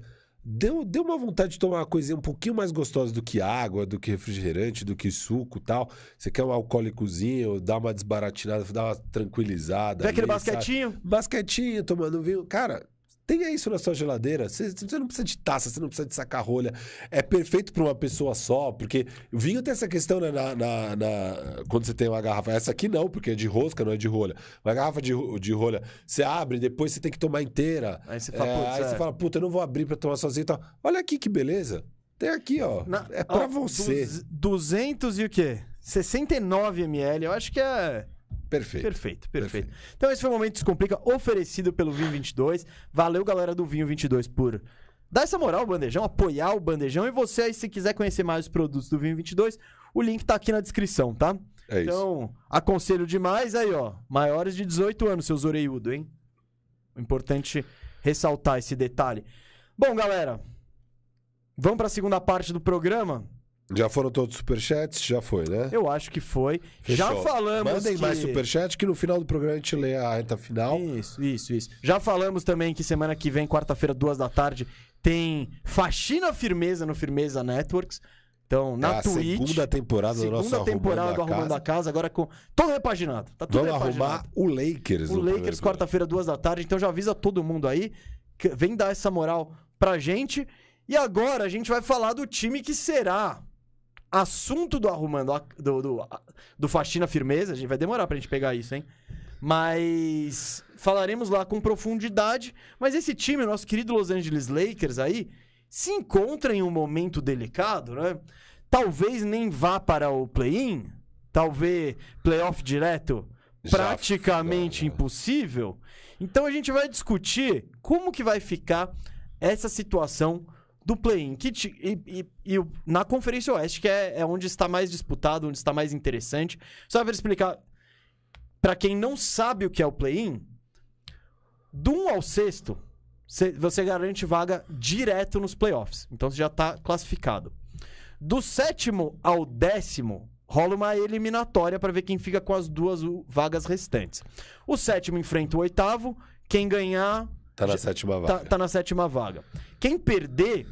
Deu, deu uma vontade de tomar uma coisinha um pouquinho mais gostosa do que água, do que refrigerante, do que suco e tal. Você quer um alcoólicozinho, dá uma desbaratinada, dá uma tranquilizada. vê aquele ali, sabe? basquetinho. Basquetinho, tomando vinho. Cara, tenha isso na sua geladeira. Você, você não precisa de taça, você não precisa de saca-rolha. É perfeito para uma pessoa só, porque o vinho tem essa questão né, na, na- na- quando você tem uma garrafa. Essa aqui não, porque é de rosca, não é de rolha. Uma garrafa de, de rolha, você abre, depois você tem que tomar inteira. Aí você fala, É, putz, aí é. você fala, puta, eu não vou abrir para tomar sozinho e tal. Olha aqui que beleza. Tem aqui, ó. Na- é para você. duz- 200 e o quê? 69 ml, eu acho que é Perfeito. perfeito, perfeito. Então esse foi o Momento Descomplica, oferecido pelo Vinho 22. Valeu, galera do Vinho 22, por dar essa moral ao Bandejão, apoiar o Bandejão. E você aí, se quiser conhecer mais os produtos do Vinho 22, o link tá aqui na descrição, tá? É isso. Então, aconselho demais aí, ó. Maiores de 18 anos, seus orelhudo, hein? Importante ressaltar esse detalhe. Bom, galera, vamos pra segunda parte do programa? Já foram todos os superchats? Já foi, né? Eu acho que foi. Já Fechou. falamos Mandem que... mais superchat que no final do programa a gente lê a reta final. Isso, isso, isso. Já falamos também que semana que vem, quarta-feira, duas da tarde, tem Faxina Firmeza no Firmeza Networks. Então, na é a Twitch. segunda temporada do nosso segunda temporada do Arrumando a Casa, agora com. Todo repaginado. Tá tudo Vamos repaginado. arrumar o Lakers. O Lakers, quarta-feira, duas da tarde. Então já avisa todo mundo aí. Vem dar essa moral pra gente. E agora a gente vai falar do time que será assunto do Arrumando do, do, do Faxina Firmeza. A gente vai demorar pra gente pegar isso, hein? Mas falaremos lá com profundidade. Mas esse time, o nosso querido Los Angeles Lakers aí, se encontra em um momento delicado, né? Talvez nem vá para o play-in. Talvez playoff direto Já praticamente foi. impossível. Então a gente vai discutir como que vai ficar essa situação do play-in. E, e- e na Conferência Oeste, que é, é onde está mais disputado, onde está mais interessante. Só para explicar, para quem não sabe o que é o play-in, do 1 ao sexto, cê- você garante vaga direto nos playoffs. Então você já está classificado. Do sétimo ao décimo, rola uma eliminatória para ver quem fica com as duas vagas restantes. O sétimo enfrenta o oitavo, quem ganhar Tá na sétima tá, vaga. tá na sétima vaga. Quem perder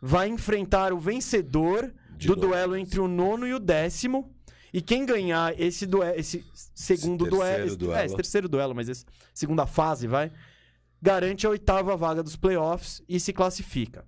vai enfrentar o vencedor De do novo. duelo entre o nono e o décimo. E quem ganhar esse, duelo, esse segundo Esse duelo, terceiro esse, duelo. É, esse terceiro duelo, mas esse segunda fase, vai, garante a oitava vaga dos playoffs e se classifica.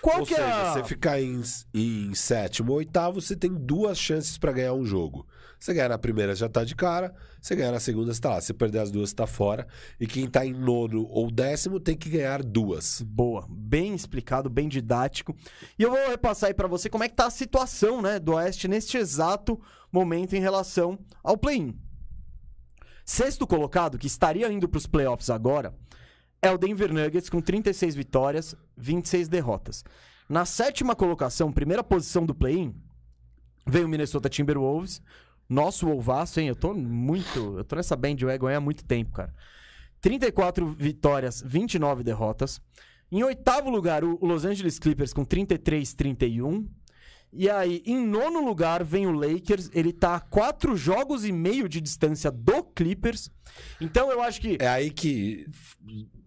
Qual Ou que seja, é a... você ficar em, em sétimo ou oitavo, você tem duas chances pra ganhar um jogo. Você ganhar na primeira já tá de cara, você ganhar na segunda você tá lá. Se perder as duas, você tá fora. E quem tá em nono ou décimo tem que ganhar duas. Boa, bem explicado, bem didático. E eu vou repassar aí pra você como é que tá a situação, né, do Oeste neste exato momento em relação ao play-in. Sexto colocado, que estaria indo pros playoffs agora, é o Denver Nuggets com 36 vitórias, 26 derrotas. Na sétima colocação, primeira posição do play-in, veio o Minnesota Timberwolves, nosso Wolvaço, hein? Eu tô muito, eu tô nessa bandwagon há muito tempo, cara. 34 vitórias, 29 derrotas. Em oitavo lugar, o Los Angeles Clippers com 33, 31. E aí, em nono lugar, vem o Lakers. Ele tá a quatro jogos e meio de distância do Clippers. Então, eu acho que É aí que.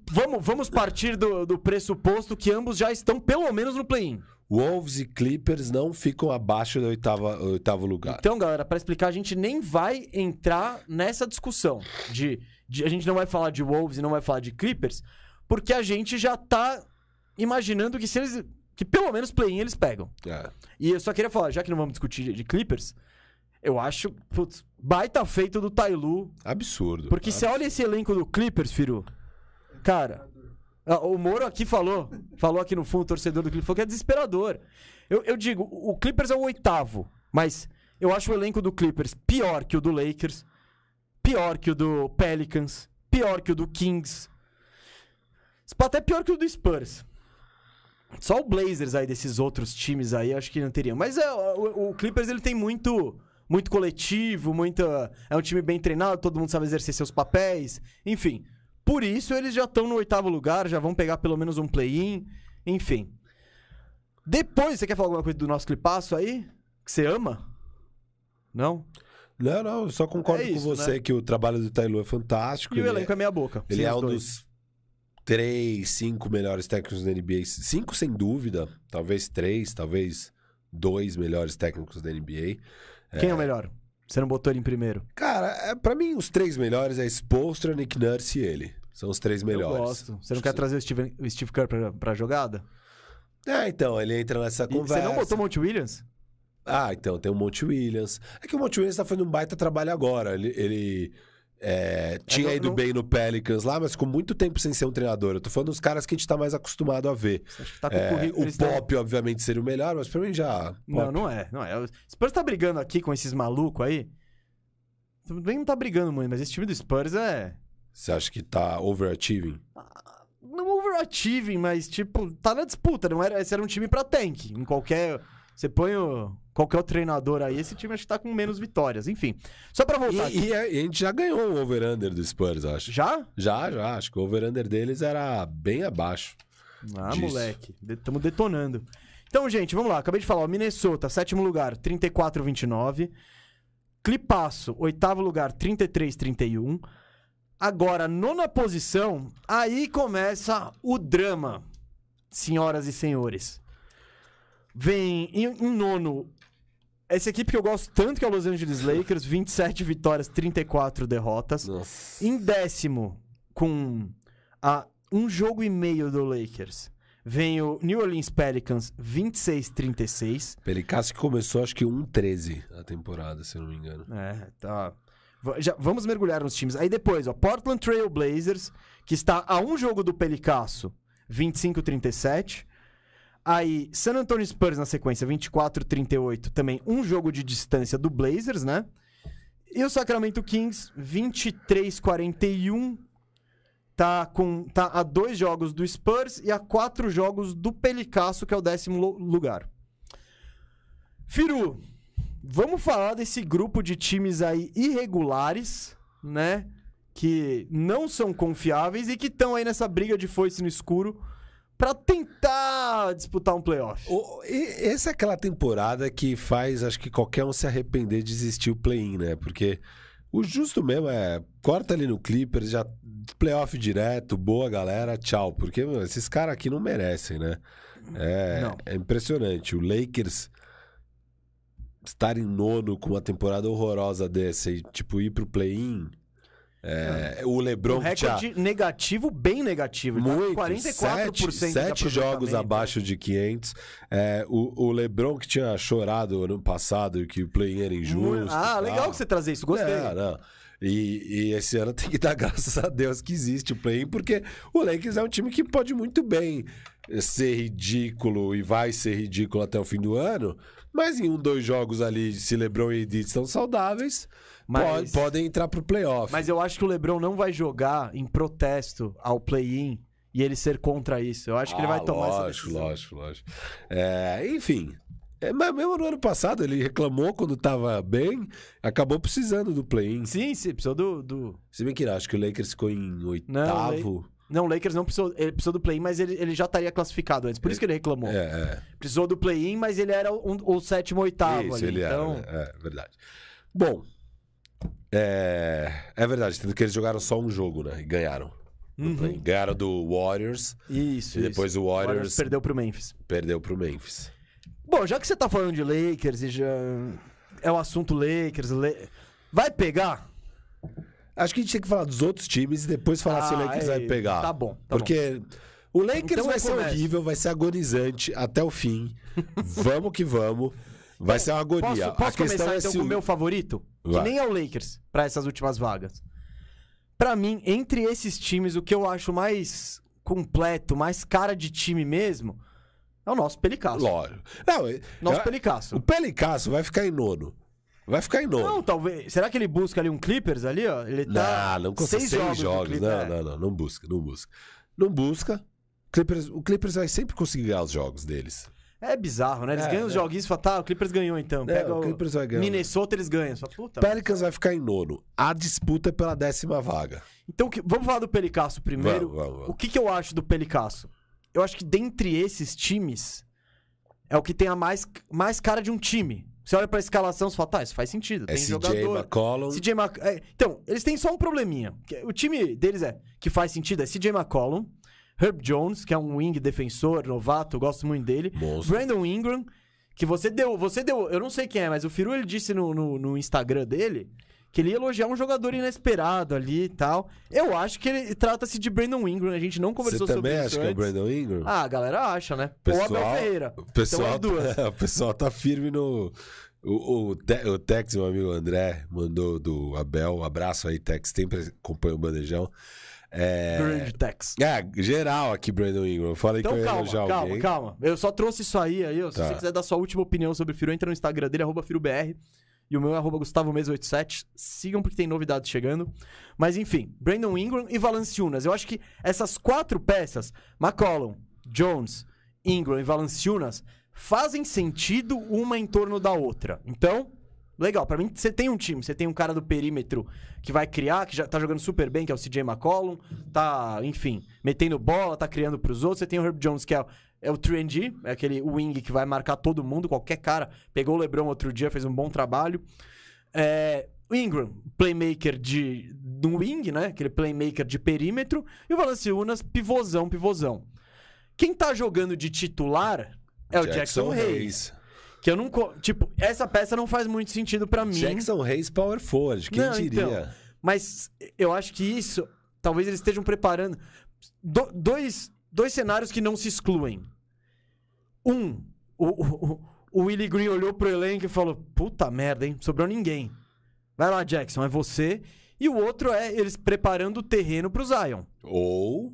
vamos, vamos partir do, do pressuposto que ambos já estão pelo menos no play-in. Wolves e Clippers não ficam abaixo do oitava, oitavo lugar. Então, galera, pra explicar, a gente nem vai entrar nessa discussão de, de- a gente não vai falar de Wolves e não vai falar de Clippers, porque a gente já tá imaginando que se eles que pelo menos play-in eles pegam. É. E eu só queria falar, já que não vamos discutir de- Clippers, eu acho, putz, baita feito do Tailu, Absurdo. porque você olha esse elenco do Clippers, Firu, cara, o Moro aqui falou, falou aqui no fundo, torcedor do Clippers, falou que é desesperador. Eu, eu digo, o Clippers é o oitavo, mas eu acho o elenco do Clippers pior que o do Lakers, pior que o do Pelicans, pior que o do Kings, até pior que o do Spurs. Só o Blazers aí desses outros times aí, acho que não teriam. Mas é, o, o Clippers ele tem muito muito coletivo, muita é um time bem treinado, todo mundo sabe exercer seus papéis, enfim. Por isso eles já estão no oitavo lugar, já vão pegar pelo menos um play-in, enfim. Depois, você quer falar alguma coisa do nosso clipaço aí? Que você ama? Não? Não, não, eu só concordo É isso, com você né? que o trabalho do Tailu é fantástico. E o ele elenco é meia boca. Ele é um dois. dos três, cinco melhores técnicos da NBA. Cinco, sem dúvida. Talvez três, talvez dois melhores técnicos da NBA. Quem é o melhor? Você não botou ele em primeiro? Cara, é, pra mim, os três melhores é Spolstra, Nick Nurse e ele. São os três melhores. Eu gosto. Você não quer trazer o Steve, o Steve Kerr pra, pra jogada? É, então, ele entra nessa E conversa. você não botou o Monte Williams? Ah, então, tem o Monte Williams. É que o Monte Williams tá fazendo um baita trabalho agora. Ele, ele, É, tinha não- ido não- bem no Pelicans lá, mas ficou muito tempo sem ser um treinador. Eu tô falando dos caras que a gente tá mais acostumado a ver. Acho que tá com É, o Pop, obviamente, seria o melhor, mas pra mim já. Não, Pop. não é, não é. O Spurs tá brigando aqui com esses malucos aí. Bem, não tá brigando muito, mas esse time do Spurs é. Você acha que tá overachieving? Não overachieving, mas tipo, tá na disputa. Não era, esse era um time pra tank. Em qualquer. Você põe o, qualquer treinador aí, esse time acho que tá com menos vitórias. Enfim. Só pra voltar. aqui. E, e a, e a gente já ganhou o over-under do Spurs, acho. Já? Já, já. Acho que o over-under deles era bem abaixo. Ah, Disso. moleque. Estamos detonando. Então, gente, vamos lá. Acabei de falar. ó, Minnesota, sétimo lugar, 34-29. Clipaço, oitavo lugar, 33-31. Agora, nona posição, aí começa o drama, senhoras e senhores. Vem em, em nono, essa equipe que eu gosto tanto, que é o Los Angeles Lakers, 27 vitórias, 34 derrotas. Nossa. Em décimo, com a um jogo e meio do Lakers, vem o New Orleans Pelicans 26-36. Pelicasso que começou, acho que 1-13 a temporada, se eu não me engano. É, tá. Já, vamos mergulhar nos times. Aí depois, ó, Portland Trail Blazers, que está a um jogo do Pelicasso, 25-37. Aí, San Antonio Spurs na sequência, 24-38, também um jogo de distância do Blazers, né? E o Sacramento Kings, 23-41, tá, com, tá a dois jogos do Spurs e a quatro jogos do Pelicasso, que é o décimo lu- lugar. Firu, vamos falar desse grupo de times aí irregulares, né? Que não são confiáveis e que estão aí nessa briga de foice no escuro pra tentar disputar um playoff. O- essa é aquela temporada que faz, acho que qualquer um se arrepender de existir o play-in, né? Porque o justo mesmo é corta ali no Clippers, já playoff direto, boa galera, tchau. Porque meu, esses caras aqui não merecem, né? É, é impressionante. O Lakers estar em nono com uma temporada horrorosa dessa e, tipo, ir pro play-in. é, o Um LeBron tinha- recorde negativo, bem negativo. Tá muito, 44% sete, sete jogos abaixo de 500. É, o, o LeBron que tinha chorado ano passado que o play era injusto. Ah, e legal que você trazer isso. Gostei. É, não. E, e esse ano tem que dar graças a Deus que existe o play porque o Lakers é um time que pode muito bem ser ridículo e vai ser ridículo até o fim do ano, mas em um, dois jogos ali, se LeBron e Edith estão saudáveis, Mas- pode- podem entrar pro playoff. Mas eu acho que o LeBron não vai jogar em protesto ao play-in e ele ser contra isso. Eu acho que ele vai Ah, tomar essa lógico, decisão. lógico, lógico. É, enfim. É, mas mesmo no ano passado, ele reclamou quando tava bem, acabou precisando do play-in. Sim, sim, precisou do. do... Se bem que não, acho que o Lakers ficou em oitavo. Não, o Lakers não precisou. Ele precisou do play-in, mas ele, ele já estaria classificado antes. Por isso que ele reclamou. É, é. Precisou do play-in, mas ele era o, o sétimo, oitavo Isso, ali. ele então, era. né? É, verdade. Bom, é, é verdade, tendo que eles jogaram só um jogo, né? E ganharam. Uhum. Ganharam do Warriors Isso. e depois isso. o Warriors, perdeu pro Memphis. perdeu pro Memphis. Bom, já que você tá falando de Lakers e já. É o assunto Lakers. Le- Vai pegar? Acho que a gente tem que falar dos outros times e depois falar se o Ah, Lakers é, vai pegar. Tá bom. Tá Porque o Lakers Então vai eu ser começo. horrível, vai ser agonizante até o fim. vamos que vamos. Vai ser uma bom. agonia. Posso, posso a questão começar é então se com o meu favorito? Que Vai. nem é o Lakers, pra essas últimas vagas. Pra mim, entre esses times, o que eu acho mais completo, mais cara de time mesmo, é o nosso Pelicasso. Lógico. Não, Nosso eu- Pelicasso. o Pelicasso vai ficar em nono. Vai ficar em nono. Não, talvez. Será que ele busca ali um Clippers ali, ó? Ele tá. Não, não consegue seis, do jogos. Clippers, Não, é. não, não, não busca, não busca. Não busca. Clippers, o Clippers vai sempre conseguir ganhar os jogos deles. É bizarro, né? Eles É, ganham os né? joguinhos e falam, tá, o Clippers ganhou então. É, Pega o o Clippers vai ganhar. Minnesota, eles ganham. Só, puta. Pelicans vai ficar em nono. A disputa é pela décima vaga. Então, que- vamos falar do Pelicasso primeiro. Vamos, vamos, vamos. O que, que eu acho do Pelicasso? Eu acho que dentre esses times, é o que tem a mais, mais cara de um time. Você olha pra escalação e fala, tá, isso faz sentido. É Tem CJ jogador. McCollum. CJ Mc... é, então, eles têm só um probleminha. O time deles é que faz sentido é CJ McCollum, Herb Jones, que é um wing defensor, novato, gosto muito dele. Monstro. Brandon Ingram, que você deu, você deu, eu não sei quem é, mas o Firu ele disse no, no, no Instagram dele que ele ia elogiar um jogador inesperado ali e tal. Eu acho que ele trata-se de Brandon Ingram, a gente não Você conversou sobre também isso acha que é o antes. Brandon Ingram? Ah, a galera acha, né? Ou Pessoal- Abel Ferreira. O pessoal, as duas. O pessoal tá firme no, O, o, Te- o Tex, meu amigo André, mandou do Abel. Um abraço aí, Tex. Sempre acompanha o bandejão. É... Grande Tex. É, geral aqui, Brandon Ingram. Falei Então que eu ia calma, elogiar calma, alguém. calma. Eu só trouxe isso aí, aí ó, se Tá. você quiser dar sua última opinião sobre o Firu, entra no Instagram dele, arroba FiruBR. E o meu é arroba GustavoMes87. Sigam porque tem novidades chegando. Mas enfim, Brandon Ingram e Valanciunas. Eu acho que essas quatro peças, McCollum, Jones, Ingram e Valanciunas, fazem sentido uma em torno da outra. Então, legal. Pra mim, você tem um time, você tem um cara do perímetro que vai criar, que já tá jogando super bem, que é o CJ McCollum, tá, enfim, metendo bola, tá criando pros outros. Você tem o Herb Jones, que é, é o 3D, é aquele wing que vai marcar todo mundo, qualquer cara. Pegou o LeBron outro dia, fez um bom trabalho. É, o Ingram, playmaker de do wing, né? Aquele playmaker de perímetro. E o Valanciunas, pivôzão, pivôzão. Quem tá jogando de titular é o Jackson, Hayes. Que eu não. Tipo, essa peça não faz muito sentido pra mim. Jackson Hayes Power Forward, quem Não, diria? então. Mas eu acho que isso. Talvez eles estejam preparando. do- dois, dois cenários que não se excluem. Um, o, o, o Willie Green olhou pro elenco e falou: Puta merda, hein? Sobrou ninguém. Vai lá, Jackson, é você. E o outro é eles preparando o terreno pro Zion. Ou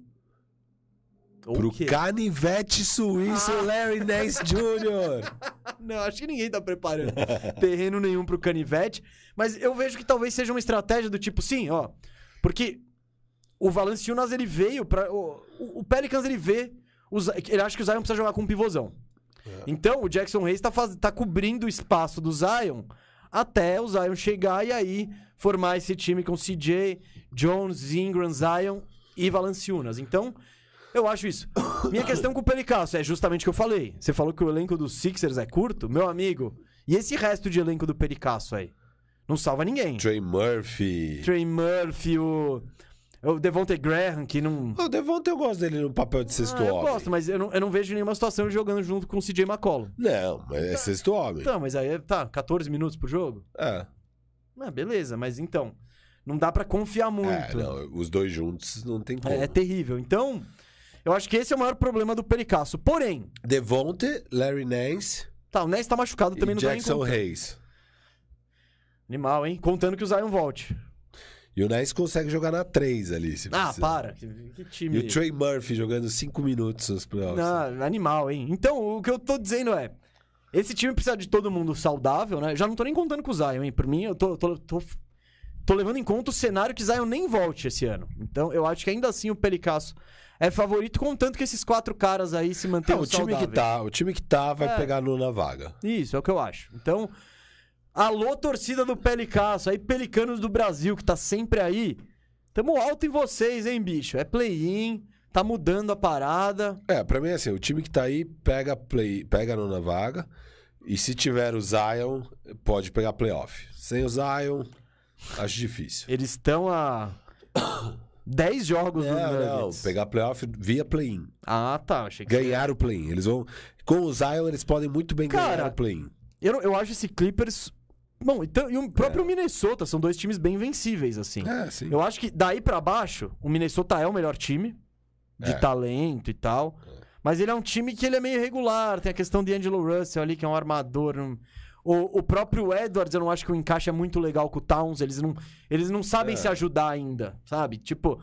Ou pro quê? canivete suíço Ah. Larry Nance Jr. Não, acho que ninguém tá preparando terreno nenhum pro canivete. Mas eu vejo que talvez seja uma estratégia do tipo, sim, ó. Porque o Valanciunas, ele veio pra... O, o- Pelicans, ele vê... o Zi- ele acha que o Zion precisa jogar com um pivôzão. Então, o Jackson Hayes tá, faz, tá cobrindo o espaço do Zion até o Zion chegar e aí formar esse time com CJ, Jones, Ingram, Zion e Valanciunas. Então, eu acho isso. Minha questão com o Pelicasso é justamente o que eu falei. Você falou que o elenco dos Sixers é curto, meu amigo. E esse resto de elenco do Pericasso aí? Não salva ninguém. Trey Murphy. Trey Murphy, o, o Devontae Graham, que não. O Devonta eu gosto dele no papel de sexto Ah, eu homem. gosto, mas eu não, eu não vejo nenhuma situação jogando junto com o CJ McCollum. Não, mas é sexto homem. Então, mas aí tá, 14 minutos por jogo? É. Ah, beleza, mas então. Não dá pra confiar É, muito. não, os dois juntos não tem como. É, é terrível. Então, eu acho que esse é o maior problema do Pericasso. Porém, Devonte, Larry Nance tá, o Ness tá machucado também e não tá Jackson nem Hayes. Animal, hein? Contando que o Zion volte. E o Nance consegue jogar na 3 ali, se Ah, precisar. para. Que, que time. E o Trey Murphy jogando 5 minutos nos playoffs. Não, animal, hein? Então, o que eu tô dizendo é. Esse time precisa de todo mundo saudável, né? Já não tô nem contando com o Zion, hein? Por mim, eu tô, tô, tô, tô levando em conta o cenário que Zion nem volte esse ano. Então, eu acho que ainda assim o Pelicasso é favorito, contanto que esses quatro caras aí se mantenham o time que tá, o time que tá vai É. pegar no na vaga. Isso, é o que eu acho. Então, alô, torcida do Pelicasso, aí, Pelicanos do Brasil, que tá sempre aí. Tamo alto em vocês, hein, bicho? É play-in, tá mudando a parada. É, pra mim é assim, o time que tá aí pega play, pega a nona vaga. E se tiver o Zion, pode pegar playoff. Sem o Zion, acho difícil. Eles estão a 10 jogos do Não, não, Nuggets. pegar playoff via play-in. Ah, tá. Achei que Ganhar o play-in. Eles vão. Com o Zion, eles podem muito bem Cara, ganhar o play-in. eu, eu acho esse Clippers. Bom, então, e o próprio Minnesota são dois times bem vencíveis, assim. É, sim. Eu acho que daí pra baixo, o Minnesota é o melhor time de É. talento e tal. Mas ele é um time que ele é meio irregular. Tem a questão de Angelo Russell ali, que é um armador. não- O, o próprio Edwards, eu não acho que o encaixe é muito legal com o Towns. Eles não, eles não sabem É. se ajudar ainda, sabe? Tipo,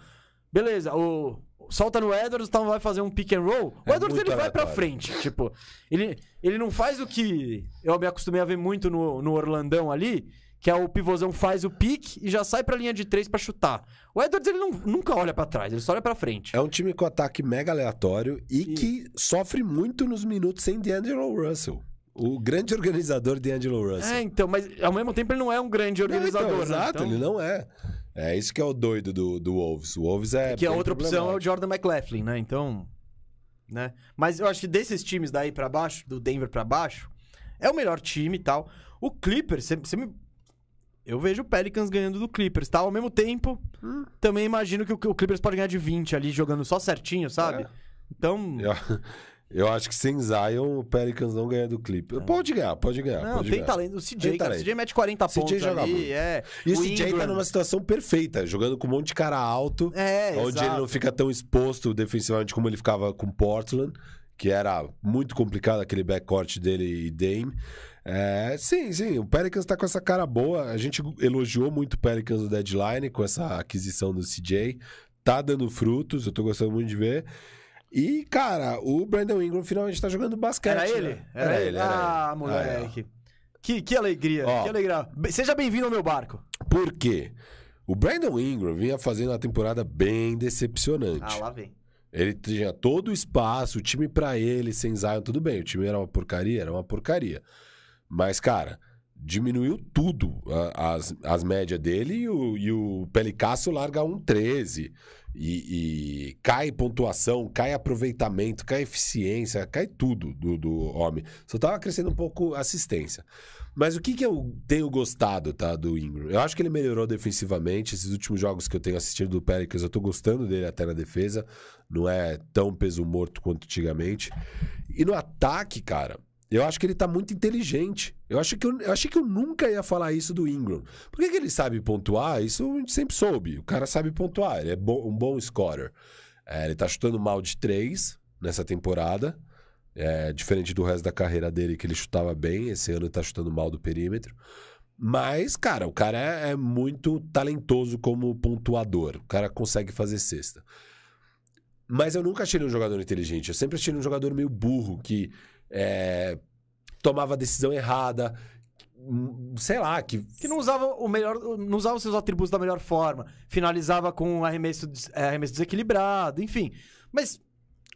beleza, o. Solta no Edwards, o Towns vai fazer um pick and roll. O É Edwards ele vai pra aleatório. frente. Tipo, ele, ele não faz o que eu me acostumei a ver muito no, no Orlandão ali, que é o pivôzão faz o pique e já sai pra linha de três pra chutar. O Edwards ele não- nunca olha pra trás, ele só olha pra frente. É um time com ataque mega aleatório e que sofre muito nos minutos sem D'Angelo Russell. O grande organizador D'Angelo Russell. É, então, mas ao mesmo tempo ele não é um grande Não, organizador. então, né? exato, Então, ele não é. É isso que é o doido do, do Wolves. O Wolves é. Que a bem outra opção é o. Jordan McLaughlin, né? Então. Né? Mas eu acho que desses times daí pra baixo, do Denver pra baixo, é o melhor time e tal. O Clippers, você me. Eu vejo o Pelicans ganhando do Clippers, tá? Ao mesmo tempo, Hum. também imagino que o, o Clippers pode ganhar de 20 ali, jogando só certinho, sabe? É. Então. Eu, eu acho que sem Zion, o Pelicans não ganha do Clippers. Pode ganhar, pode ganhar. Não, pode tem ganhar. talento. O CJ, Tem cara, o. CJ mete 40 CJ pontos joga ali, muito. é. E o, CJ Ingram- tá numa situação perfeita, jogando com um monte de cara alto. É, onde exato. ele não fica tão exposto defensivamente como ele ficava com Portland, que era muito complicado aquele backcourt dele e Dame. É, sim, sim. O Pelicans tá com essa cara boa. A gente elogiou muito o Pelicans no deadline com essa aquisição do CJ. Tá dando frutos, eu tô gostando muito de ver. E, cara, o Brandon Ingram finalmente tá jogando basquete. Era ele? né? Era, ele? era ah, ele. moleque. Que, que alegria, Ó. que alegria. Seja bem-vindo ao meu barco. Por quê? O Brandon Ingram vinha fazendo uma temporada bem decepcionante. Ah, lá vem. Ele tinha todo o espaço, o time pra ele, sem Zion, tudo bem. O time era uma porcaria, era uma porcaria. Mas, cara, diminuiu tudo as, as médias dele e o, e o Pelicasso larga um 13. E, e cai pontuação, cai aproveitamento, cai eficiência, cai tudo do, do homem. Só tava crescendo um pouco assistência. Mas o que, que eu tenho gostado, tá, do Ingram? Eu acho que ele melhorou defensivamente. Esses últimos jogos que eu tenho assistido do Pelicans, eu tô gostando dele até na defesa. Não é tão peso morto quanto antigamente. E no ataque, cara, eu acho que ele tá muito inteligente. Eu, acho que eu, eu achei que eu nunca ia falar isso do Ingram. Por que, que ele sabe pontuar? Isso a gente sempre soube. O cara sabe pontuar, ele é um bom scorer. É, ele tá chutando mal de três nessa temporada. É, diferente do resto da carreira dele, que ele chutava bem. Esse ano ele tá chutando mal do perímetro. Mas, cara, o cara é, é muito talentoso como pontuador. O cara consegue fazer cesta. Mas eu nunca achei ele um jogador inteligente. Eu sempre achei ele um jogador meio burro, que é, tomava decisão errada. Sei lá, que. Que não usava o melhor, não usava os seus atributos da melhor forma. Finalizava com um arremesso, é, arremesso desequilibrado, enfim. Mas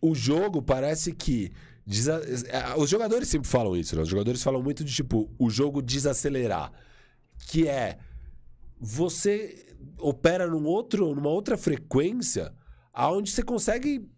O jogo parece que. desa- é, Os jogadores sempre falam isso, né? Os jogadores falam muito de tipo, o jogo desacelerar. Que é. Você opera num outro, numa outra frequência aonde você consegue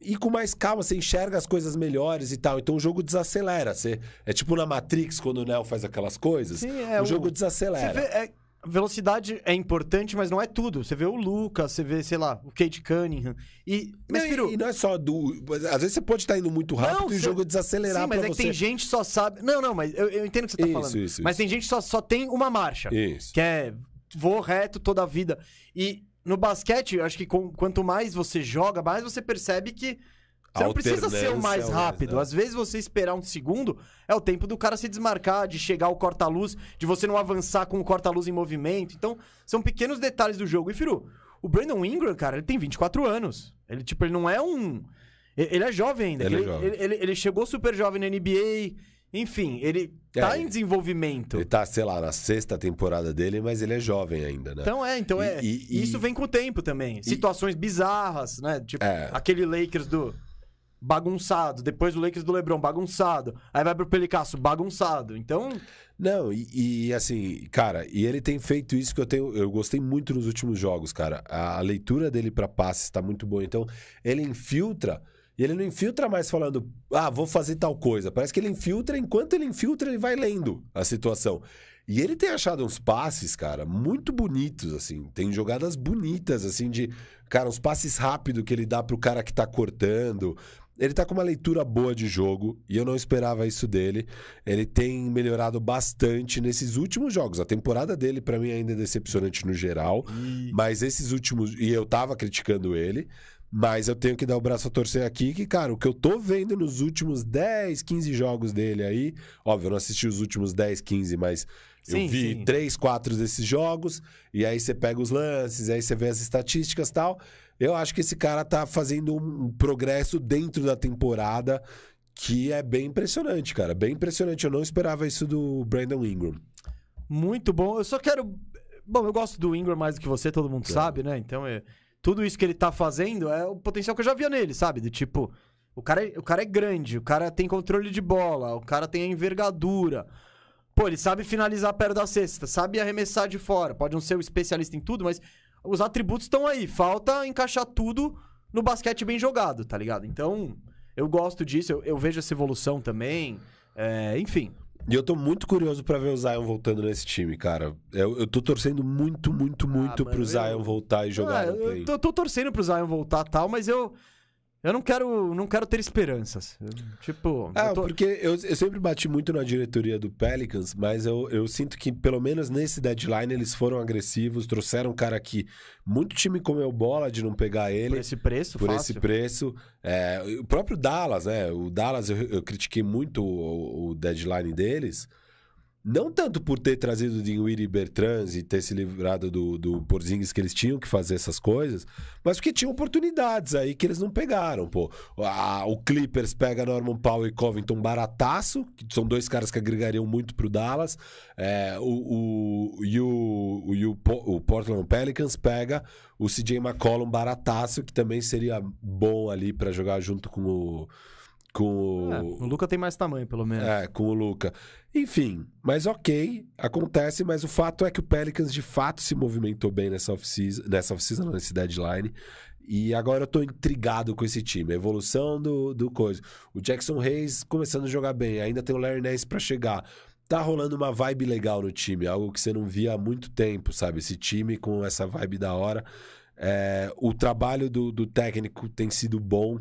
ir com mais calma, você enxerga as coisas melhores e tal. Então o jogo desacelera. Você, é tipo na Matrix, quando o Neo faz aquelas coisas. Sim, é o o- jogo desacelera. vê, é, velocidade é importante, mas não é tudo. Você vê o Lucas, você vê, sei lá, o Kate Cunningham. E, mas, Não, e- Firu, e, não é só do. Às vezes você pode estar indo muito rápido Não, e o jogo desacelerar sim, mas é que você. tem gente que só sabe... Não, não, mas eu, eu entendo o que você tá Isso, falando. isso, mas isso. tem gente que só, só tem uma marcha. Isso. Que é vou reto toda a vida. E no basquete, eu acho que com- quanto mais você joga, mais você percebe que você não precisa ser o mais rápido. né? Às vezes você esperar um segundo é o tempo do cara se desmarcar, de chegar ao corta-luz, de você não avançar com o corta-luz em movimento. Então, são pequenos detalhes do jogo. E, Firu, o Brandon Ingram, cara, ele tem 24 anos. Ele, tipo, ele não é um... Ele é jovem ainda. Ele é Ele, jovem. ele- ele- ele chegou super jovem na NBA. Enfim, ele tá É, em desenvolvimento. Ele tá, sei lá, na sexta temporada dele, mas ele é jovem ainda, né? Então é, então E- é. e- isso e- vem com o tempo também. Situações bizarras, né? Tipo, É. aquele Lakers do bagunçado, depois o Lakers do LeBron bagunçado, aí vai pro Pelicasso bagunçado. Então, Não, e, e, assim, cara, e ele tem feito isso que eu tenho. Eu gostei muito nos últimos jogos, cara. A, a leitura dele pra passes tá muito boa. Então, ele infiltra. E ele não infiltra mais falando, ah, vou fazer tal coisa. Parece que ele infiltra, enquanto ele infiltra, ele vai lendo a situação. E ele tem achado uns passes, cara, muito bonitos, assim. Tem jogadas bonitas, assim, de. Cara, uns passes rápidos que ele dá pro cara que tá cortando. Ele tá com uma leitura boa de jogo e eu não esperava isso dele. Ele tem melhorado bastante nesses últimos jogos. A temporada dele, pra mim, ainda é decepcionante no geral. Mas esses últimos. E eu tava criticando ele. Mas eu tenho que dar o braço a torcer aqui, que, cara, o que eu tô vendo nos últimos 10, 15 jogos dele aí. Óbvio, eu não assisti os últimos 10, 15, mas Sim, eu vi sim. três, quatro desses jogos. E aí você pega os lances, aí você vê as estatísticas e tal. Eu acho que esse cara tá fazendo um um progresso dentro da temporada que é bem impressionante, cara. Bem impressionante. Eu não esperava isso do Brandon Ingram. muito bom. Eu só quero. Bom, eu gosto do Ingram mais do que você, todo mundo sabe, né? Então, é... tudo isso que ele tá fazendo é o potencial que eu já via nele, sabe? De tipo, o cara, é... o cara é grande, o cara tem controle de bola, o cara tem a envergadura. Pô, ele sabe finalizar perto da cesta, sabe arremessar de fora. Pode não ser o especialista em tudo, mas os atributos estão aí. Falta encaixar tudo no basquete bem jogado, tá ligado? Então, eu gosto disso, eu, eu vejo essa evolução também. É, enfim. E eu tô muito curioso pra ver o Zion voltando nesse time, cara. Eu, eu tô torcendo muito, muito, muito Ah, pro Zion eu- voltar e jogar Ah, no eu play. tô, tô torcendo pro Zion voltar e tal, mas eu. Eu não quero, não quero ter esperanças. Eu, tipo. Ah, eu tô- porque eu, eu sempre bati muito na diretoria do Pelicans, mas eu, eu sinto que, pelo menos nesse deadline, eles foram agressivos, trouxeram um cara que muito time comeu bola de não pegar por ele. esse preço, por fácil. esse preço. É, o próprio Dallas, né? O Dallas, eu, eu critiquei muito o, o deadline deles, Não tanto por ter trazido o Dinwiddie e Bertrand e ter se livrado do, do Porzingis que eles tinham que fazer essas coisas, mas porque tinham oportunidades aí que eles não pegaram, pô. Ah, o Clippers pega Norman Powell e Covington barataço, que são dois caras que agregariam muito pro Dallas. É, o, o, e o, e o, o Portland Pelicans pega o CJ McCollum barataço, que também seria bom ali para jogar junto com o com É, o. o Luca tem mais tamanho, pelo menos. É, com o Luca. Enfim, mas ok, acontece, mas o fato é que o Pelicans de fato se movimentou bem nessa off-season, nessa não, nesse deadline. E agora eu tô intrigado com esse time. A evolução do, do coisa. O Jackson Hayes começando a jogar bem. Ainda tem o Larry Nance pra chegar. Tá rolando uma vibe legal no time. Algo que você não via há muito tempo, sabe? Esse time com essa vibe da hora. É, o trabalho do, do técnico tem sido bom.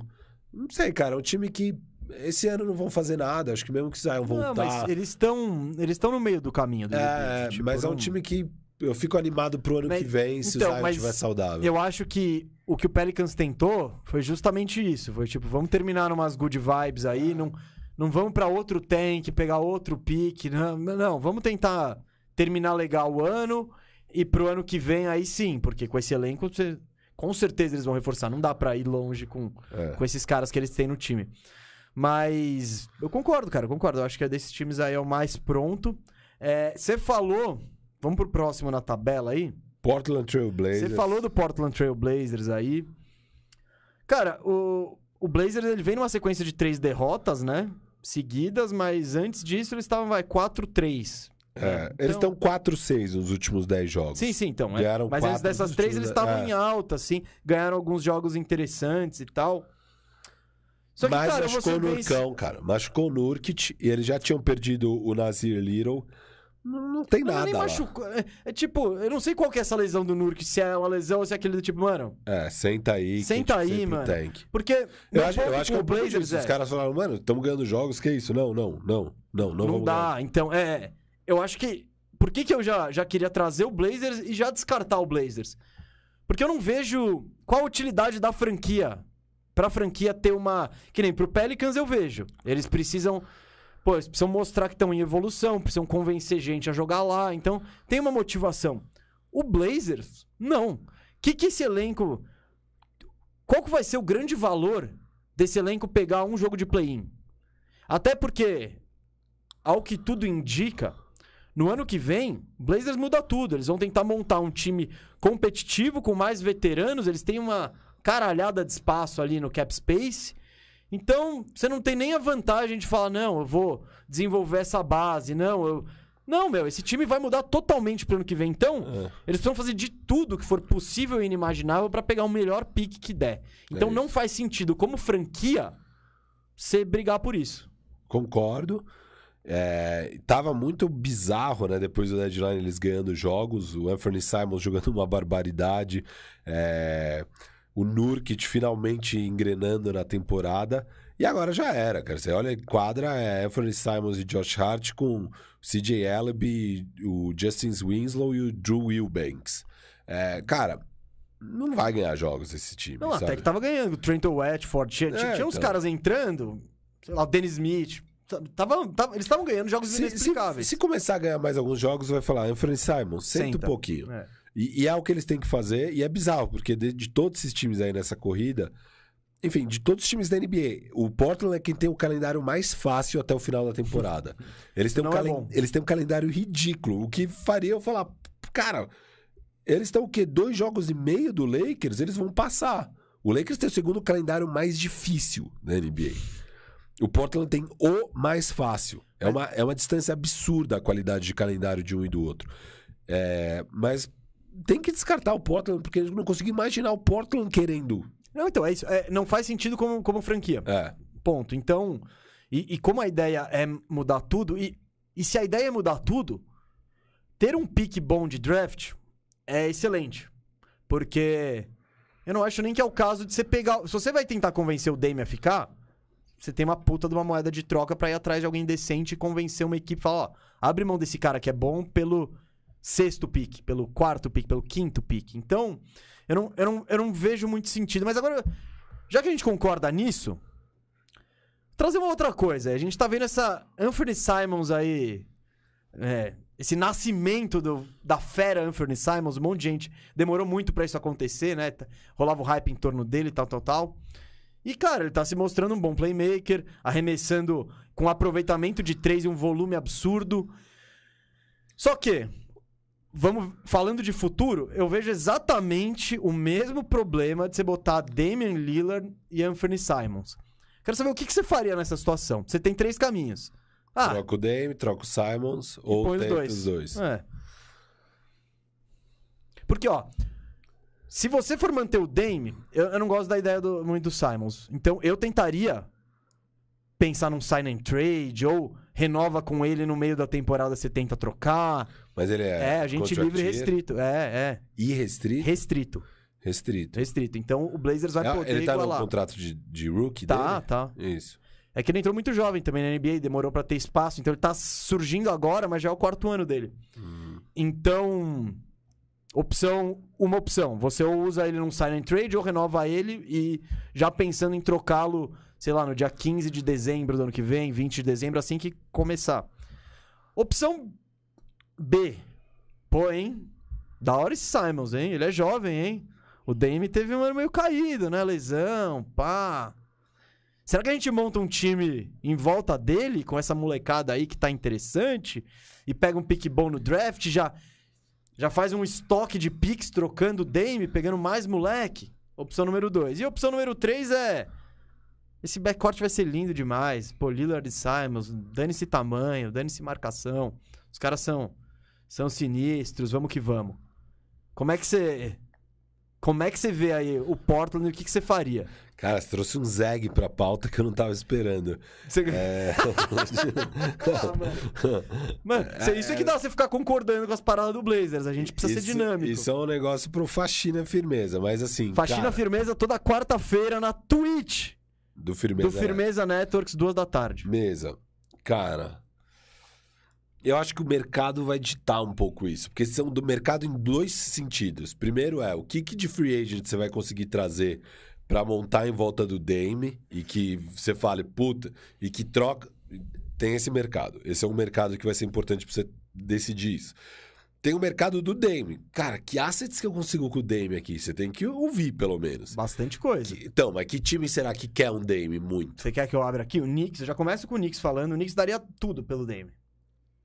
Não sei, cara. É um time que esse ano não vão fazer nada. Acho que mesmo que saiam voltar. Não, mas eles estão eles estão no meio do caminho. Do É, rebuild, tipo, mas é um time que eu fico animado pro ano Mas- que vem se então, o Zion estiver saudável. Eu acho que o que o Pelicans tentou foi justamente isso. Foi tipo, vamos terminar umas good vibes aí, não, não vamos pra outro tank, pegar outro pique. Não, não, vamos tentar terminar legal o ano e pro ano que vem aí sim, porque com esse elenco você- com certeza eles vão reforçar. Não dá pra ir longe com, É. com esses caras que eles têm no time. Mas eu concordo, cara, eu concordo. Eu acho que é desses times aí é o mais pronto. É, Você falou. Vamos pro próximo na tabela aí. Portland Trail Blazers. Você falou do Portland Trail Blazers aí. Cara, o, o Blazers ele vem numa sequência de três derrotas, né? Seguidas, mas antes disso eles estavam, vai, 4-3. É, Então- Eles estão 4-6 nos últimos 10 jogos. Sim, sim, então. é. Ganharam Mas dessas três eles estavam é. em alta, assim. Ganharam alguns jogos interessantes e tal. Só que, Mas cara, machucou o Nurkão, cara. Machucou o Nurkic e eles já tinham perdido o Nazir Little. Não, não tem Não, nada nem lá. machucou. É, é tipo, eu não sei qual que é essa lesão do Nurk, se é uma lesão ou se é aquele do tipo, mano. É, senta aí. que Senta gente aí, mano. tem. Porque. Eu acho, eu acho que é pouco disso. é, Os caras falaram, mano, estamos ganhando jogos, que isso? Não, não, não, não, não, não, dá. ganhar. Então, é. Eu acho que. Por que, que eu já, já queria trazer o Blazers e já descartar o Blazers? Porque eu não vejo qual a utilidade da franquia. Pra franquia ter uma. Que nem pro Pelicans eu vejo. Eles precisam. Pô, eles precisam mostrar que estão em evolução, precisam convencer gente a jogar lá. Então, tem uma motivação. O Blazers, não. O que, que esse elenco. Qual que vai ser o grande valor desse elenco pegar um jogo de play-in? Até porque, ao que tudo indica, no ano que vem, Blazers muda tudo. Eles vão tentar montar um time competitivo com mais veteranos. Eles têm uma caralhada de espaço ali no cap space. Então, você não tem nem a vantagem de falar, não, eu vou desenvolver essa base, não, eu. Não, meu, esse time vai mudar totalmente pro ano que vem. Então, É. eles precisam fazer de tudo que for possível e inimaginável pra pegar o melhor pique que der. Então, É não faz sentido, como franquia, você brigar por isso. Concordo. É, tava muito bizarro, né? Depois do deadline, eles ganhando jogos. O Anthony Simons jogando uma barbaridade. É, o Nurkic finalmente engrenando na temporada. E agora já era, cara. Você olha, quadra é Anthony Simons e Josh Hart com CJ Ellaby, o Justin Winslow e o Drew Wilbanks. É, cara, não vai ganhar jogos esse time, Não, até sabe? que tava ganhando. O Trenton Watford. Tinha, É, tinha uns então. caras entrando. Sei lá, o Dennis Smith. Tava, tava- eles estavam ganhando jogos Se, se, inexplicáveis. se começar a ganhar mais alguns jogos, vai falar, Anthony Simons, senta, Senta. um pouquinho. É. E, e é o que eles têm que fazer, e é bizarro, porque de, de todos esses times aí nessa corrida, enfim, de todos os times da NBA, o Portland é quem tem o calendário mais fácil até o final da temporada. Eles têm, um, é calen- eles têm um calendário ridículo, o que faria eu falar, cara, eles estão o quê? Dois jogos e meio do Lakers, eles vão passar. O Lakers tem o segundo calendário mais difícil da NBA. O Portland tem o mais fácil. É uma, é uma distância absurda a qualidade de calendário de um e do outro. É, mas tem que descartar o Portland, porque eu não consigo imaginar o Portland querendo. Não, então, é isso. É, não faz sentido como, como franquia. É. Ponto. Então, e, e como a ideia é mudar tudo, e, e se a ideia é mudar tudo, ter um pique bom de draft é excelente. Porque eu não acho nem que é o caso de você pegar. Se você vai tentar convencer o Dame a ficar, você tem uma puta de uma moeda de troca pra ir atrás de alguém decente e convencer uma equipe e falar: ó, abre mão desse cara que é bom pelo sexto pique, pelo quarto pique, pelo quinto pique. Então, eu não, eu, não, eu não vejo muito sentido. Mas agora, já que a gente concorda nisso, trazer uma outra coisa. A gente tá vendo essa Anthony Simons aí é, esse nascimento do- da fera Anthony Simons, um monte de gente demorou muito pra isso acontecer, né? Rolava o hype em torno dele, tal, tal, tal. E, cara, ele tá se mostrando um bom playmaker, arremessando com aproveitamento de três e um volume absurdo. Só que, vamos falando de futuro, eu vejo exatamente o mesmo problema de você botar Damian Lillard e Anthony Simons. Quero saber o que, que você faria nessa situação. Você tem três caminhos. Ah, Troca o Dame, troca o Simons, ou os dois. os dois. É. Porque, ó, se você for manter o Dame, eu, eu não gosto da ideia do, muito do Simons. Então, eu tentaria pensar num sign and trade ou renova com ele no meio da temporada, você tenta trocar. Mas ele é. É, agente livre restrito. É, é. Irrestrito? Restrito. Restrito. Restrito. Então, o Blazers vai É, poder ele tá igualar. no contrato de, de rookie Tá, dele? tá. Isso. É que ele entrou muito jovem também na NBA, demorou pra ter espaço. Então ele tá surgindo agora, mas já é o quarto ano dele. Hum. Então, opção, uma opção. Você ou usa ele num and trade ou renova ele e já pensando em trocá-lo, sei lá, no dia 15 de dezembro do ano que vem, 20 de dezembro, assim que começar. Opção B. Pô, hein? Da hora esse Simons, hein? Ele é jovem, hein? O Dame teve um ano meio caído, né? Lesão, pá. Será que a gente monta um time em volta dele, com essa molecada aí que tá interessante, e pega um pick bom no draft, já, já faz um estoque de picks trocando o Dame, pegando mais moleque? Opção número 2. E opção número 3 é. Esse backcourt vai ser lindo demais. Pô, Lillard e Simons, dane-se tamanho, dane-se marcação. Os caras são, são sinistros, vamos que vamos. Como é que você. Como é que você vê aí o Portland e o que, que você faria? Cara, você trouxe um zeg pra pauta que eu não tava esperando. Você... É... Ah, mano. Mano, cê- isso é que dá você ficar concordando com as paradas do Blazers. A gente precisa ser Isso- dinâmico. Isso é um negócio pro faxina firmeza, mas assim. Faxina cara, Firmeza toda quarta-feira na Twitch Do firmeza. do Firmeza Networks, duas da tarde. Mesa. Cara. Eu acho que o mercado vai ditar um pouco isso. Porque são do mercado em dois sentidos. Primeiro é o que, que de free agent você vai conseguir trazer pra montar em volta do Dame e que você fale, puta, e que troca. Tem esse mercado. Esse é um mercado que vai ser importante pra você decidir isso. Tem o mercado do Dame. Cara, que assets que eu consigo com o Dame aqui? Você tem que ouvir, pelo menos. Bastante coisa. Então, mas que time será que quer um Dame muito? Você quer que eu abra aqui? O Knicks, eu já começo com o Knicks falando. O Knicks daria tudo pelo Dame.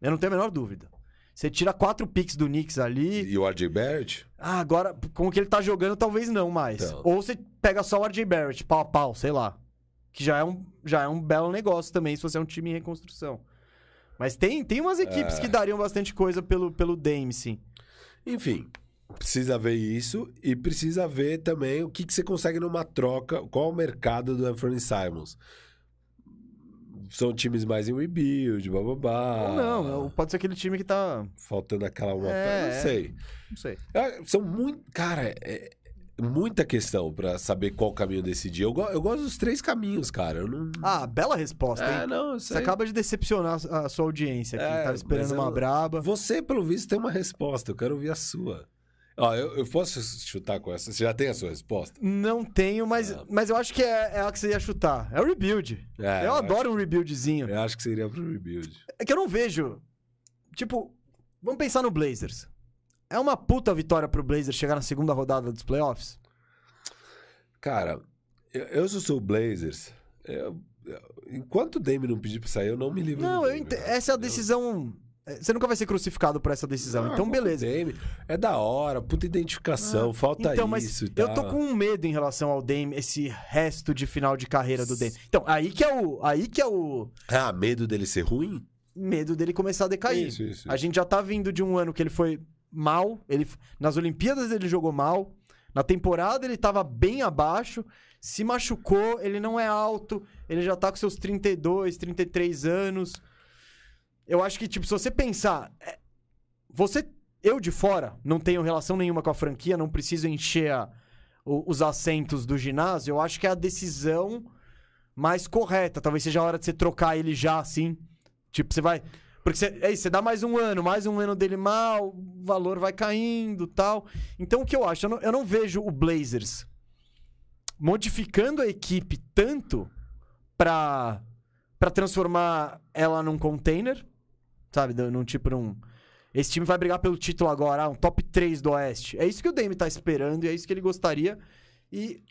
Eu não tenho a menor dúvida. Você tira quatro picks do Knicks ali. E o RJ Barrett? Ah, agora, com o que ele tá jogando, talvez não mais. Então. Ou você pega só o RJ Barrett, pau a pau, sei lá. Que já é um, já é um belo negócio também, se você é um time em reconstrução. Mas tem, tem umas equipes É. que dariam bastante coisa pelo, pelo Dame, sim. Enfim, precisa ver isso e precisa ver também o que, que você consegue numa troca, qual o mercado do Anthony Simons. São times mais em rebuild, bababá. Ou não, pode ser aquele time que tá. Faltando aquela uma. É, não sei. Não sei. É, São muito. Cara, é muita questão pra saber qual caminho decidir. Eu, go- eu gosto dos três caminhos, cara. Eu não. Ah, bela resposta, é, hein? não, eu Você acaba de decepcionar a sua audiência aqui. É, Tava esperando mas eu- uma braba. Você, pelo visto, tem uma resposta. Eu quero ouvir a sua. Ó, eu, eu posso chutar com essa? Você já tem a sua resposta? Não tenho, mas, Ah. mas eu acho que é, é a que você ia chutar. É o rebuild. É, eu adoro um rebuildzinho. Eu acho que seria pro rebuild. É que eu não vejo. Tipo, vamos pensar no Blazers. É uma puta vitória pro Blazers chegar na segunda rodada dos playoffs? Cara, eu, eu sou o Blazers, eu- enquanto o Dame não pedir pra sair, eu não me livro Não, Dame, essa é a decisão. Você nunca vai ser crucificado por essa decisão. Ah, então, beleza. Dame. É da hora, puta identificação, falta Então, isso eu tô com um medo em relação ao Dame, esse resto de final de carreira do Dame. Então, aí que é o, aí que é o Ah, medo dele ser ruim? medo dele começar a decair. Isso, isso, A gente já tá vindo de um ano que ele foi mal, ele nas Olimpíadas ele jogou mal, na temporada ele tava bem abaixo, se machucou, ele não é alto, ele já tá com seus 32, 33 anos. Eu acho que tipo, se você pensar, é, você eu de fora não tenho relação nenhuma com a franquia, não preciso encher a- o- os assentos do ginásio, eu acho que é a decisão mais correta. Talvez seja a hora de você trocar ele já assim. Tipo, você vai. Porque você, é isso, você dá mais um ano, mais um ano dele mal, o valor vai caindo tal. Então, o que eu acho? Eu não, eu não vejo o Blazers modificando a equipe tanto pra, pra transformar ela num container. sabe? Num tipo, num. Esse time vai brigar pelo título agora, um top 3 do Oeste. É isso que o Dame tá esperando e é isso que ele gostaria. E,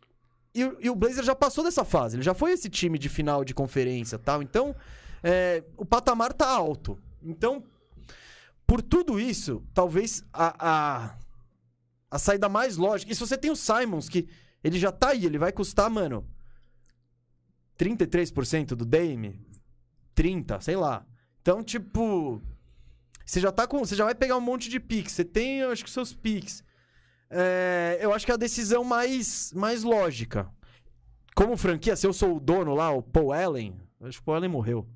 e, e o Blazer já passou dessa fase. Ele já foi esse time de final de conferência tal. Então, é, o patamar tá alto. Então, por tudo isso, talvez a, a, a saída mais lógica. E se você tem o Simons, que ele já tá aí, ele vai custar, mano, 33% do Dame, 30, sei lá. Então, tipo, você já tá com, você já vai pegar um monte de picks. Você tem, eu acho que seus picks. É, eu acho que é a decisão mais mais lógica. Como franquia, se eu sou o dono lá, o Paul Allen, acho que o Paul Allen morreu.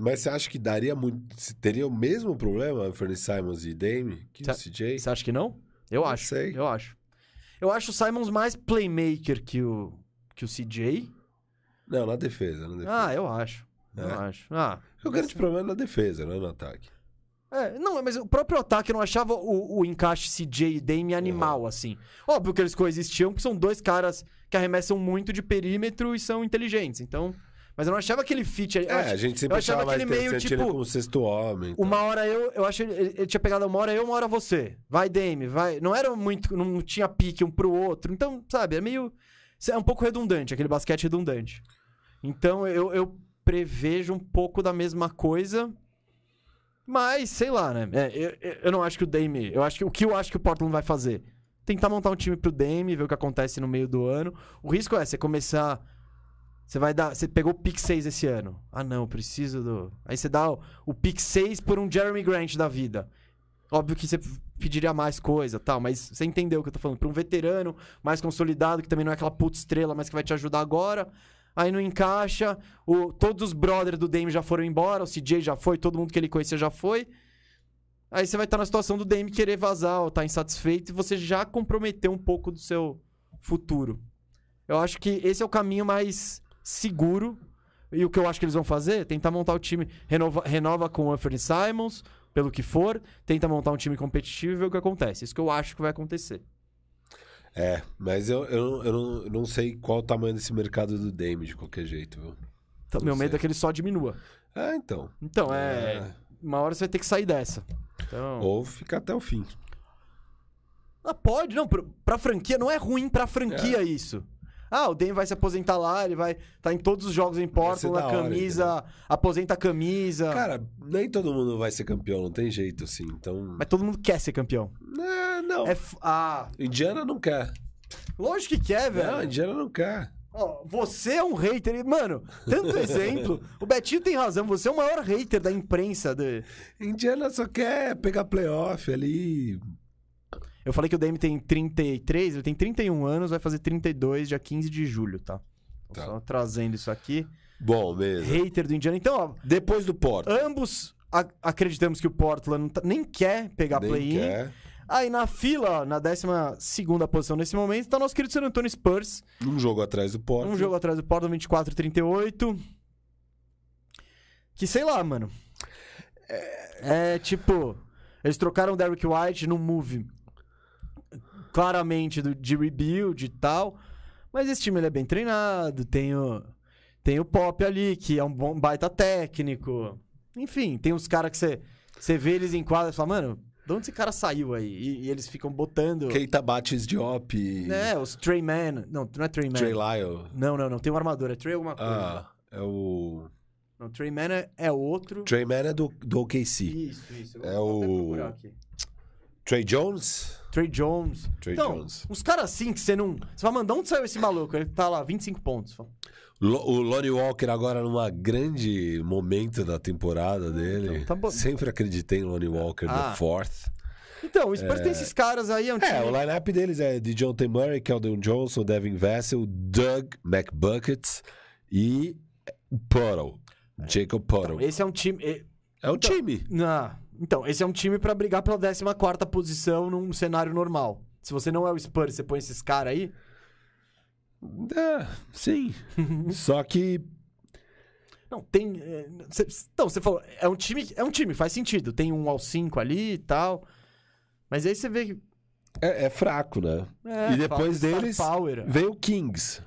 Mas você acha que daria muito. Teria o mesmo problema, Anthony Simons e Dame, que Cê- o CJ? Você acha que não? Eu Não acho. sei. Eu acho. Eu acho o Simons mais playmaker que o que o CJ. Não, na defesa. Na defesa. Ah, eu acho. Eu É? acho. Ah, o grande problema é na defesa, não é no ataque. É, não, mas o próprio ataque eu não achava o, o encaixe CJ e Dame animal, assim. Óbvio que eles coexistiam, porque são dois caras que arremessam muito de perímetro e são inteligentes. Então. Mas eu não achava aquele fit. É, ach- a gente sempre eu achava aquele meio, tipo, como sexto homem. então. Uma hora eu, eu acho que ele, ele tinha pegado uma hora eu, uma hora você. Vai, Dame, vai. Não era muito. Não tinha pique um pro outro. Então, sabe, é meio. É um pouco redundante, aquele basquete redundante. Então eu, eu prevejo um pouco da mesma coisa. Mas, sei lá, né? É, eu, eu- eu não acho que o Dame. Eu acho que o que eu acho que o Portland vai fazer? Tentar montar um time pro Dame, ver o que acontece no meio do ano. O risco é você começar. Você vai dar. Você pegou o pick 6 esse ano. Ah, não, preciso do. Aí você dá o, o pick 6 por um Jeremy Grant da vida. Óbvio que você pediria mais coisa tal, mas você entendeu o que eu tô falando. Pra um veterano mais consolidado, que também não é aquela puta estrela, mas que vai te ajudar agora. Aí não encaixa. O, todos os brothers do Dame já foram embora, o CJ já foi, todo mundo que ele conhecia já foi. Aí você vai estar na situação do Dame querer vazar ou estar insatisfeito e você já comprometeu um pouco do seu futuro. Eu acho que esse é o caminho mais seguro. E o que eu acho que eles vão fazer? Tentar montar o time. Renova, renova com o Anthony Simons, pelo que for. Tenta montar um time competitivo e ver o que acontece. Isso que eu acho que vai acontecer. É, mas eu, eu, não- eu não, eu não sei qual o tamanho desse mercado do Dame de qualquer jeito, viu? Então, meu medo sei. é que ele só diminua. Ah, então. Então, é. É. Uma hora você vai ter que sair dessa. Então. Ou ficar até o fim. Ah, pode, não. Pra, pra franquia, não é ruim pra franquia isso. Ah, o Dame vai se aposentar lá, ele vai estar tá em todos os jogos em Portland, da a hora, camisa, aposenta a camisa. Cara, nem todo mundo vai ser campeão, não tem jeito, assim. Então. Mas todo mundo quer ser campeão. É, não. É f- ah, Indiana não quer. lógico que quer, velho. Não, Indiana não quer. Ó, você é um hater. Mano, tanto exemplo. O Betinho tem razão. Você é o maior hater da imprensa. de- Indiana só quer pegar playoff ali. Eu falei que o Dame tem 33, ele tem 31 anos, vai fazer 32 dia 15 de julho, tá? Tá. Só trazendo isso aqui. Bom, mesmo. Hater do Indiana. Então, ó, Depois do Porto. ambos acreditamos que o Portland tá- nem quer pegar play-in. quer. Aí na fila, ó, na 12 posição nesse momento, tá nosso querido San Antonio Spurs. Um jogo atrás do Porto. Um jogo atrás do Portland, 24 38. Que sei lá, mano. É, é, tipo, eles trocaram o Derrick White num move claramente do, de rebuild e tal. Mas esse time ele é bem treinado, tem o, tem o Pop ali, que é um bom baita técnico. Enfim, tem os caras que você, você vê eles em quadra e fala, mano, de onde esse cara saiu aí? E, e eles ficam botando. Keita Bates Diop. É, os Trey Man. Não, não é Trey Man. Trey Lyle. Não, não, não. Tem um armador. É Trey alguma coisa. Ah, é o. Não, Trey Man é, é outro. Trey Man é do, do OKC. Isso, isso. Eu É o-. Trey Jones? Trey Jones. Trey então, Jones. uns caras assim que você não... Você vai mandar onde saiu esse maluco? Ele tá lá, 25 pontos. Lo- o Lonnie Walker agora numa grande momento da temporada dele. então tá. Sempre acreditei em Lonnie Walker Ah. no fourth. Então, o Spurs tem esses caras aí, é um time... É, o lineup deles é de John T. Murray, Keldon Johnson, Devin Vassell, Doug McBuckets e Puddle. Jacob Puddle. Esse é um time... é- É um time. Não. Então, esse é um time pra brigar pela 14ª posição num cenário normal. Se você não é o Spurs, você põe esses caras aí... É, sim. Só que Não, tem. é, cê- então, você falou, é um time. É um time, faz sentido. Tem um ao 5 ali e tal. Mas aí você vê que. é, é fraco, né? é, E depois deles- Power. Veio o Kings.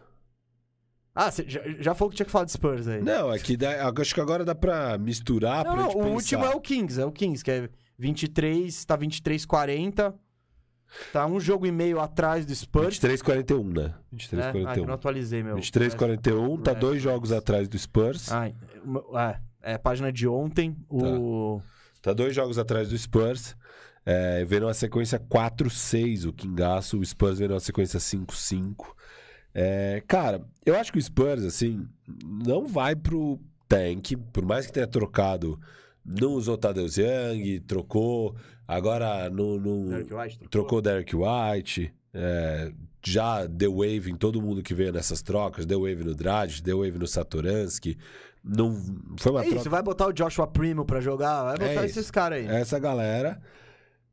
Ah, você já, já falou que tinha que falar de Spurs aí. Não, é que dá- acho que agora dá pra misturar Não, pra não, o pensar. último é o Kings, é o Kings, que é 23, tá 23-40. Tá um jogo e meio atrás do Spurs. 23-41, né? É? Ah, 23-41. não atualizei, meu. 23-41, tá dois jogos atrás do Spurs. Ah, é, é, página de ontem. O... Tá dois jogos atrás do Spurs. É, vendo uma sequência 4-6 o Kingaço. O Spurs vendo uma sequência 5-5. É, cara, eu acho que o Spurs, assim, não vai pro tank. Por mais que tenha trocado. Não usou Tadeusz Young, trocou. Agora não, não- Derek White trocou o Derek White. é, já deu wave em todo mundo que veio nessas trocas. Deu wave no Dragic, deu wave no Satoransky. Não, foi uma É troca isso, vai botar o Joshua Primo pra jogar, vai botar É esses caras aí. essa galera.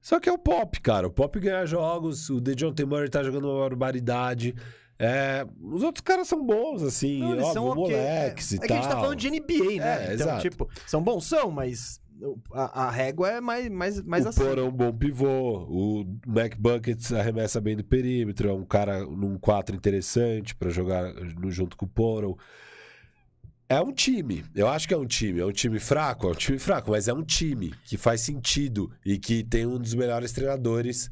Só que é o Pop, cara. O Pop ganha jogos, o DeJounte Murray tá jogando uma barbaridade. É, os outros caras são bons, assim, Não, eles óbvio, são ok. moleques é, e é que tal. a gente tá falando de NBA, né? É, então, exato. tipo, são bons, são, mas a, a régua é mais, mais, mais o assim. Poro é um bom pivô, o Mac Buckets arremessa bem do perímetro, é um cara num 4 interessante pra jogar no- junto com o Poro. É um time, eu acho que é um time. É um time fraco, é um time fraco, mas é um time que faz sentido e que tem um dos melhores treinadores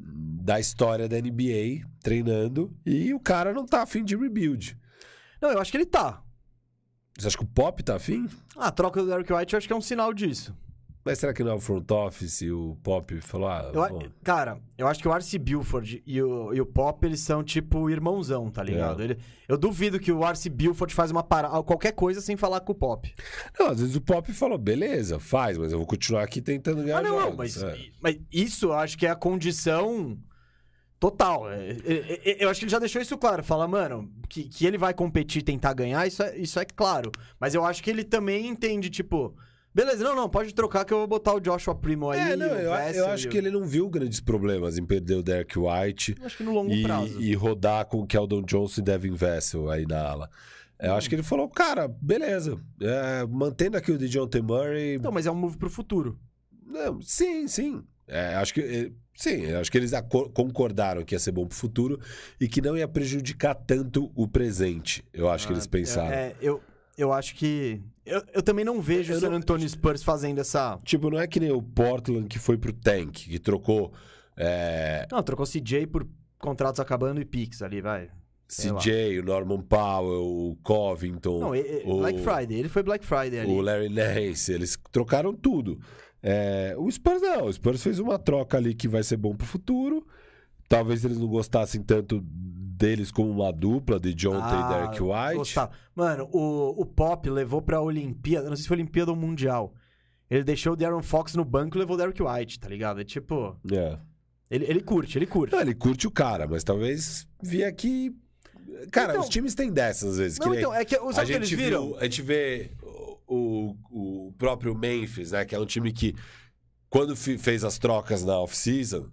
da história da NBA treinando e o cara não tá afim de rebuild. Não, eu acho que ele tá. Você acha que o Pop tá afim? Ah, a troca do Derek White eu acho que é um sinal disso. Mas será que não é o front office e o Pop falou, ah, Eu cara, eu acho que o Arce Buford e o, e o Pop, eles são tipo irmãozão, tá ligado? É. Ele- eu duvido que o Arce Buford faz uma parada, qualquer coisa sem falar com o Pop. Não, às vezes o Pop falou, beleza, faz, mas eu vou continuar aqui tentando ganhar Ah, não, jogos. mas, É. mas isso eu acho que é a condição total. É, é, é, Eu acho que ele já deixou isso claro. Fala, mano, que, que ele vai competir e tentar ganhar, isso é, isso é claro. Mas eu acho que ele também entende, tipo, beleza, não, não, pode trocar que eu vou botar o Joshua Primo aí. É, não, eu, Vessel eu acho que ele não viu grandes problemas em perder o Derek White Eu acho que no longo e, prazo. e rodar com o Keldon Johnson e Devin Vessel aí na ala. Eu acho que ele falou, cara, beleza, é, mantendo aqui o DeJounte Murray... Não, mas é um move pro futuro. Não, sim, sim. É, acho que... é, Sim, acho que eles concordaram que ia ser bom pro futuro e que não ia prejudicar tanto o presente. Eu acho que eles Ah, pensaram. É, é, eu, eu acho que. Eu, eu também não vejo o San Antonio Spurs fazendo essa. Tipo, não é que nem o Portland que foi pro Tank, que trocou é, Não, trocou CJ por contratos acabando e Pix ali, vai. Sei lá. CJ, o Norman Powell, o Covington, Não, o, Black Friday. Ele foi Black Friday ali. o Larry Nance, eles trocaram tudo. É, o Spurs não, o Spurs fez uma troca ali que vai ser bom pro futuro. Talvez eles não gostassem tanto deles como uma dupla de Jonte Ah, e Derek White. Gostava. Mano, o, o Pop levou pra Olimpíada. Não sei se foi Olimpíada ou Mundial. Ele deixou o Darren Fox no banco e levou o Derek White, tá ligado? É tipo. É. Ele, ele curte, ele curte. Não, ele curte o cara, mas talvez via que. Cara, Então- os times têm dessas às vezes. que Não, nem- então, é que. a Sabe o que eles viram? viu, a gente vê o, o, próprio Memphis, né? Que é um time que, quando fez as trocas na off-season,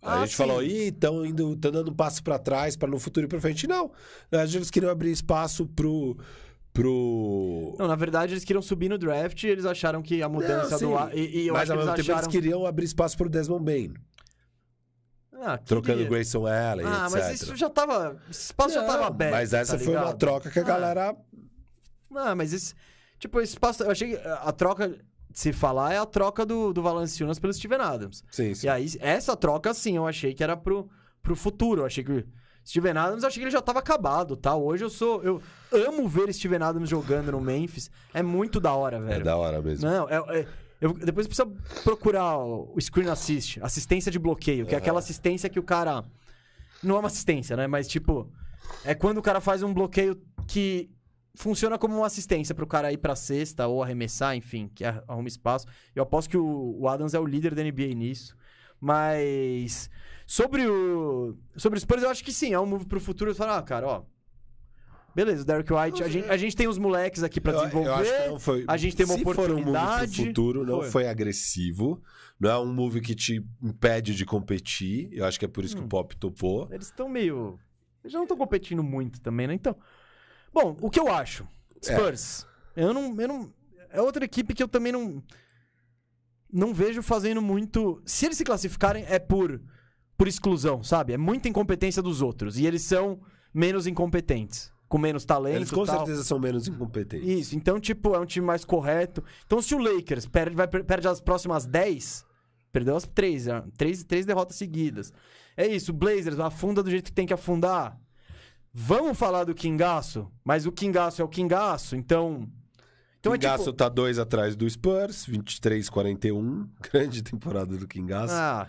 a Ah, gente sim. falou, ih, estão indo, tão dando um passo pra trás para no futuro ir pra frente. Não. Na verdade, eles queriam abrir espaço pro. pro... Não, na verdade, eles queriam subir no draft e eles acharam que a mudança Não, do. E, e eu Mas acho ao que mesmo eles tempo acharam. eles queriam abrir espaço pro Desmond Bain, Ah, trocando queria. Grayson Allen, Ah, etc. mas isso já tava. Esse espaço já Não, tava aberto. Mas essa tá foi uma troca que a Ah. galera. Ah, mas esse. Tipo, esse espaço. Eu achei que a troca, de se falar, é a troca do, do Valanciunas pelo Steven Adams. Sim, sim. E aí, essa troca, sim, eu achei que era pro, pro futuro. Eu achei que. Steven Adams, eu achei que ele já tava acabado, tá? Hoje eu sou. Eu amo ver Steven Adams jogando no Memphis. É muito da hora, É velho. da hora mesmo. Não, é. é- eu, depois precisa procurar o o screen assist, assistência de bloqueio, que é aquela assistência que o cara. Não é uma assistência, né? Mas tipo, é quando o cara faz um bloqueio que funciona como uma assistência pro cara ir pra cesta ou arremessar, enfim, que ar- arruma espaço. Eu aposto que o, o Adams é o líder da NBA nisso. Mas sobre o sobre o Spurs, eu acho que sim, é um move pro futuro. Eu falo, ah, cara, ó. Beleza, o Derek White, a gente, a gente tem os moleques aqui eu desenvolver. que foi- a gente tem uma Se for um move oportunidade. pro futuro, não Foi. foi. agressivo. Não é um move que te impede de competir. Eu acho que é por isso que Hum. o Pop topou. Eles estão meio. Eles já não estão competindo muito também, né? Então. Bom, o que eu acho? É. Spurs. Eu, não, eu não. É outra equipe que eu também não. Não vejo fazendo muito. Se eles se classificarem, é por. Por exclusão, sabe? É muita incompetência dos outros. E eles são menos incompetentes. com menos talento. Eles com tal. certeza são menos incompetentes. Isso, então, tipo, é um time mais correto. Então, se o Lakers perde, vai, perde as próximas 10, perdeu as 3, né? três, três derrotas seguidas. É isso, o Blazers afunda do jeito que tem que afundar. Vamos falar do Kingaço, mas o Kingaço é o Kingaço, então. Então Kingaço é tipo. tá dois atrás do Spurs, 23-41. Grande temporada do Kingaço. Ah,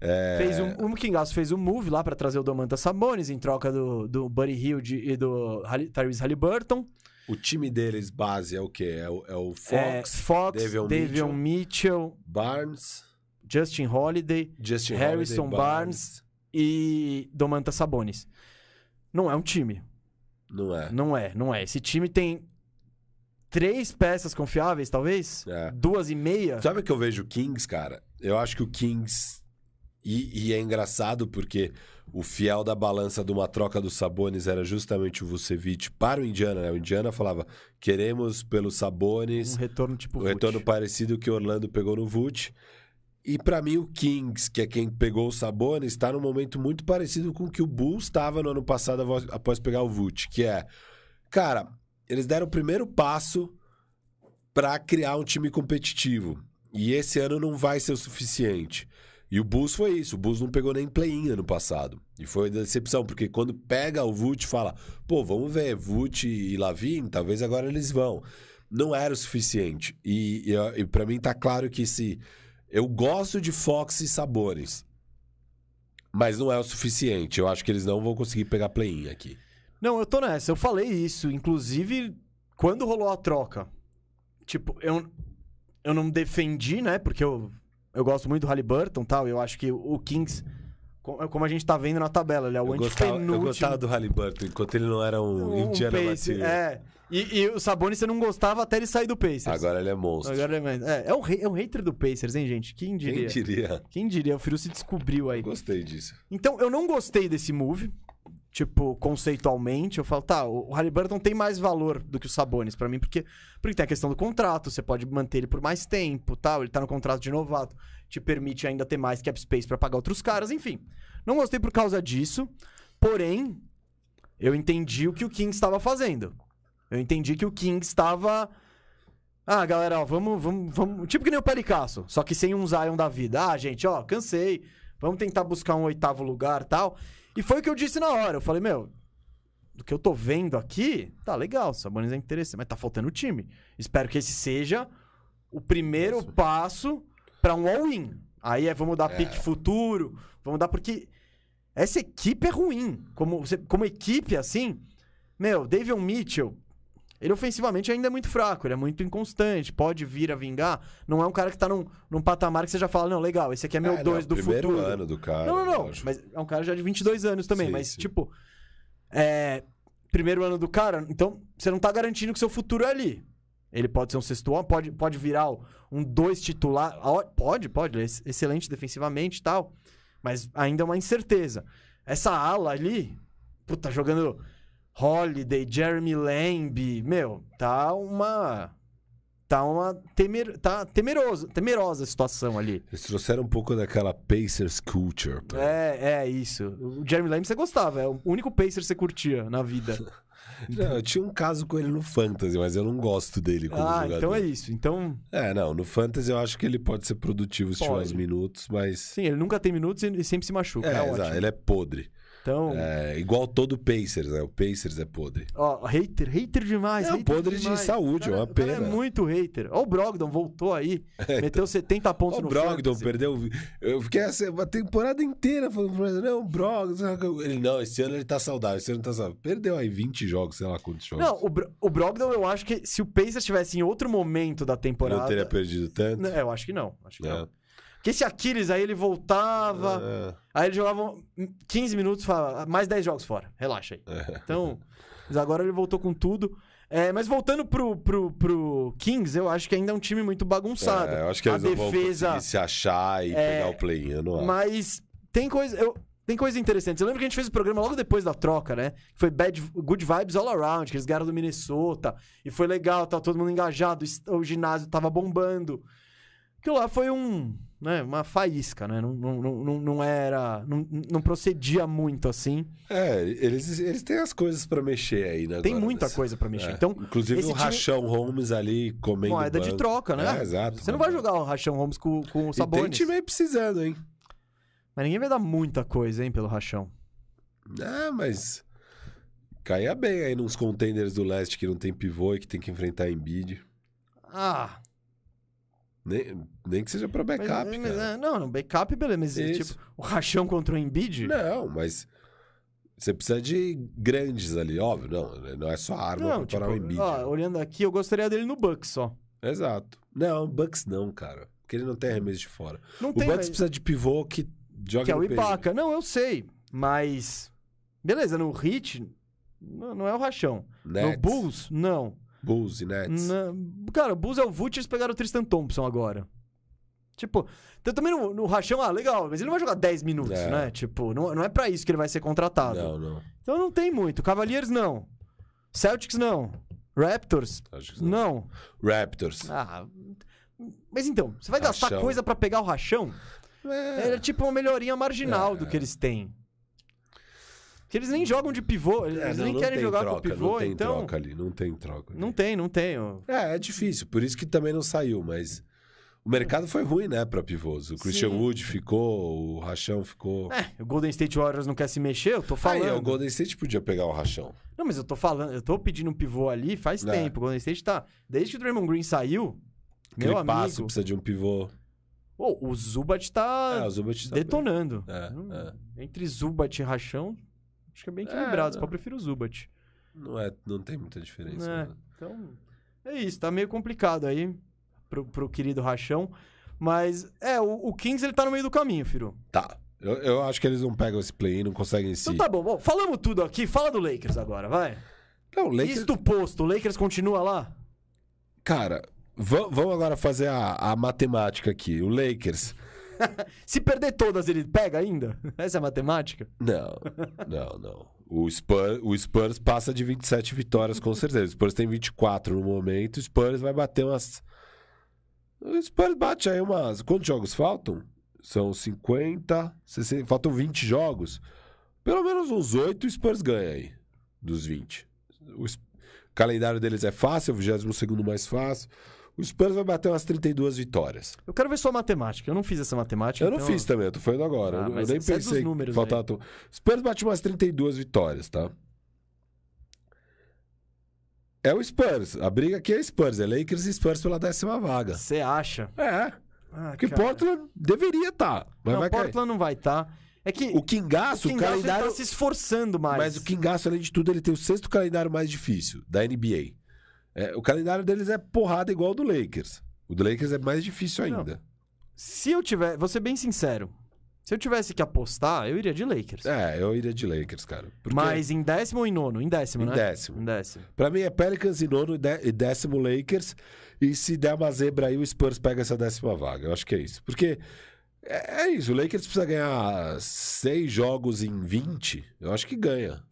É, fez um, o Kingaço fez um move lá pra trazer o Domantas Sabonis em troca do, do Buddy Hilde e do Tyrese Halliburton. O time deles base é o quê? É o, é o É, Fox, Fox, Davion Davion, Mitchell, Barnes, Justin Holiday. Justin Harrison Holiday, Barnes e Domantas Sabonis. Não é um time. Não é. Não é, não é. Esse time tem três peças confiáveis, talvez? É. Duas e meia? Sabe o que eu vejo o Kings, cara? Eu acho que o Kings. E, e é engraçado porque o fiel da balança de uma troca dos Sabones era justamente o Vucevic para o Indiana, né? O Indiana falava: queremos pelos Sabones Um retorno tipo Vult. retorno parecido que o Orlando pegou no Vult. E pra mim o Kings, que é quem pegou o Sabonis, está num momento muito parecido com o que o Bulls estava no ano passado após pegar o Vult, que é, cara, eles deram o primeiro passo pra criar um time competitivo. E esse ano não vai ser o suficiente. E o Bulls foi isso. O Bulls não pegou nem play-in ano passado. E foi decepção, porque quando pega o Vult, fala: pô, vamos ver, Vult e Lavin, talvez agora eles vão. Não era o suficiente. E, e, e para mim tá claro que se. Eu gosto de Fox e Sabones. Mas não é o suficiente. Eu acho que eles não vão conseguir pegar play-in aqui. Não, eu tô nessa. Eu falei isso. Inclusive, quando rolou a troca. Tipo, eu, eu não defendi, né? Porque eu, eu gosto muito do Halliburton e tal. Eu acho que o Kings, co- como a gente tá vendo na tabela, ele é o Eu gostava, antepenúltimo. eu gostava do Halliburton, enquanto ele não era um, um Indiana Material. É. E, e o Sabonis você não gostava até ele sair do Pacers. Agora ele é monstro. Agora é, mais- é, é, um, rei- é um hater do Pacers, hein, gente? Quem diria? Quem diria? Quem diria? O Firu se descobriu aí. Gostei disso. Então, eu não gostei desse move. Tipo, conceitualmente, eu falo, tá, o Halliburton tem mais valor do que o Sabonis pra mim, porque, porque tem a questão do contrato, você pode manter ele por mais tempo, tal, ele tá no contrato de novato, te permite ainda ter mais cap space pra pagar outros caras, enfim. Não gostei por causa disso, porém, eu entendi o que o King estava fazendo. Eu entendi que o King estava ah, galera, ó, vamos, vamos, vamos. Tipo que nem o Pericasso, só que sem um Zion da vida. Ah, gente, ó, cansei. Vamos tentar buscar um oitavo lugar tal. E foi o que eu disse na hora. Eu falei, meu, do que eu tô vendo aqui, tá legal, o Sabonis é interessante, mas tá faltando time. Espero que esse seja o primeiro passo pra um all-in. Aí é, vamos dar É. pique futuro, vamos dar porque essa equipe é ruim. Como, você- como equipe, assim, meu, Davion Mitchell, ele ofensivamente ainda é muito fraco, ele é muito inconstante, pode vir a vingar. Não é um cara que tá num, num patamar que você já fala, não, legal, esse aqui é meu É, dois não, do primeiro futuro. ano do cara. Não, não, não. Mas é um cara já de 22 anos também. Sim, mas, sim. tipo, é, primeiro ano do cara, então você não tá garantindo que seu futuro é ali. Ele pode ser um sexto ano, pode, pode virar um dois titular. Pode, pode. Ele é ex- excelente defensivamente e tal. Mas ainda é uma incerteza. Essa ala ali, puta, jogando Holiday, Jeremy Lamb, meu, tá uma. Tá uma temer, tá temeroso, temerosa a situação ali. Eles trouxeram um pouco daquela Pacers culture. pra- É, é isso. O Jeremy Lamb você gostava, é o único Pacer que você curtia na vida. Não, eu tinha um caso com ele no Fantasy, mas eu não gosto dele como ah, jogador. então é isso. Então, É, não, no Fantasy eu acho que ele pode ser produtivo se tiver uns minutos, mas. sim, ele nunca tem minutos e sempre se machuca. É, É, exato, ele é podre. Então, É, igual todo Pacers, né? O Pacers é podre. ó, hater, hater demais. É, hater podre de demais. saúde, O cara- é uma pena. é muito hater. Ó, o Brogdon voltou aí, meteu 70 pontos Ó, no o Brogdon fantasy. perdeu. Eu fiquei assim, uma temporada inteira falando ele, não, o Brogdon. Ele, não, esse ano ele tá saudável, esse ano ele tá saudável. Perdeu aí 20 jogos, sei lá quantos jogos. Não, o, Bro- o Brogdon eu acho que se o Pacers estivesse em outro momento da temporada... não teria perdido tanto. Não, eu acho que não. Acho que É. não. Porque esse Aquiles aí ele voltava... É, Aí ele jogava 15 minutos mais 10 jogos fora, relaxa aí. é. Então, mas agora ele voltou com tudo. É, mas voltando pro, pro, pro Kings, eu acho que ainda é um time muito bagunçado. É, eu acho que a defesa, se achar e É, pegar o play-in. Mas tem coisa. Eu, tem coisa interessante. Eu lembro que a gente fez o programa logo depois da troca, né? Que foi bad, Good Vibes All Around, que eles ganharam do Minnesota. E foi legal, tava todo mundo engajado, o ginásio tava bombando. Aquilo lá foi um, né, uma faísca, né? Não, não, não, não- era. Não, não procedia muito assim. É, eles, eles têm as coisas pra mexer aí, né? Tem muita nesse- coisa pra mexer. É. Então, Inclusive o time- Rachão Holmes ali comendo moeda de banco. troca, né? É, exato. Você não vai jogar o Rachão Holmes com, com o E tem Sabonis. time aí precisando, hein? Mas ninguém vai dar muita coisa, hein, pelo Rachão. Ah, mas caía bem aí nos contenders do leste que não tem pivô e que tem que enfrentar Embiid. Ah, Nem, nem que seja pra mas- backup, mas- cara. é, não, não, backup, beleza. Mas, Isso. tipo, o Rachão contra o Embiid? Não, mas você precisa de grandes ali, óbvio. Não, não é só arma Não, pra parar o tipo, Embiid. ó, olhando aqui, eu gostaria dele no Bucks só. Exato. Não, Bucks não, cara. Porque ele não tem arremesso de fora. Não O tem, Bucks mas- precisa de pivô que joga que é o no. Ibaka. Não, eu sei, mas... Beleza, no Hit, não, não é o Rachão. No Nets, Bulls, não. Bulls e Nets. Na- Cara, o Bulls é o Vult, eles pegaram o Tristan Thompson agora. Tipo, então também no, no Rachão, ah, legal, mas ele não vai jogar 10 minutos, É. né? Tipo, não, não é pra isso que ele vai ser contratado. Não, não. Então não tem muito. Cavaliers, não. Celtics, não. Raptors, não. não. Raptors. Ah, mas então, você vai gastar Rachão. coisa pra pegar o Rachão? É. É tipo uma melhoria marginal É. do que eles têm. Que eles nem jogam de pivô, eles É, não, nem não querem jogar troca, com pivô, Não tem então. troca ali, não tem troca. ali. Não tem, não tem. É, é difícil, por isso que também não saiu, mas o mercado foi ruim, né, pra pivôs. O Christian Sim. Wood ficou, o Rachão ficou. É, o Golden State Warriors não quer se mexer, eu tô falando. Aí, o Golden State podia pegar o Rachão. Não, mas eu tô falando, eu tô pedindo um pivô ali faz É. tempo. O Golden State tá. Desde que o Draymond Green saiu, meu Aquele passo amigo. precisa de um pivô. Ô, o Zubat tá É, o Zubat tá detonando. É, Hum, é. Entre Zubat e Rachão, acho que é bem equilibrado. É, Só prefiro o Zubat. Não, é, não tem muita diferença. É, né? então, é isso. Tá meio complicado aí pro, pro querido Rachão. Mas, é, o, o Kings ele tá no meio do caminho, Firu. Tá. Eu, eu acho que eles não pegam esse play-in, não conseguem se. Então tá bom, bom. Falamos tudo aqui. Fala do Lakers agora, vai. Não, o Lakers. Isto posto, o Lakers continua lá? Cara, va- vamos agora fazer a, a matemática aqui. O Lakers. Se perder todas, ele pega ainda? Essa é a matemática? Não, não, não. O Spurs, o Spurs passa de 27 vitórias, com certeza. O Spurs tem 24 no momento. O Spurs vai bater umas. O Spurs bate aí umas. Quantos jogos faltam? São 50, 60. Faltam 20 jogos. Pelo menos uns 8 o Spurs ganha aí. Dos 20. O, o calendário deles é fácil, é o 22 mais fácil. O Spurs vai bater umas 32 vitórias. Eu quero ver sua matemática. Eu não fiz essa matemática. Eu não então- fiz também, eu tô falando agora. Ah, eu, eu nem é pensei números que faltava. tão- Spurs bate umas 32 vitórias, tá? É o Spurs. A briga aqui é Spurs. É Lakers e Spurs pela décima vaga. Você acha? É. Ah, Porque cara. Portland deveria estar. mas Não, vai cair. Portland não vai estar. É que O Kingaço, o o, Kingaço ele calendário. tá se esforçando mais. Mas o Kingaço, além de tudo, ele tem o sexto calendário mais difícil da NBA. É, o calendário deles é porrada igual ao do Lakers. O do Lakers é mais difícil Não. ainda. Se eu tiver... Vou ser bem sincero. Se eu tivesse que apostar, eu iria de Lakers. É, eu iria de Lakers, cara. Porque Mas em décimo ou em nono? Em décimo, Em né? décimo. Em décimo. Pra mim é Pelicans em nono e e décimo Lakers. E se der uma zebra aí, o Spurs pega essa décima vaga. Eu acho que é isso. Porque é, é isso. O Lakers precisa ganhar seis jogos em 20. Eu acho que ganha.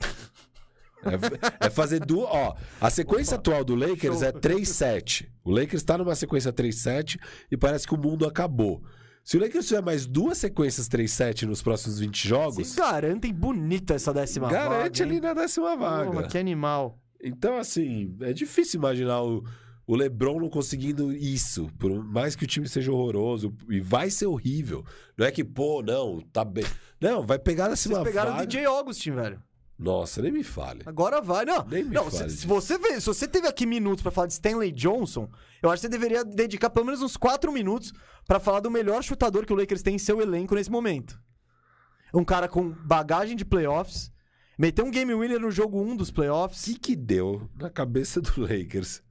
É, é fazer duas. Ó, a sequência atual do Lakers Show. é 3-7. O Lakers tá numa sequência 3-7 e parece que o mundo acabou. Se o Lakers tiver mais duas sequências 3-7 nos próximos 20 jogos, Vocês garantem bonita essa décima garante vaga, ali hein? na décima vaga. Porra, que animal. Então, assim, é difícil imaginar o, o LeBron não conseguindo isso. Por mais que o time seja horroroso. E vai ser horrível. Não é que, pô, não, tá bem. Não, vai pegar na Vocês cima pegaram o vaga. DJ Augustin, velho. Nossa, nem me fale. Agora vai. Não, Nem me não fale se, se você vê, se você teve aqui minutos pra falar de Stanley Johnson, eu acho que você deveria dedicar pelo menos uns quatro minutos pra falar do melhor chutador que o Lakers tem em seu elenco nesse momento. Um cara com bagagem de playoffs, meteu um game winner no jogo 1 dos O playoffs. que que deu na cabeça do Lakers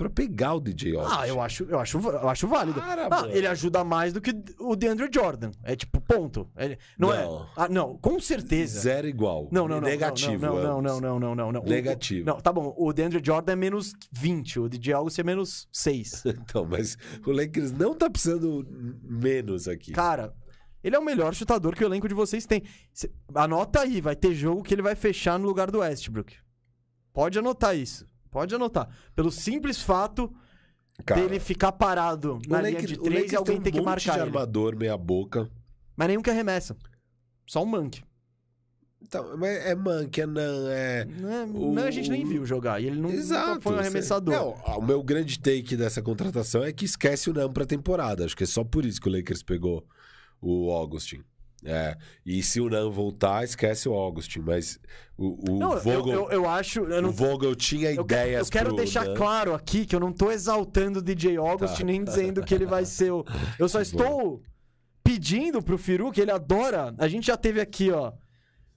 pra pegar o DJ Augustin? Ah, eu acho, eu acho, eu acho válido. Para, ah, ele ajuda mais do que o DeAndre Jordan. É tipo, ponto. Ele- não, Não. é? Ah, não, com certeza. Zero igual. Não, não, não. Negativo. Não, não, não, não, não, não, não. O- Negativo. Não, tá bom. O DeAndre Jordan é menos 20, o DJ Augustin é menos 6. Então, mas o Lakers não tá precisando menos aqui. Cara, ele é o melhor chutador que o elenco de vocês tem. Cê- anota aí, vai ter jogo que ele vai fechar no lugar do Westbrook. Pode anotar isso. Pode anotar. Pelo simples fato Cara, dele ficar parado o na linha Lakers- de o três e alguém um tem que monte marcar de ele. armador meia boca. Mas nenhum que arremessa. Só um Monk. Então, é Monkey, é não, é... Não, não, a gente nem O- viu jogar. E ele não, Exato. foi um arremessador. Não, o meu grande take dessa contratação é que esquece o Nam pra temporada. Acho que é só por isso que o Lakers pegou o Augustin. É, e se o Nam voltar, esquece o Augustin. Mas o, o Não, eu- Vogel, eu, eu acho. Eu, não, o Vogel tinha eu, ideias eu quero deixar Nunn. claro aqui que eu não tô exaltando o DJ August Tá. nem dizendo que ele vai ser o. Eu só estou pedindo pro Firu que ele adora. A gente já teve aqui, ó.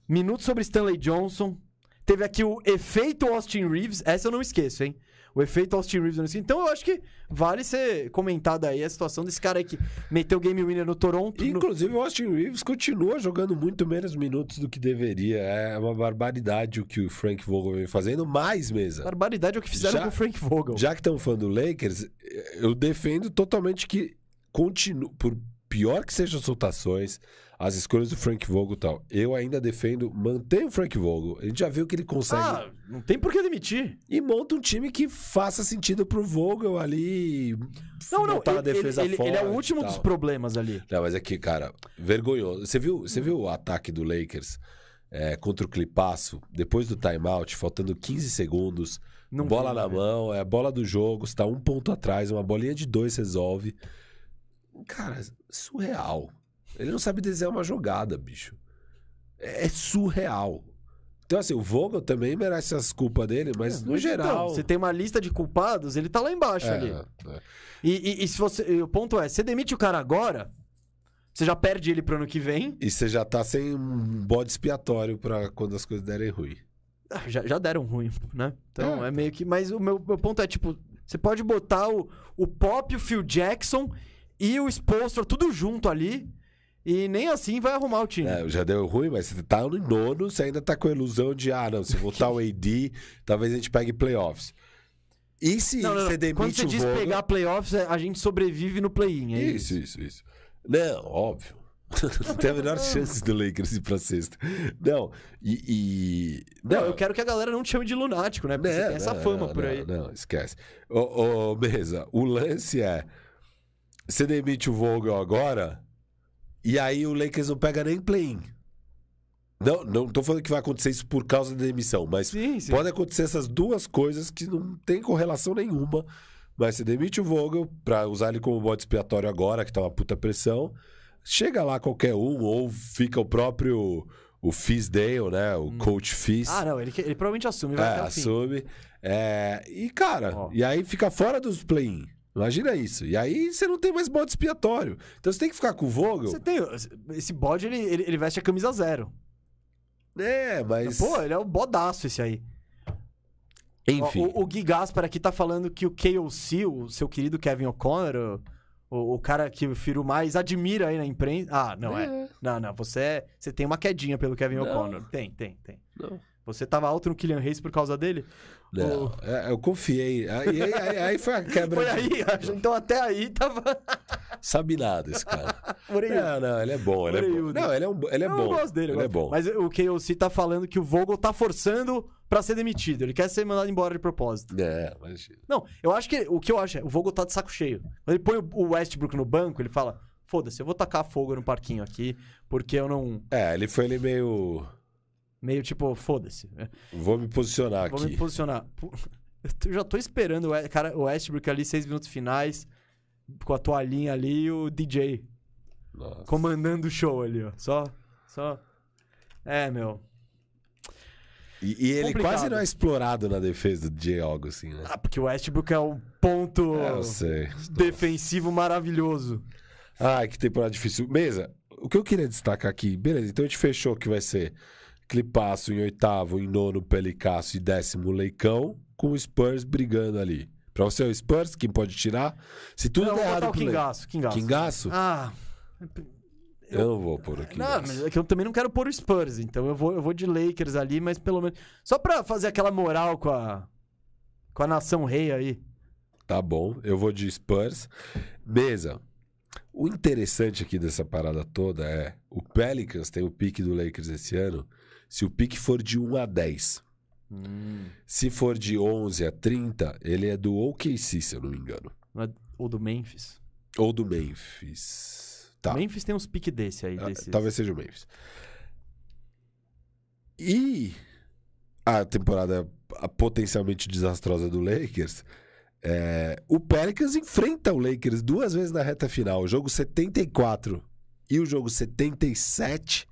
Minutos sobre Stanley Johnson. Teve aqui o efeito Austin Reeves. Essa eu não esqueço, hein? O efeito Austin Reeves não esqueço. Então eu acho que vale ser comentado aí a situação desse cara aí que meteu o game winner no Toronto. no- Inclusive, o Austin Reeves continua jogando muito menos minutos do que deveria. É uma barbaridade o que o Frank Vogel vem fazendo. Mais, mesa. Barbaridade é o que fizeram Já- com o Frank Vogel. Já que estão falando do Lakers, eu defendo totalmente que continue, por pior que sejam as soltações, as escolhas do Frank Vogel e tal, eu ainda defendo, mantém o Frank Vogel. A gente já viu que ele consegue Ah, não tem por que demitir. e monta um time que faça sentido pro Vogel ali. Não, não, botar a ele, defesa ele- ele é o último dos problemas ali. Não, mas aqui, cara, vergonhoso. Você viu, você viu o ataque do Lakers é, contra o Clipaço, depois do timeout, faltando 15 segundos, Não bola vi, na né? mão, é a bola do jogo, está um ponto atrás, uma bolinha de dois resolve. Cara, surreal. Ele não sabe desenhar uma jogada, bicho. É, é surreal. Então, assim, o Vogel também merece as culpas dele, mas no Mas geral. Então, você tem uma lista de culpados, ele tá lá embaixo é, ali. é. E, e- e se você. e o ponto é, você demite o cara agora, você já perde ele pro ano que vem. E você já tá sem um bode expiatório pra quando as coisas derem ruim. Ah, Já, já deram ruim, né? Então É. é, meio que. Mas o meu, meu ponto é, tipo, você pode botar o, o Pop, o Phil Jackson e o Spolstra tudo junto ali. E nem assim vai arrumar o time. É, já deu ruim, mas você tá no nono, você ainda tá com a ilusão de, ah, não, se voltar o AD, talvez a gente pegue playoffs. E se Não, não, não. você demite Quando você diz Vogel... pegar playoffs, é- a gente sobrevive no play-in. É isso. Isso, isso, isso. Não, óbvio. Não tem a menor chance do Lakers ir pra sexta. Não, e... e- Não, eu quero que a galera não te chame de lunático, né? Porque você Não, tem essa não, fama não, por não, aí. Não, esquece. Ô, ô, Mesa, o lance é... Você demite o Vogel agora, e aí o Lakers não pega nem play-in. Não, não tô falando que vai acontecer isso por causa da demissão, mas Sim, sim. pode acontecer essas duas coisas que não tem correlação nenhuma. Mas você demite o Vogel pra usar ele como bode expiatório agora, que tá uma puta pressão. Chega lá qualquer um, ou fica o próprio o Fizdale, né? O coach Fizz. Ah, não, ele, ele provavelmente assume, vai É, assume. É, e, cara, Ó. e aí fica fora dos play-in. Imagina isso. E aí você não tem mais bode expiatório. Então você tem que ficar com o Vogel. Você tem. Esse bode, ele, ele, ele veste a camisa zero. É, mas. Pô, ele é o bodaço esse aí. Enfim. Ó, O, o Gui Gaspar aqui tá falando que o KOC, o seu querido Kevin O'Connor, o, o cara que o Firu mais admira aí na imprensa. Ah, não é. É. Não, não. Você, é- você tem uma quedinha pelo Kevin. O'Connor. Tem, tem, tem. Não. Você tava alto no Killian Hayes por causa dele? Não, é, eu confiei. Aí, aí- aí- foi a quebra. Foi de- aí, então até aí tava. Sabe nada esse cara. Não, não, ele é bom, ele é bom. Não, ele é, um, ele é Eu bom. gosto dele. eu Ele é gosto. bom. Mas o KOC tá falando que o Vogel tá forçando pra ser demitido. Ele quer ser mandado embora de propósito. É, mas... Não, eu acho que. O que eu acho é. O Vogel tá de saco cheio. Quando ele põe o- o Westbrook no banco, ele fala: Foda-se, eu vou tacar fogo no parquinho aqui, porque eu não. É, ele foi ele meio... Meio tipo, foda-se. Vou me posicionar Vou aqui. me posicionar. Eu já tô esperando o cara, o Westbrook ali, seis minutos finais, com a toalhinha ali e o DJ Nossa. comandando o show ali, ó. Só. Só. É, meu. E, e ele Complicado. quase não é explorado na defesa do Jay Augustin, né? Ah, porque o Westbrook é um ponto É, eu sei. defensivo maravilhoso. Ai, que temporada difícil. Mesa, o que eu queria destacar aqui, beleza, então a gente fechou que vai ser Clipaço em oitavo, em nono, Pelicasso e décimo, Leicão, com o Spurs brigando ali. Pra você é o Spurs, quem pode tirar? Se tudo não, der errado o Le- Kingaço, Kingaço. Kingaço? Ah. Eu não vou pôr aqui. Não, mas é que eu também não quero pôr o Spurs, então eu vou, eu vou de Lakers ali, mas pelo menos. Só pra fazer aquela moral com a. Com a nação rei aí. Tá bom, eu vou de Spurs. Mesa, o interessante aqui dessa parada toda é o Pelicans tem o pique do Lakers esse ano. Se o pique for de 1 a 10, se for de 11 a 30, ele é do OKC, se eu não me engano. Ou do Memphis. Ou do Memphis. Tá. O Memphis tem uns piques desse aí. Ah, Desses. Talvez seja o Memphis. E a temporada potencialmente desastrosa do Lakers. é, o Pelicans enfrenta o Lakers duas vezes na reta final. O jogo 74 e o jogo 77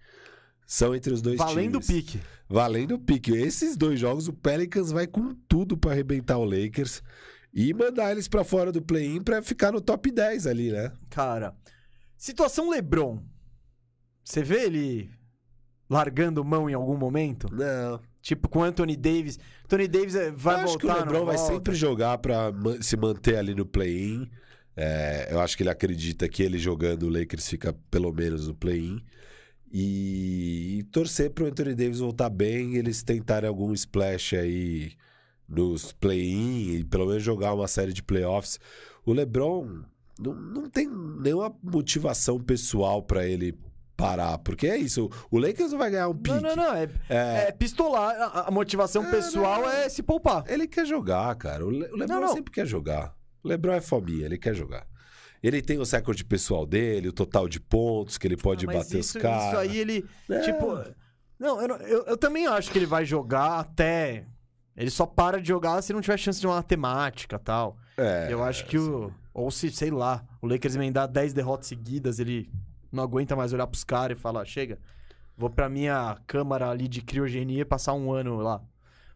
são entre os dois Valendo o times. pique. Valendo o pique. Esses dois jogos, o Pelicans vai com tudo pra arrebentar o Lakers e mandar eles pra fora do play-in pra ficar no top 10 ali, né? Cara, situação LeBron. Você vê ele largando mão em algum momento? Não. Tipo com Anthony Davis. Anthony Davis eh, vai eu acho voltar, que o LeBron vai volta? sempre jogar pra ma- se manter ali no play-in. É, eu acho que ele acredita que ele jogando o Lakers fica pelo menos no play-in. E, e torcer pro Anthony Davis voltar bem, eles tentarem algum splash aí nos play-in e pelo menos jogar uma série de playoffs. O LeBron não, não tem nenhuma motivação pessoal pra ele parar, porque é isso. O Lakers não vai ganhar um pique. Não, não, não. É, É, é pistolar. A, motivação É, pessoal não. é se poupar. Ele quer jogar, cara. O, Le o LeBron não. sempre quer jogar. O LeBron é fominha, ele quer jogar. Ele tem o recorde pessoal dele, o total de pontos que ele pode Ah, bater isso, os caras. Isso aí ele. É. Tipo. Não, eu, eu, eu também acho que ele vai jogar até. Ele só para de jogar se não tiver chance de uma matemática e tal. É, eu acho que o. Ou se, sei lá, o Lakers emendar 10 derrotas seguidas, ele não aguenta mais olhar pros caras e falar: chega, vou pra minha câmara ali de criogenia e passar um ano lá.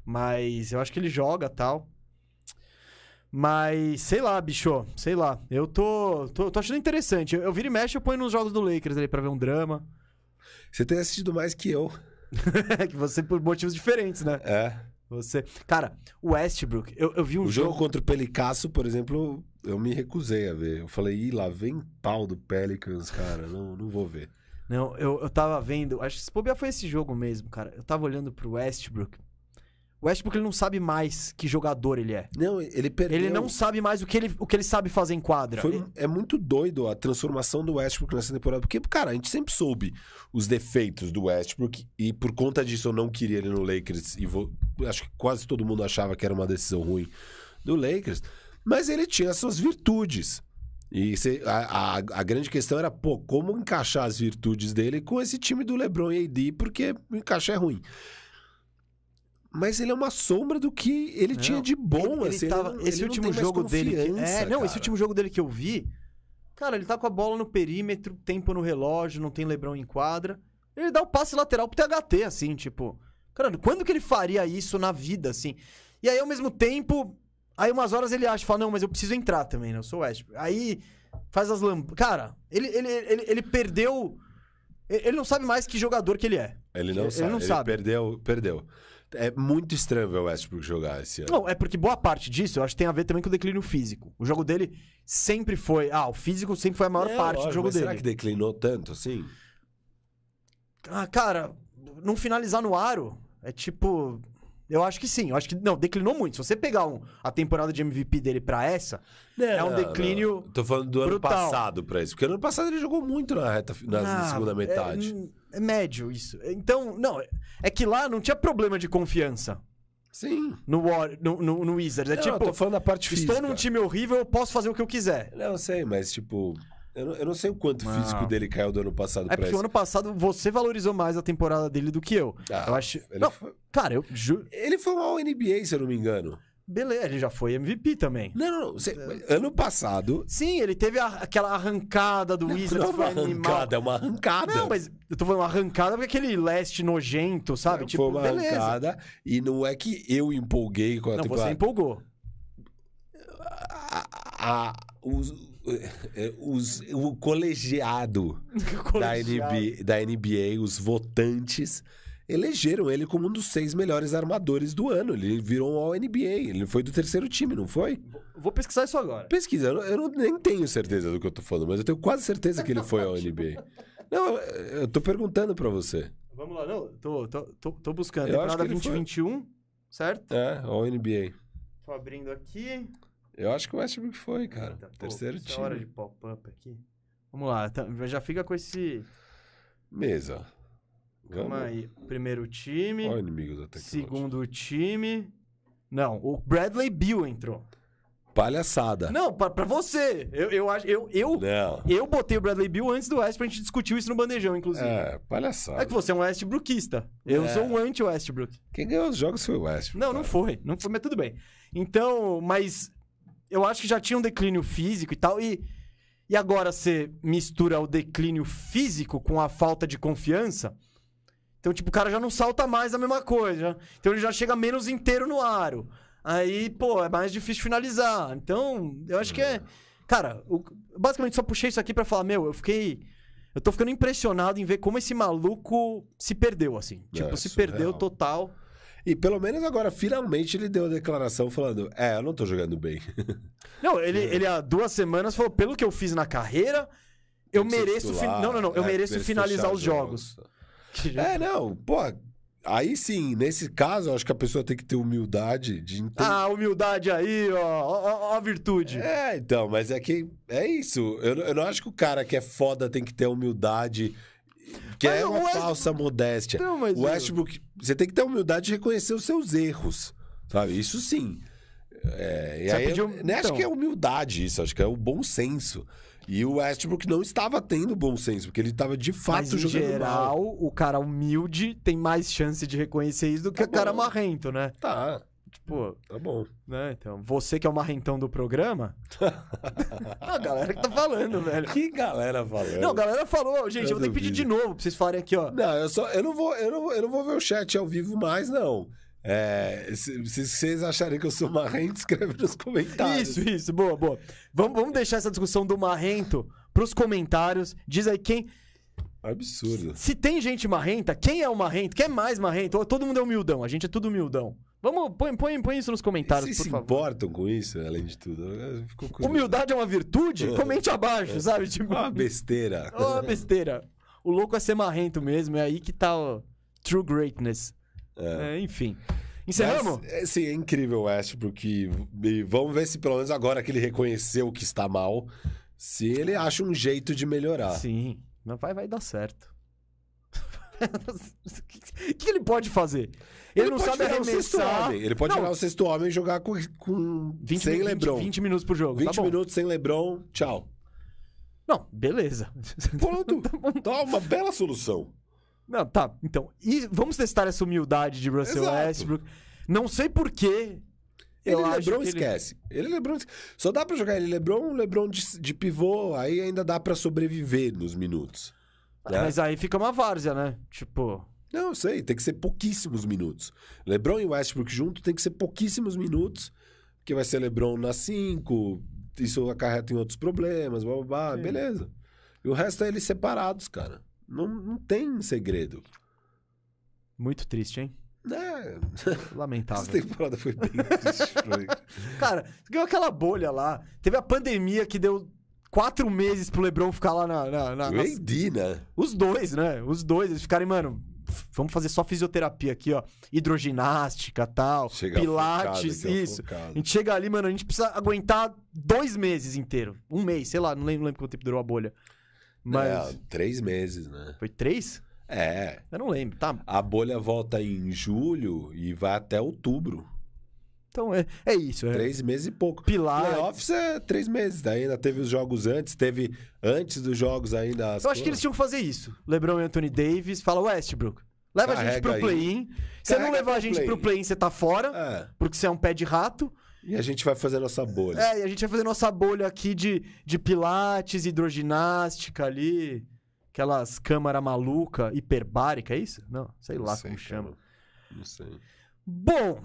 Mas eu acho que ele joga tal. Mas, sei lá, bicho, sei lá. Eu tô, tô, tô achando interessante. Eu, eu viro e mexe, eu ponho nos jogos do Lakers ali pra ver um drama. Você tem assistido mais que eu. que você por motivos diferentes, né? É. Você. Cara, o Westbrook, eu, eu vi um o jogo, jogo. contra o Pelicasso, por exemplo, eu me recusei a ver. Eu falei, ih, lá vem pau do Pelicans, cara. Não, não vou ver. Não, eu, eu tava vendo. Acho que se bobear foi esse jogo mesmo, cara. Eu tava olhando pro Westbrook. O Westbrook ele não sabe mais que jogador ele é. Não, ele perdeu. Ele não sabe mais o que ele, o que ele sabe fazer em quadra. Foi- é muito doido a transformação do Westbrook nessa temporada. Porque, cara, a gente sempre soube os defeitos do Westbrook. E por conta disso eu não queria ele no Lakers. E vou- acho que quase todo mundo achava que era uma decisão ruim do Lakers. Mas ele tinha suas virtudes. E cê- a, a- a grande questão era, pô, como encaixar as virtudes dele com esse time do LeBron e AD, porque o encaixe é ruim. Mas ele é uma sombra do que ele Não, tinha de bom, ele, ele assim. tava- esse ele não último tem mais jogo dele. Que, é, não, esse cara. último jogo dele que eu vi. Cara, ele tá com a bola no perímetro, tempo no relógio, não tem Lebrão em quadra. Ele dá o passe lateral pro THT, assim, tipo. Cara, quando que ele faria isso na vida, assim? E aí, ao mesmo tempo, aí umas horas ele acha, fala, não, mas eu preciso entrar também, né? Eu sou o Westbrook. Aí faz as lamb... Cara, ele, ele, ele, ele perdeu. Ele ele não sabe mais que jogador que ele é. Ele não Ele sabe. não ele sabe. Perdeu, perdeu. É muito estranho ver o Westbrook jogar esse ano. Não, é porque boa parte disso eu acho que tem a ver também com o declínio físico. O jogo dele sempre foi. Ah, o físico sempre foi a maior É, parte lógico, do jogo mas dele. Será que declinou tanto assim? Ah, cara, não finalizar no aro é tipo. Eu acho que sim. Eu acho que. Não, declinou muito. Se você pegar um- a temporada de MVP dele pra essa, É um declínio Tô falando do ano brutal. passado pra isso. Porque ano passado ele jogou muito na reta na ah, segunda é- metade. É, médio isso. Então, não. é- É que lá não tinha problema de confiança Sim. no, War- no, no, no Wizards. É Não, tipo, tô falando da parte física. estou num time horrível, eu posso fazer o que eu quiser. Não, eu sei, mas tipo... Eu não, eu não sei o quanto Não. físico dele caiu do ano passado É porque o ano passado você valorizou mais a temporada dele do que eu. Ah, eu acho. Ele, Não, foi, cara, eu juro. ele foi um All-NBA, se eu não me engano. Beleza, ele já foi MVP também. Não, não, não. Você- ano passado... Sim, ele teve a- aquela arrancada do Não, Wizards, não é foi uma animal. arrancada, é uma arrancada. Não, mas eu tô falando arrancada porque aquele leste nojento, sabe? Foi tipo, uma beleza. arrancada. E não é que eu empolguei com a Não, temporada. você empolgou. a- a- os, eh, os- o colegiado da NBA, da NBA, os votantes, elegeram ele como um dos seis melhores armadores do ano. Ele virou um All-NBA. Ele foi do terceiro time, não foi? Vou pesquisar isso agora. Pesquisa, eu, não- eu não- nem tenho certeza do que eu tô falando, mas eu tenho quase certeza que ele foi ao NBA. Não, eu tô perguntando pra você. Vamos lá, não, tô, tô, tô, tô buscando. Eu Temporada que ele foi. 2021, certo? É, ao NBA. Tô abrindo aqui. Eu acho que o Westbrook foi, cara. Eita, Terceiro É hora de time. pop-up aqui. Vamos lá, tá- já fica com esse. Mesa. Calma aí. Primeiro time. Olha o inimigo da tecnologia. Segundo time. Não, o Bradley Bill entrou. Palhaçada. Não, pra, pra você. Eu, eu acho. Eu, eu, Não. eu botei o Bradley Bill antes do West pra gente discutir isso no bandejão, inclusive. É, palhaçada. É que você é um Westbrookista. Eu É. sou um anti-Westbrook. Quem ganhou os jogos foi o Westbrook. Não, não cara. foi. Não foi, mas tudo bem. Então, mas eu acho que já tinha um declínio físico e tal. E, e agora você mistura o declínio físico com a falta de confiança. Então, tipo, o cara já não salta mais a mesma coisa. Então ele já chega menos inteiro no aro. Aí, pô, é mais difícil finalizar. Então, eu acho que é. Cara, o- basicamente só puxei isso aqui pra falar, meu, eu fiquei. Eu tô ficando impressionado em ver como esse maluco se perdeu, assim. Tipo, É, se perdeu total. E pelo menos agora, finalmente, ele deu a declaração falando: É, eu não tô jogando bem. Não, ele, ele há duas semanas falou: pelo que eu fiz na carreira, eu mereço. titular, Não, não, não. Eu é, mereço finalizar os jogos. É, não, pô. Aí sim, nesse caso, eu acho que a pessoa tem que ter humildade de entender. Ah, humildade aí, ó. Ó, ó, a virtude. É, então, mas é que é isso. Eu, não- eu não acho que o cara que é foda tem que ter humildade, que Mas é uma West- falsa modéstia. Não, mas o Westbrook, você tem que ter humildade de reconhecer os seus erros, sabe? Isso sim. É, e aí, eu pediu- nem acho então. que é humildade isso, acho que é o bom senso. E o Westbrook não estava tendo bom senso, porque ele estava de fato Mas em jogando geral, mal. o cara humilde tem mais chance de reconhecer isso do que Tá o cara marrento, né? Tá, Tipo, tá bom. né? Então, você que é o marrentão do programa. a galera que tá falando, velho. Que galera falando. Não, a galera falou, gente, eu vou ter que pedir de novo pra vocês falarem aqui, ó. Não, eu só eu não vou eu não, eu não vou ver o chat ao vivo mais não. É, se, se vocês acharem que eu sou marrento, escreve nos comentários. Isso, isso, boa, boa. Vamos, vamos deixar essa discussão do marrento pros comentários. Diz aí quem. Absurdo. Se tem gente marrenta, quem é o marrento? Quem é mais marrento? Todo mundo é humildão, a gente é tudo humildão. Vamos, põe, põe, põe isso nos comentários, Vocês por se favor. importam com isso, além de tudo? Humildade é uma virtude? Comente abaixo, sabe? Tipo, Uma besteira. Ó, besteira. O louco é ser marrento mesmo, é aí que tá o true greatness. É, enfim. Encerramos? Mas, é, sim, é incrível o Westbrook. E vamos ver se pelo menos agora que ele reconheceu que está mal, se ele acha um jeito de melhorar. Sim. Mas vai, vai dar certo. O que, que ele pode fazer? Ele, não pode sabe arremessar. Ele pode Não, virar o sexto homem e jogar com, com 20, sem 20, LeBron. 20 minutos por jogo. 20 tá minutos sem LeBron, tchau. Não, beleza. Pronto. Tá uma bela solução. Não, tá. Então, e vamos testar essa humildade de Russell Exato. Westbrook. Não sei porquê. Ele Eu LeBron ele- esquece. Ele LeBron só dá pra jogar ele LeBron, LeBron de, de pivô, aí ainda dá pra sobreviver nos minutos. né? Mas aí fica uma várzea, né? Tipo. Não, eu sei, tem que ser pouquíssimos minutos. LeBron e Westbrook junto tem que ser pouquíssimos minutos, porque vai ser LeBron na 5, isso acarreta em outros problemas, blá, blá, blá, Sim. beleza. E o resto é eles separados, cara. Não, não tem segredo. Muito triste, hein? Né? Lamentável. Essa temporada foi bem triste. Cara, ganhou aquela bolha lá. Teve a pandemia que deu quatro meses pro Lebron ficar lá na. na- na- nas- AD, né? Os dois, né? Os dois. Eles ficarem, mano. Vamos fazer só fisioterapia aqui, ó. Hidroginástica tal. Chega pilates, focado aqui, ó, isso. A gente chega ali, mano, a gente precisa aguentar dois meses inteiro. Um mês, sei lá, não lembro, não lembro quanto tempo durou a bolha. Mas. É, três meses, né? Foi três? É. Eu não lembro, tá? A bolha volta em julho e vai até outubro. Então é, é isso. É. Três meses e pouco. Pilar. Playoffs é três meses. Daí ainda teve os jogos antes, teve antes dos jogos ainda. as Eu acho que eles tinham que fazer isso. LeBron e Anthony Davis. Fala, Westbrook. Leva a gente Carrega pro play-in. Você não Carrega levar a gente play-in. pro play-in, você tá fora. É. Porque você é um pé de rato. E a gente vai fazer nossa bolha. É, e a gente vai fazer nossa bolha aqui de, de pilates, hidroginástica ali. Aquelas câmara maluca, hiperbárica, é isso? Não, sei lá Não sei, como chama. cara. Não sei. Bom,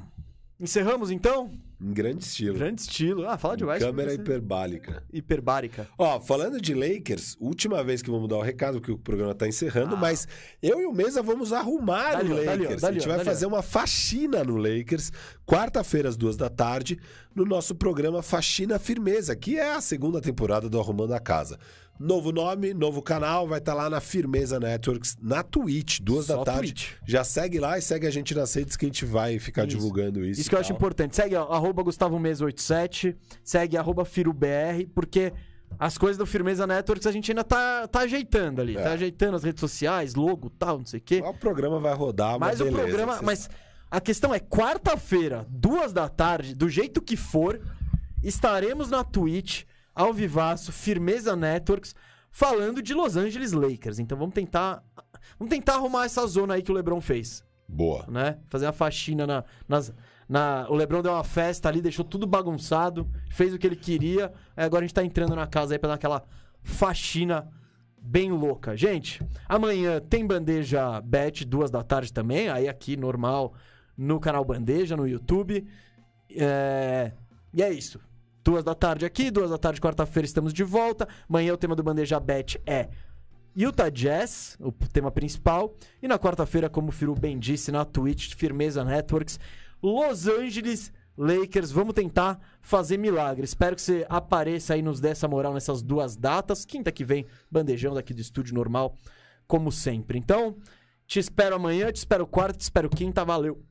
encerramos então? Em grande estilo. Grande estilo. Ah, fala de Westbrook. Câmera você- hiperbálica. Hiperbárica. Ó, falando de Lakers, última vez que vamos dar o recado, que o programa tá encerrando, mas eu e o Mesa vamos arrumar Dali, o Lakers. dali, a gente vai fazer uma faxina no Lakers, quarta-feira, às duas da tarde, no nosso programa Faxina Firmeza, que é a segunda temporada do Arrumando a Casa. Novo nome, novo canal, vai estar lá na Firmeza Networks, na Twitch, duas Só da tarde. Twitch. Já segue lá e segue a gente nas redes que a gente vai ficar Isso. divulgando isso. Isso que eu acho importante. Segue ó, arroba Gustavo Mesa 87, segue arroba FiroBR, porque as coisas do Firmeza Networks a gente ainda tá, tá ajeitando ali. É. Tá ajeitando as redes sociais, logo, tal, não sei o quê. O programa vai rodar, mas, Mas o programa. vocês- Mas a questão é quarta-feira, duas da tarde, do jeito que for. estaremos na Twitch, ao vivaço, Firmeza Networks, falando de Los Angeles Lakers. Então vamos tentar. Vamos tentar arrumar essa zona aí que o Lebron fez, Boa. né? Fazer uma faxina na, nas. Na, o Lebron deu uma festa ali, deixou tudo bagunçado, fez o que ele queria. Aí agora a gente tá entrando na casa aí pra dar aquela faxina bem louca. Gente, amanhã tem bandeja bet, duas da tarde também. Aí aqui, normal, no canal Bandeja, no YouTube. É... E é isso. Duas da tarde aqui, duas da tarde, quarta-feira, estamos de volta. Amanhã o tema do Bandeja Bet é Utah Jazz, o tema principal. E na quarta-feira, como o Firu bem disse, na Twitch, Firmeza Networks, Los Angeles Lakers. Vamos tentar fazer milagre. Espero que você apareça aí e nos dê essa moral nessas duas datas. Quinta que vem, bandejão daqui do estúdio normal, como sempre. Então, te espero amanhã, te espero quarta, te espero quinta. Valeu!